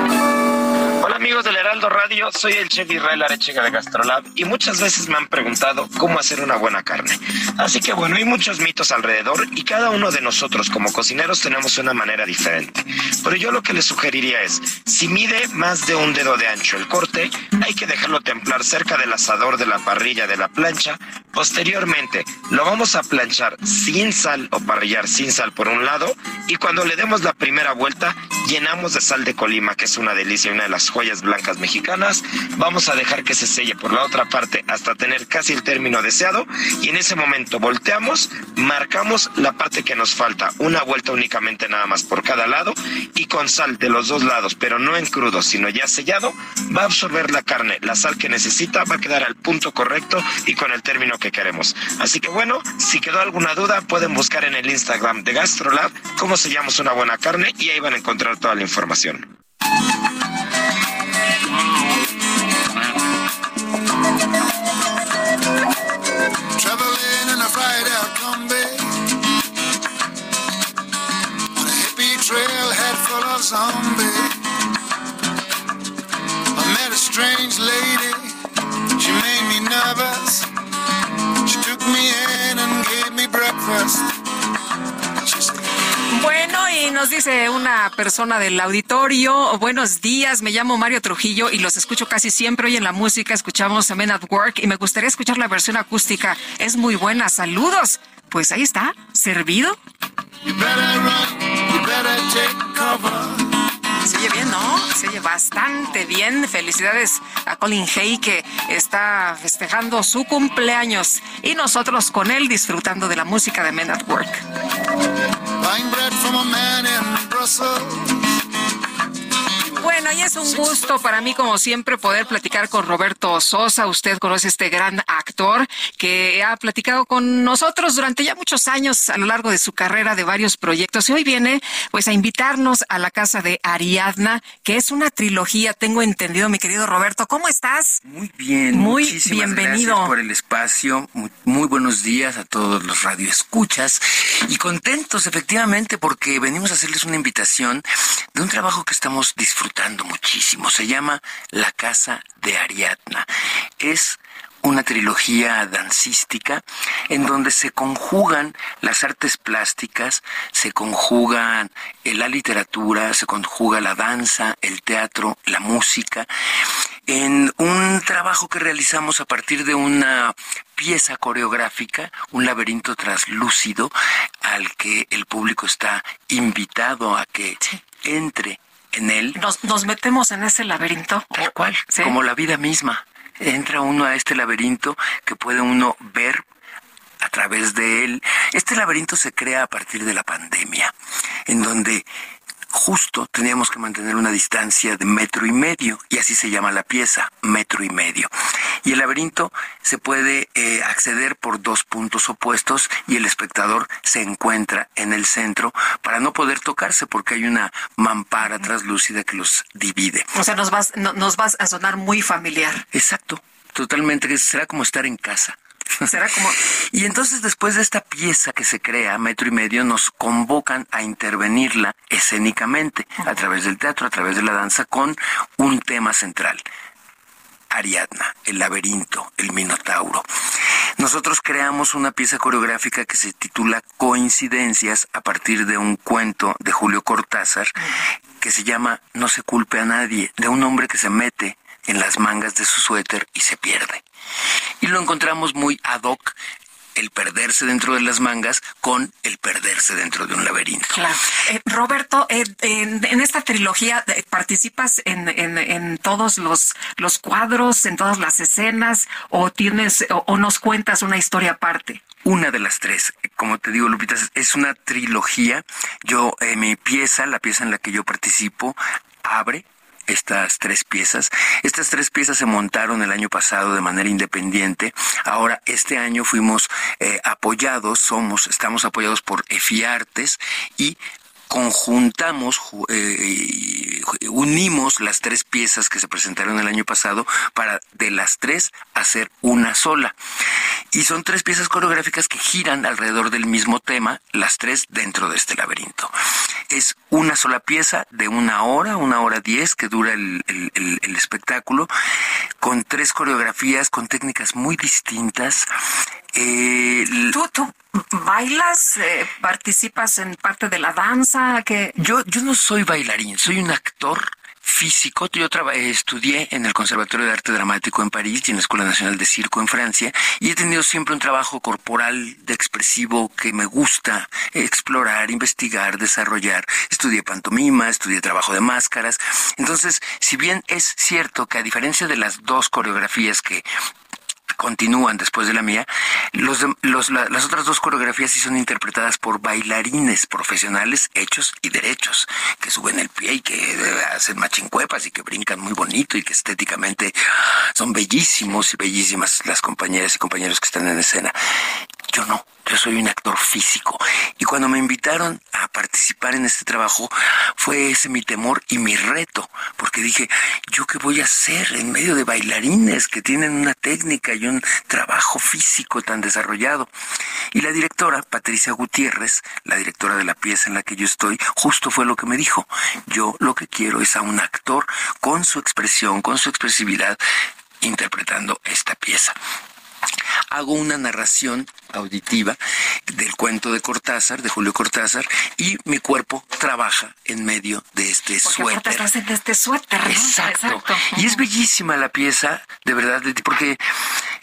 Amigos del Heraldo Radio, soy el chef Israel Arechiga de Gastrolab y muchas veces me han preguntado cómo hacer una buena carne. Así que bueno, hay muchos mitos alrededor y cada uno de nosotros como cocineros tenemos una manera diferente. Pero yo lo que les sugeriría es, si mide más de un dedo de ancho el corte, hay que dejarlo templar cerca del asador de la parrilla de la plancha. Posteriormente, lo vamos a planchar sin sal o parrillar sin sal por un lado y cuando le demos la primera vuelta, llenamos de sal de colima, que es una delicia, una de las joyas blancas mexicanas. Vamos a dejar que se selle por la otra parte hasta tener casi el término deseado y en ese momento volteamos, marcamos la parte que nos falta, una vuelta únicamente nada más por cada lado y con sal de los dos lados, pero no en crudo, sino ya sellado, va a absorber la carne, la sal que necesita va a quedar al punto correcto y con el término que queremos. Así que bueno, si quedó alguna duda, pueden buscar en el Instagram de GastroLab cómo sellamos una buena carne y ahí van a encontrar toda la información. I met a strange lady. She made me nervous. She took me in and gave me breakfast. Bueno, y nos dice una persona del auditorio, buenos días, me llamo Mario Trujillo y los escucho casi siempre. Hoy en la música escuchamos Men at Work y me gustaría escuchar la versión acústica. Es muy buena, saludos. Pues ahí está, servido. Se oye bien, ¿no? Se oye bastante bien. Felicidades a Colin Hay que está festejando su cumpleaños y nosotros con él disfrutando de la música de Men at Work. Bueno, y es un gusto para mí, como siempre, poder platicar con Roberto Sosa. Usted conoce este gran actor que ha platicado con nosotros durante ya muchos años a lo largo de su carrera de varios proyectos. Y hoy viene, pues, a invitarnos a la casa de Ariadna, que es una trilogía, tengo entendido, mi querido Roberto. ¿Cómo estás? Muy bien. Muy muchísimas bienvenido. Gracias por el espacio. Muy, muy buenos días a todos los radioescuchas. Y contentos, efectivamente, porque venimos a hacerles una invitación de un trabajo que estamos disfrutando muchísimo. Se llama La Casa de Ariadna. Es una trilogía dancística en donde se conjugan las artes plásticas, se conjugan eh, la literatura, se conjuga la danza, el teatro, la música, en un trabajo que realizamos a partir de una pieza coreográfica, un laberinto traslúcido al que el público está invitado a que entre en él. Nos, nos metemos en ese laberinto. Tal cual, como la vida misma. Entra uno a este laberinto que puede uno ver a través de él. Este laberinto se crea a partir de la pandemia, en donde justo teníamos que mantener una distancia de metro y medio, y así se llama la pieza, metro y medio. Y el laberinto se puede eh, acceder por dos puntos opuestos y el espectador se encuentra en el centro para no poder tocarse porque hay una mampara traslúcida que los divide. O sea, nos vas, no- nos vas a sonar muy familiar. Exacto, totalmente, será como estar en casa. Será como... Y entonces después de esta pieza que se crea, metro y medio, nos convocan a intervenirla escénicamente, a través del teatro, a través de la danza, con un tema central. Ariadna, el laberinto, el minotauro. Nosotros creamos una pieza coreográfica que se titula Coincidencias a partir de un cuento de Julio Cortázar que se llama No se culpe a nadie, de un hombre que se mete en las mangas de su suéter y se pierde. Y lo encontramos muy ad hoc el perderse dentro de las mangas con el perderse dentro de un laberinto. Claro. Eh, Roberto, eh, en, en esta trilogía eh, participas en, en, en todos los, los cuadros, en todas las escenas, o tienes, o, o nos cuentas una historia aparte. Una de las tres, como te digo, Lupita, es- es una trilogía. Yo, eh, mi pieza, la pieza en la que yo participo, abre estas tres piezas. Estas tres piezas se montaron el año pasado de manera independiente. Ahora, este año fuimos eh, apoyados, somos, estamos apoyados por EFIARTES y conjuntamos, ju- eh, unimos las tres piezas que se presentaron el año pasado para de las tres hacer una sola. Y son tres piezas coreográficas que giran alrededor del mismo tema, las tres dentro de este laberinto. Es una sola pieza de una hora, una hora diez que dura el, el- el- el espectáculo, con tres coreografías, con técnicas muy distintas. Eh, ¿Tú, tú bailas, eh, participas en parte de la danza? que Yo, yo no soy bailarín, soy un actor físico. Yo eh, estudié en el Conservatorio de Arte Dramático en París y en la Escuela Nacional de Circo en Francia y he tenido siempre un trabajo corporal de expresivo que me gusta explorar, investigar, desarrollar. Estudié pantomima, estudié trabajo de máscaras. Entonces, si bien es cierto que a diferencia de las dos coreografías que continúan después de la mía. Los, los- la- las otras dos coreografías sí son interpretadas por bailarines profesionales hechos y derechos, que suben el pie y que eh, hacen machincuepas y que brincan muy bonito y que estéticamente son bellísimos y bellísimas las compañeras y compañeros que están en escena. Yo no, yo soy un actor físico. Y cuando me invitaron a participar en este trabajo, fue ese mi temor y mi reto, porque dije, ¿yo qué voy a hacer en medio de bailarines que tienen una técnica y un trabajo físico tan desarrollado? Y la directora, Patricia Gutiérrez, la directora de la pieza en la que yo estoy, justo fue lo que me dijo. Yo lo que quiero es a un actor con su expresión, con su expresividad, interpretando esta pieza. Hago una narración auditiva del cuento de Cortázar, de Julio Cortázar, y mi cuerpo trabaja en medio de este suéter. Estás en este suéter. Exacto. Y es bellísima la pieza, de verdad, porque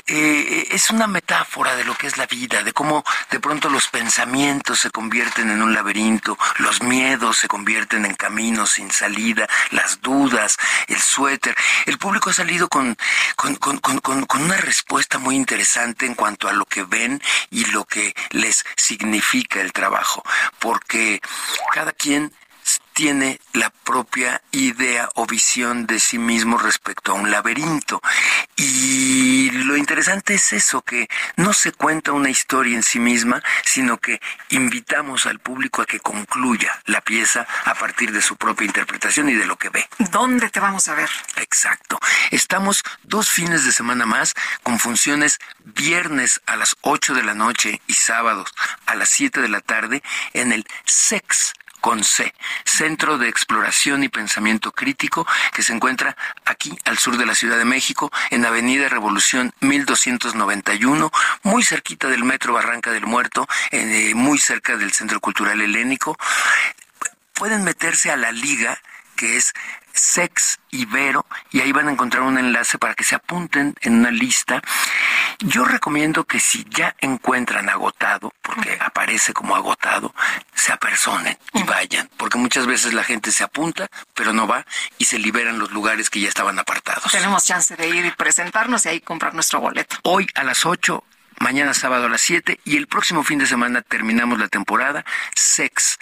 eh, es una metáfora de lo que es la vida, de cómo de pronto los pensamientos se convierten en un laberinto, los miedos se convierten en caminos sin salida, las dudas, el suéter. El público ha salido con, con, con, con una respuesta muy interesante en cuanto a lo que ven y lo que les significa el trabajo, porque cada quien tiene la propia idea o visión de sí mismo respecto a un laberinto. Y lo interesante es eso, que no se cuenta una historia en sí misma, sino que invitamos al público a que concluya la pieza a partir de su propia interpretación y de lo que ve. ¿Dónde te vamos a ver? Exacto. Estamos dos fines de semana más con funciones viernes a las 8 de la noche y sábados a las 7 de la tarde en el SEX con C, Centro de Exploración y Pensamiento Crítico, que se encuentra aquí al sur de la Ciudad de México, en Avenida Revolución 1291, muy cerquita del Metro Barranca del Muerto, eh, muy cerca del Centro Cultural Helénico. Pueden meterse a la liga que es Sex Ibero y ahí van a encontrar un enlace para que se apunten en una lista. Yo recomiendo que si ya encuentran agotado, porque aparece como agotado, se apersonen y vayan, porque muchas veces la gente se apunta, pero no va y se liberan los lugares que ya estaban apartados. Tenemos chance de ir y presentarnos y ahí comprar nuestro boleto. Hoy a las 8 mañana sábado a las 7 y el próximo fin de semana terminamos la temporada Sex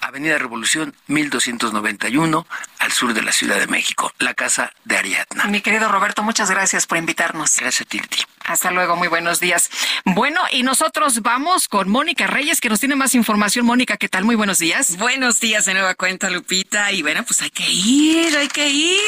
Avenida Revolución 1291, al sur de la Ciudad de México, la casa de Ariadna. Mi querido Roberto, muchas gracias por invitarnos. Gracias a ti. Hasta luego, muy buenos días. Bueno, y nosotros vamos con Mónica Reyes, que nos tiene más información. Mónica, ¿qué tal? Muy buenos días. Buenos días de nueva cuenta, Lupita. Y bueno, pues hay que ir, hay que ir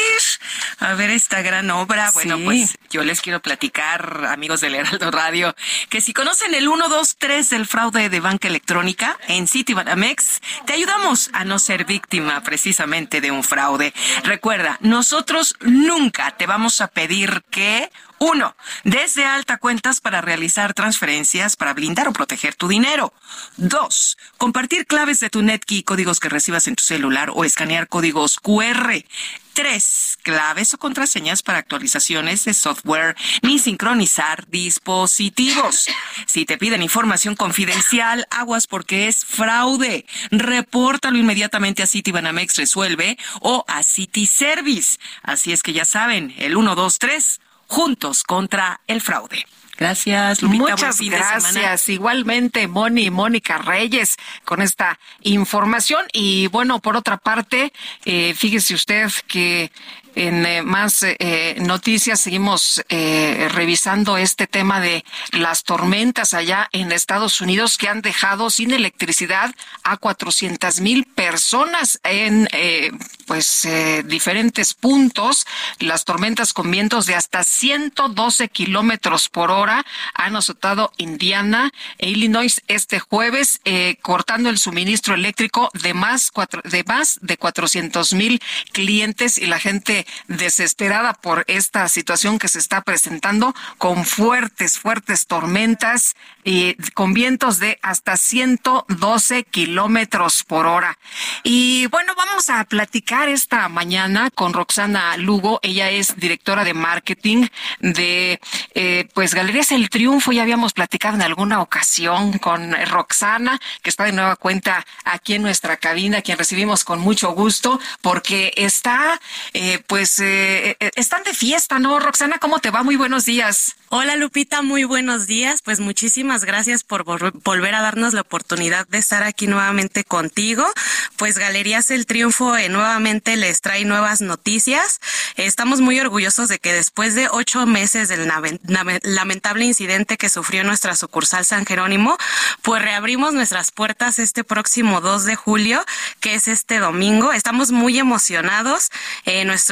a ver esta gran obra. Bueno, pues yo les quiero platicar, amigos del Heraldo Radio, que si conocen el 1, 2, 3 del fraude de banca electrónica en Citibanamex, te ayudamos a no ser víctima precisamente de un fraude. Recuerda, nosotros nunca te vamos a pedir que uno, desde alta cuentas para realizar transferencias para blindar o proteger tu dinero. Dos, compartir claves de tu NetKey, códigos que recibas en tu celular o escanear códigos QR. Tres, claves o contraseñas para actualizaciones de software ni sincronizar dispositivos. Si te piden información confidencial, aguas porque es fraude. Repórtalo inmediatamente a Citibanamex Resuelve o a City Service. Así es que ya saben, el 123 juntos contra el fraude. Gracias, Lupita. Muchas gracias. Igualmente, Moni y Mónica Reyes con esta información. Y bueno, por otra parte, eh, fíjese usted que en eh, más eh, noticias seguimos eh, revisando este tema de las tormentas allá en Estados Unidos que han dejado sin electricidad a 400 mil personas en pues diferentes puntos. Las tormentas con vientos de hasta 112 kilómetros por hora han azotado Indiana e Illinois este jueves, cortando el suministro eléctrico de más, cuatro, de más de 400 mil clientes y la gente desesperada por esta situación que se está presentando con fuertes, fuertes tormentas y con vientos de hasta 112 kilómetros por hora. Y bueno, vamos a platicar esta mañana con Roxana Lugo. Ella es directora de marketing de eh, pues Galerías El Triunfo. Ya habíamos platicado en alguna ocasión con Roxana, que está de nueva cuenta aquí en nuestra cabina, quien recibimos con mucho gusto, porque está eh, pues eh, eh, están de fiesta, ¿no? Roxana, ¿cómo te va? Muy buenos días. Hola Lupita, muy buenos días. Pues muchísimas gracias por volver a darnos la oportunidad de estar aquí nuevamente contigo. Pues Galerías El Triunfo eh, nuevamente les trae nuevas noticias. estamos muy orgullosos de que después de ocho meses del lamentable incidente que sufrió nuestra sucursal San Jerónimo, pues reabrimos nuestras puertas este próximo 2 de julio, que es este domingo. Estamos muy emocionados.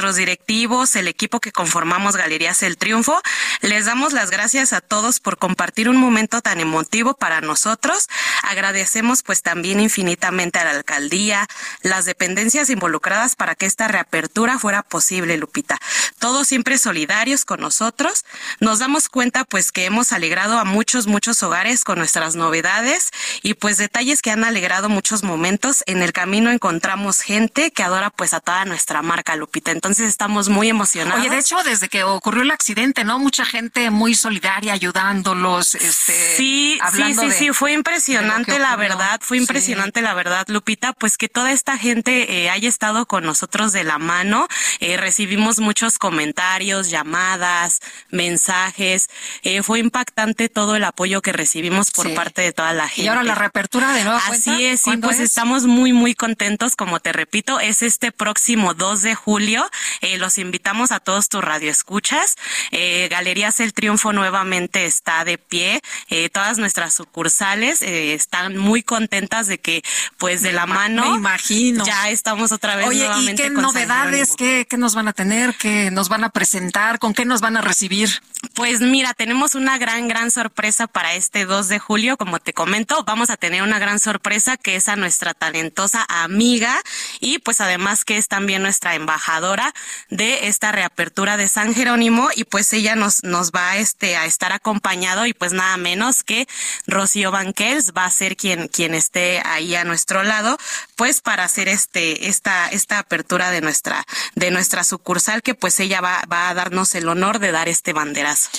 Nuestros directivos, el equipo que conformamos Galerías El Triunfo, les damos las gracias a todos por compartir un momento tan emotivo para nosotros. Agradecemos pues también infinitamente a la alcaldía, las dependencias involucradas para que esta reapertura fuera posible, Lupita. Todos siempre solidarios con nosotros. Nos damos cuenta pues que hemos alegrado a muchos, muchos hogares con nuestras novedades y pues detalles que han alegrado muchos momentos. En el camino encontramos gente que adora pues a toda nuestra marca, Lupita. Entonces estamos muy emocionados. Oye, de hecho, desde que ocurrió el accidente, ¿no? Mucha gente muy solidaria ayudándolos, este, Sí, sí, sí, sí, fue impresionante la verdad, fue impresionante la verdad, Lupita, pues que toda esta gente eh, haya estado con nosotros de la mano. Eh, recibimos muchos comentarios, llamadas, mensajes. Eh, fue impactante todo el apoyo que recibimos por parte de toda la gente. Y ahora la reapertura de cuenta, Así es, sí, ¿cuándo pues es? estamos muy, muy contentos, como te repito, es este próximo 2 de julio. Eh, los invitamos a todos tus radioescuchas. Eh, Galerías El Triunfo nuevamente está de pie. Eh, todas nuestras sucursales eh, están muy contentas de que, pues, de la mano. me imagino. Ya estamos otra vez Oye, ¿y nuevamente qué con novedades? ¿Qué, ¿Qué nos van a tener? ¿Qué nos van a presentar? ¿Con qué nos van a recibir? Pues mira, tenemos una gran, gran sorpresa para este 2 de julio. Como te comento, vamos a tener una gran sorpresa que es a nuestra talentosa amiga y pues además que es también nuestra embajadora de esta reapertura de San Jerónimo y pues ella nos, nos va este, a estar acompañado y pues nada menos que Rocío Banquels va a ser quien, quien esté ahí a nuestro lado pues para hacer este, esta, esta apertura de nuestra, de nuestra sucursal que pues ella va, va a darnos el honor de dar este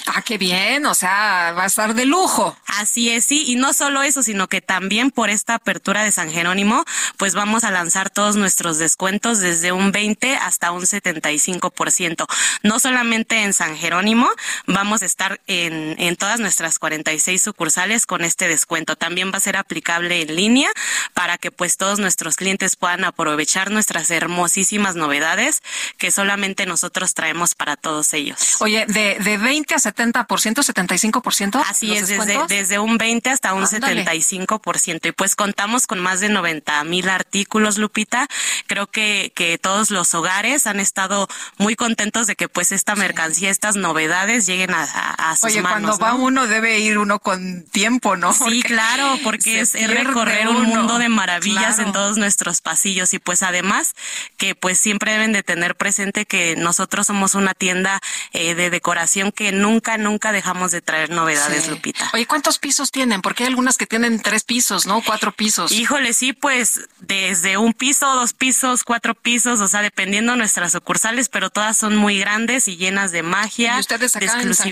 Ah, qué bien, o sea, va a estar de lujo. Así es, sí, y no solo eso, sino que también por esta apertura de San Jerónimo, pues vamos a lanzar todos nuestros descuentos desde un 20 hasta un 75%. No solamente en San Jerónimo, vamos a estar en, en todas nuestras 46 sucursales con este descuento. También va a ser aplicable en línea para que pues todos nuestros clientes puedan aprovechar nuestras hermosísimas novedades que solamente nosotros traemos para todos ellos. Oye, de, de 20 a 70%, 75%. Así es, desde, un 20 hasta un Ándale. 75%. Y pues contamos con más de 90 mil artículos, Lupita. Creo que, que todos los hogares han estado muy contentos de que pues esta mercancía, estas novedades lleguen a, a- a sus Oye, manos. cuando va ¿no? uno debe ir uno con tiempo, ¿no? Sí, claro, porque es, recorrer un mundo de maravillas Claro. en todos nuestros pasillos y pues además que pues siempre deben de tener presente que nosotros somos una tienda eh, de decoración que nunca, nunca dejamos de traer novedades, Sí. Lupita. Oye, ¿cuántos pisos tienen? Porque hay algunas que tienen tres pisos, ¿no? Cuatro pisos. Híjole, sí, pues desde un piso, dos pisos, cuatro pisos, o sea, dependiendo nuestras sucursales, pero todas son muy grandes y llenas de magia, ¿Y ustedes de en San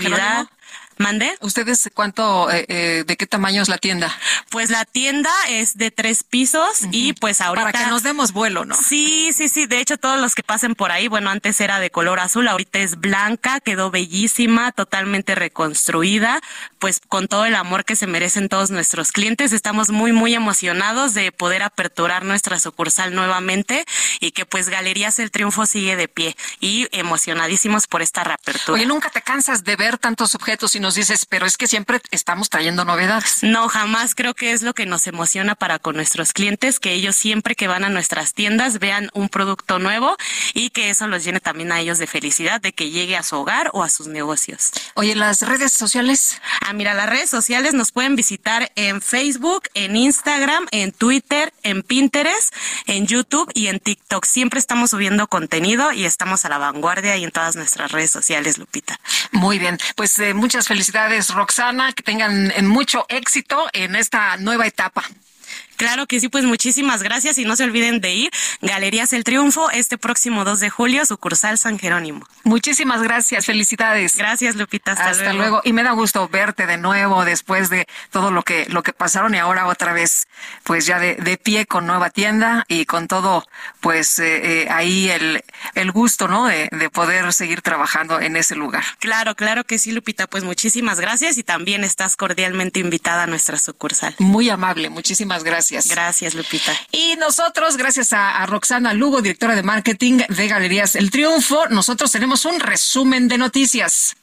¿Mande? ¿Ustedes cuánto, eh, eh, de qué tamaño es la tienda? Pues la tienda es de tres pisos y pues ahorita... Para que nos demos vuelo, ¿no? Sí, sí, sí. De hecho, todos los que pasen por ahí, bueno, antes era de color azul, ahorita es blanca, quedó bellísima, totalmente reconstruida, pues con todo el amor que se merecen todos nuestros clientes. Estamos muy, muy emocionados de poder aperturar nuestra sucursal nuevamente y que pues Galerías El Triunfo sigue de pie y emocionadísimos por esta reapertura. Oye, nunca te cansas de ver tantos objetos y nos dices, pero es que siempre estamos trayendo novedades. No, jamás creo que es lo que nos emociona para con nuestros clientes, que ellos siempre que van a nuestras tiendas vean un producto nuevo y que eso los llene también a ellos de felicidad, de que llegue a su hogar o a sus negocios. Oye, las redes sociales. Ah, mira, las redes sociales nos pueden visitar en Facebook, en Instagram, en Twitter, en Pinterest, en YouTube y en TikTok. Siempre estamos subiendo contenido y estamos a la vanguardia y en todas nuestras redes sociales, Lupita. Muy bien, pues eh, muchas felicidades, Roxana, que tengan mucho éxito en esta nueva etapa. Claro que sí, pues muchísimas gracias y no se olviden de ir. Galerías El Triunfo este próximo 2 de julio, sucursal San Jerónimo. Muchísimas gracias, felicidades. Gracias, Lupita. Hasta, Hasta, luego. Y me da gusto verte de nuevo después de todo lo que, lo que pasaron y ahora otra vez, pues ya de, de pie con nueva tienda y con todo, pues eh, eh, ahí el, el gusto, ¿no? De, de poder seguir trabajando en ese lugar. Claro, claro que sí, Lupita. Pues muchísimas gracias y también estás cordialmente invitada a nuestra sucursal. Muy amable, muchísimas gracias. Gracias, Lupita. Y nosotros, gracias a, a Roxana Lugo, directora de marketing de Galerías El Triunfo, nosotros tenemos un resumen de noticias.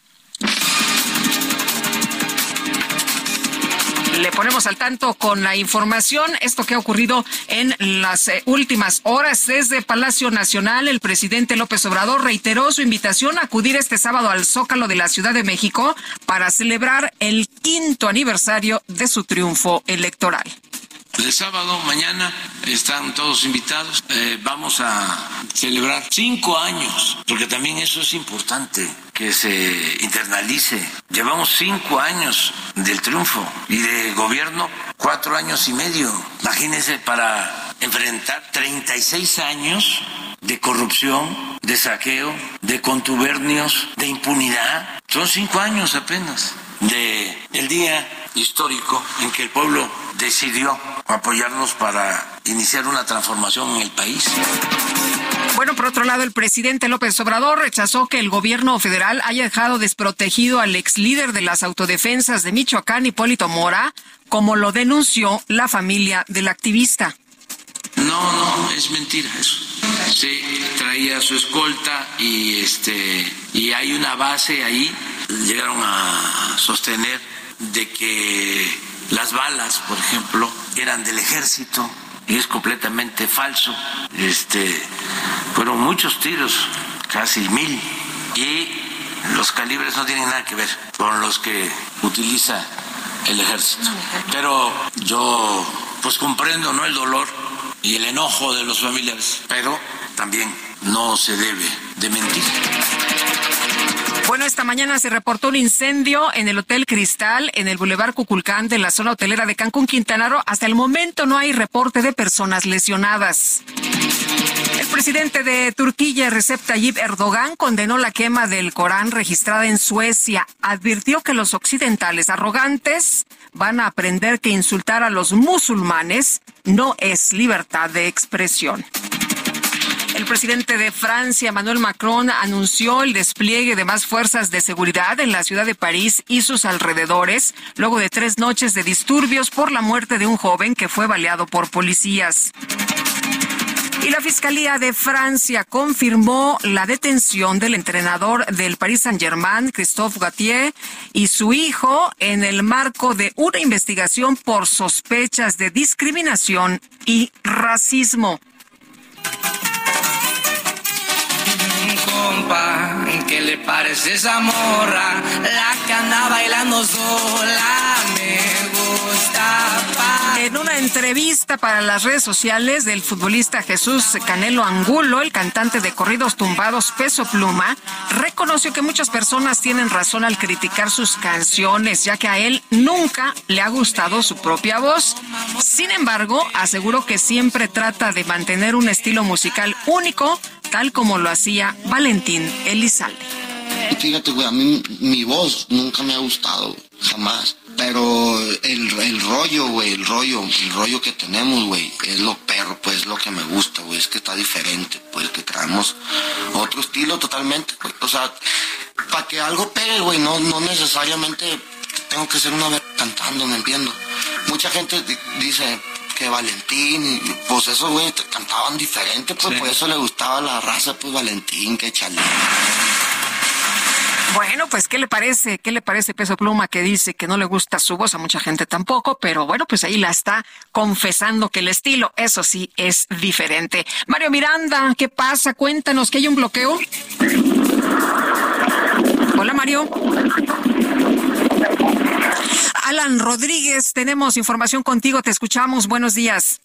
Le ponemos al tanto con la información, esto que ha ocurrido en las eh, últimas horas desde Palacio Nacional. El presidente López Obrador reiteró su invitación a acudir este sábado al Zócalo de la Ciudad de México para celebrar el quinto aniversario de su triunfo electoral. El sábado, mañana, están todos invitados. Eh, vamos a celebrar cinco años, porque también eso es importante que se internalice. Llevamos cinco años del triunfo y de gobierno cuatro años y medio. Imagínense para enfrentar 36 años de corrupción, de saqueo, de contubernios, de impunidad. Son cinco años apenas de el día histórico en que el pueblo decidió apoyarnos para iniciar una transformación en el país. Bueno, por otro lado, el presidente López Obrador rechazó que el gobierno federal haya dejado desprotegido al ex líder de las autodefensas de Michoacán, Hipólito Mora, como lo denunció la familia del activista. No, no, es mentira eso. Sí, traía su escolta y este y hay una base ahí. Llegaron a sostener de que las balas, por ejemplo, eran del ejército y es completamente falso. Este, fueron muchos tiros, casi mil, y los calibres no tienen nada que ver con los que utiliza el ejército. Pero yo pues comprendo no el dolor y el enojo de los familiares, pero también no se debe de mentir. Bueno, esta mañana se reportó un incendio en el Hotel Cristal, en el Boulevard Cuculcán de la zona hotelera de Cancún, Quintana Roo. Hasta el momento no hay reporte de personas lesionadas. El presidente de Turquía, Recep Tayyip Erdogan, condenó la quema del Corán registrada en Suecia. Advirtió que los occidentales arrogantes van a aprender que insultar a los musulmanes no es libertad de expresión. El presidente de Francia, Emmanuel Macron, anunció el despliegue de más fuerzas de seguridad en la ciudad de París y sus alrededores, luego de tres noches de disturbios por la muerte de un joven que fue baleado por policías. Y la Fiscalía de Francia confirmó la detención del entrenador del Paris Saint-Germain, Christophe Gatier, y su hijo en el marco de una investigación por sospechas de discriminación y racismo. ¿Qué le parece esa morra? La que anda bailando sola me gusta. En entrevista para las redes sociales del futbolista Jesús Canelo Angulo, el cantante de corridos tumbados Peso Pluma, reconoció que muchas personas tienen razón al criticar sus canciones, ya que a él nunca le ha gustado su propia voz. Sin embargo, aseguró que siempre trata de mantener un estilo musical único, tal como lo hacía Valentín Elizalde. Fíjate, güey, a mí mi voz nunca me ha gustado, jamás. Pero el, el rollo, güey, el rollo, el rollo que tenemos, güey, es lo perro, pues es lo que me gusta, güey, es que está diferente, pues que traemos otro estilo totalmente. O sea, para que algo pegue, güey, no, no necesariamente tengo que ser una vez cantando, me entiendo. Mucha gente dice que Valentín, pues eso, güey, cantaban diferente, pues por eso le gustaba la raza, pues Valentín, que chale. Bueno, pues, ¿qué le parece? ¿Qué le parece Peso Pluma que dice que no le gusta su voz? A mucha gente tampoco, pero bueno, pues ahí la está confesando que el estilo, eso sí, es diferente. Mario Miranda, ¿qué pasa? Cuéntanos que hay un bloqueo. Hola, Mario. Alan Rodríguez, tenemos información contigo, te escuchamos. Buenos días.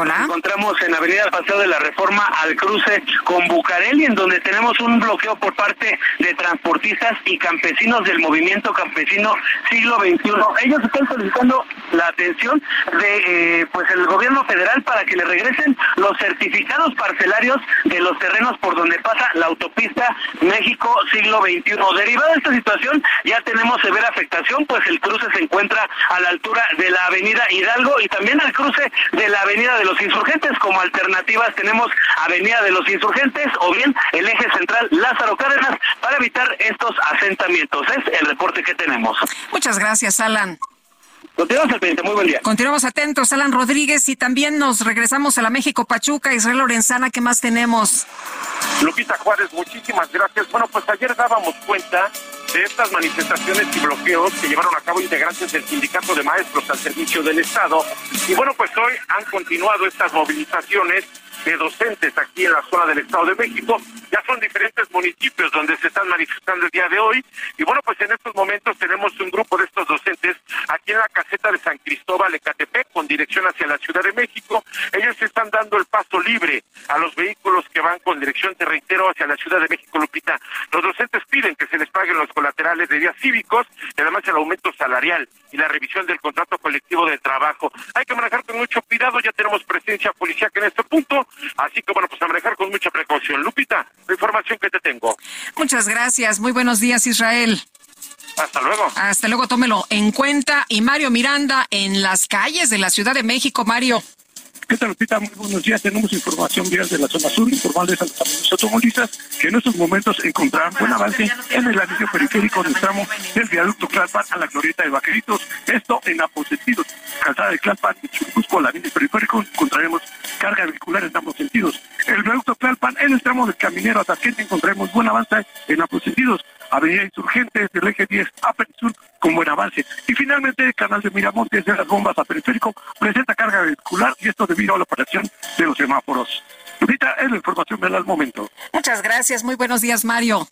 Hola. encontramos en Avenida Paseo de la Reforma al cruce con Bucareli, en donde tenemos un bloqueo por parte de transportistas y campesinos del movimiento campesino siglo XXI. Ellos están solicitando la atención de eh, pues el gobierno federal para que le regresen los certificados parcelarios de los terrenos por donde pasa la autopista México siglo XXI. Derivada de esta situación, ya tenemos severa afectación, pues el cruce se encuentra a la altura de la avenida Hidalgo y también al cruce de la avenida de los insurgentes. Como alternativas tenemos Avenida de los Insurgentes o bien el eje central Lázaro Cárdenas para evitar estos asentamientos. Es el reporte que tenemos. Muchas gracias, Alan. Continuamos al muy buen día. Continuamos atentos, Alan Rodríguez, y también nos regresamos a la México Pachuca, Israel Lorenzana, ¿qué más tenemos? Lupita Juárez, muchísimas gracias. Bueno, pues ayer dábamos cuenta de estas manifestaciones y bloqueos que llevaron a cabo integrantes del Sindicato de Maestros al Servicio del Estado. Y bueno, pues hoy han continuado estas movilizaciones de docentes aquí en la zona del Estado de México. Ya son diferentes municipios donde se están manifestando el día de hoy. Y bueno, pues en estos momentos tenemos un grupo de estos docentes aquí en la caseta de San Cristóbal, Ecatepec, con dirección hacia la Ciudad de México. Ellos están dando el paso libre a los vehículos que van con dirección, te reitero, hacia la Ciudad de México, Lupita. Los docentes piden que se les paguen los colaterales de días cívicos y además el aumento salarial y la revisión del contrato colectivo de trabajo. Hay que manejar con mucho cuidado, ya tenemos presencia policial en este punto, así que bueno, pues a manejar con mucha precaución. Lupita, la información que te tengo. Muchas gracias, muy buenos días Israel. Hasta luego. Hasta luego, tómelo en cuenta. Y Mario Miranda en las calles de la Ciudad de México, Mario. ¿Qué tal, Lupita? Muy buenos días. Tenemos información vial de la zona sur, informarles a los amigos automovilistas que en estos momentos encontrarán buen avance en el anillo periférico del tramo del viaducto Tlalpan a la glorieta de Vaqueritos. Esto en ambos sentidos. Calzada de Tlalpan y Churubusco, la anillo periférico, encontraremos carga vehicular en ambos sentidos. El viaducto Tlalpan en el tramo del Caminero a Tasquete encontraremos buen avance en ambos sentidos. Avenida Insurgentes del eje 10 a Sur con buen avance. Y finalmente el canal de Miramontes de las bombas a periférico presenta carga vehicular y esto debido a la operación de los semáforos. Ahorita es la información del momento. Muchas gracias, muy buenos días Mario.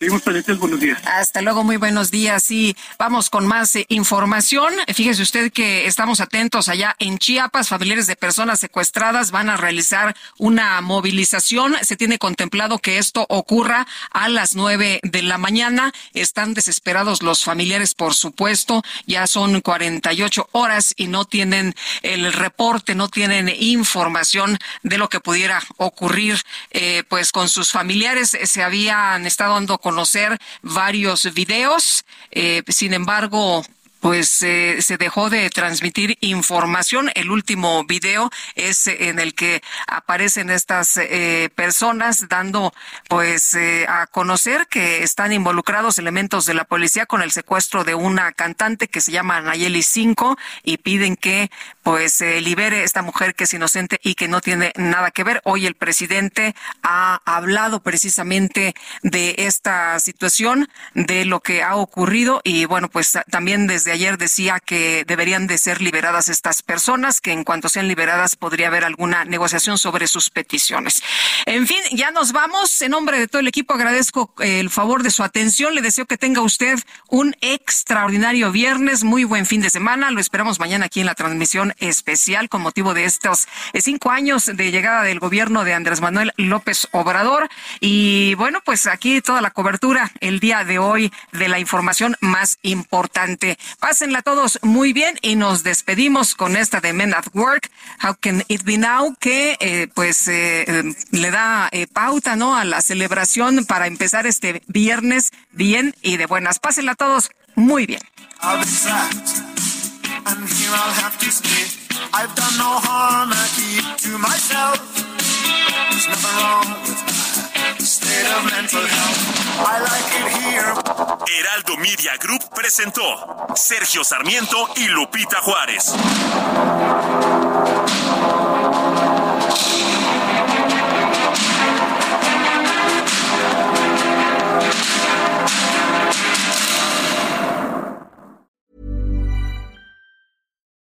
Seguimos presentes, buenos días. Hasta luego, muy buenos días. Y vamos con más eh, información. Fíjese usted que estamos atentos allá en Chiapas. Familiares de personas secuestradas van a realizar una movilización. Se tiene contemplado que esto ocurra a las nueve de la mañana. Están desesperados los familiares, por supuesto. Ya son 48 horas y no tienen el reporte, no tienen información de lo que pudiera ocurrir, eh, pues con sus familiares. Se habían estado dando con conocer varios videos. Eh, sin embargo, pues eh, se dejó de transmitir información. El último video es en el que aparecen estas eh, personas dando pues eh, a conocer que están involucrados elementos de la policía con el secuestro de una cantante que se llama Nayeli 5 y piden que pues se libere esta mujer que es inocente y que no tiene nada que ver. Hoy el presidente ha hablado precisamente de esta situación, de lo que ha ocurrido y bueno, pues también desde ayer decía que deberían de ser liberadas estas personas, que en cuanto sean liberadas podría haber alguna negociación sobre sus peticiones. En fin, ya nos vamos. En nombre de todo el equipo agradezco eh, el favor de su atención. Le deseo que tenga usted un extraordinario viernes, muy buen fin de semana. Lo esperamos mañana aquí en la transmisión especial con motivo de estos eh, cinco años de llegada del gobierno de Andrés Manuel López Obrador. Y bueno, pues aquí toda la cobertura el día de hoy de la información más importante. Pásenla todos muy bien y nos despedimos con esta de Men at Work, How Can It Be Now, que eh, pues eh, le da pauta ¿no? a la celebración para empezar este viernes bien y de buenas. Pásenla todos muy bien. And here I'll have to stay. I've done no harm, I keep to myself. There's nothing wrong with my state of mental health. I like it here. Heraldo Media Group presentó Sergio Sarmiento y Lupita Juárez.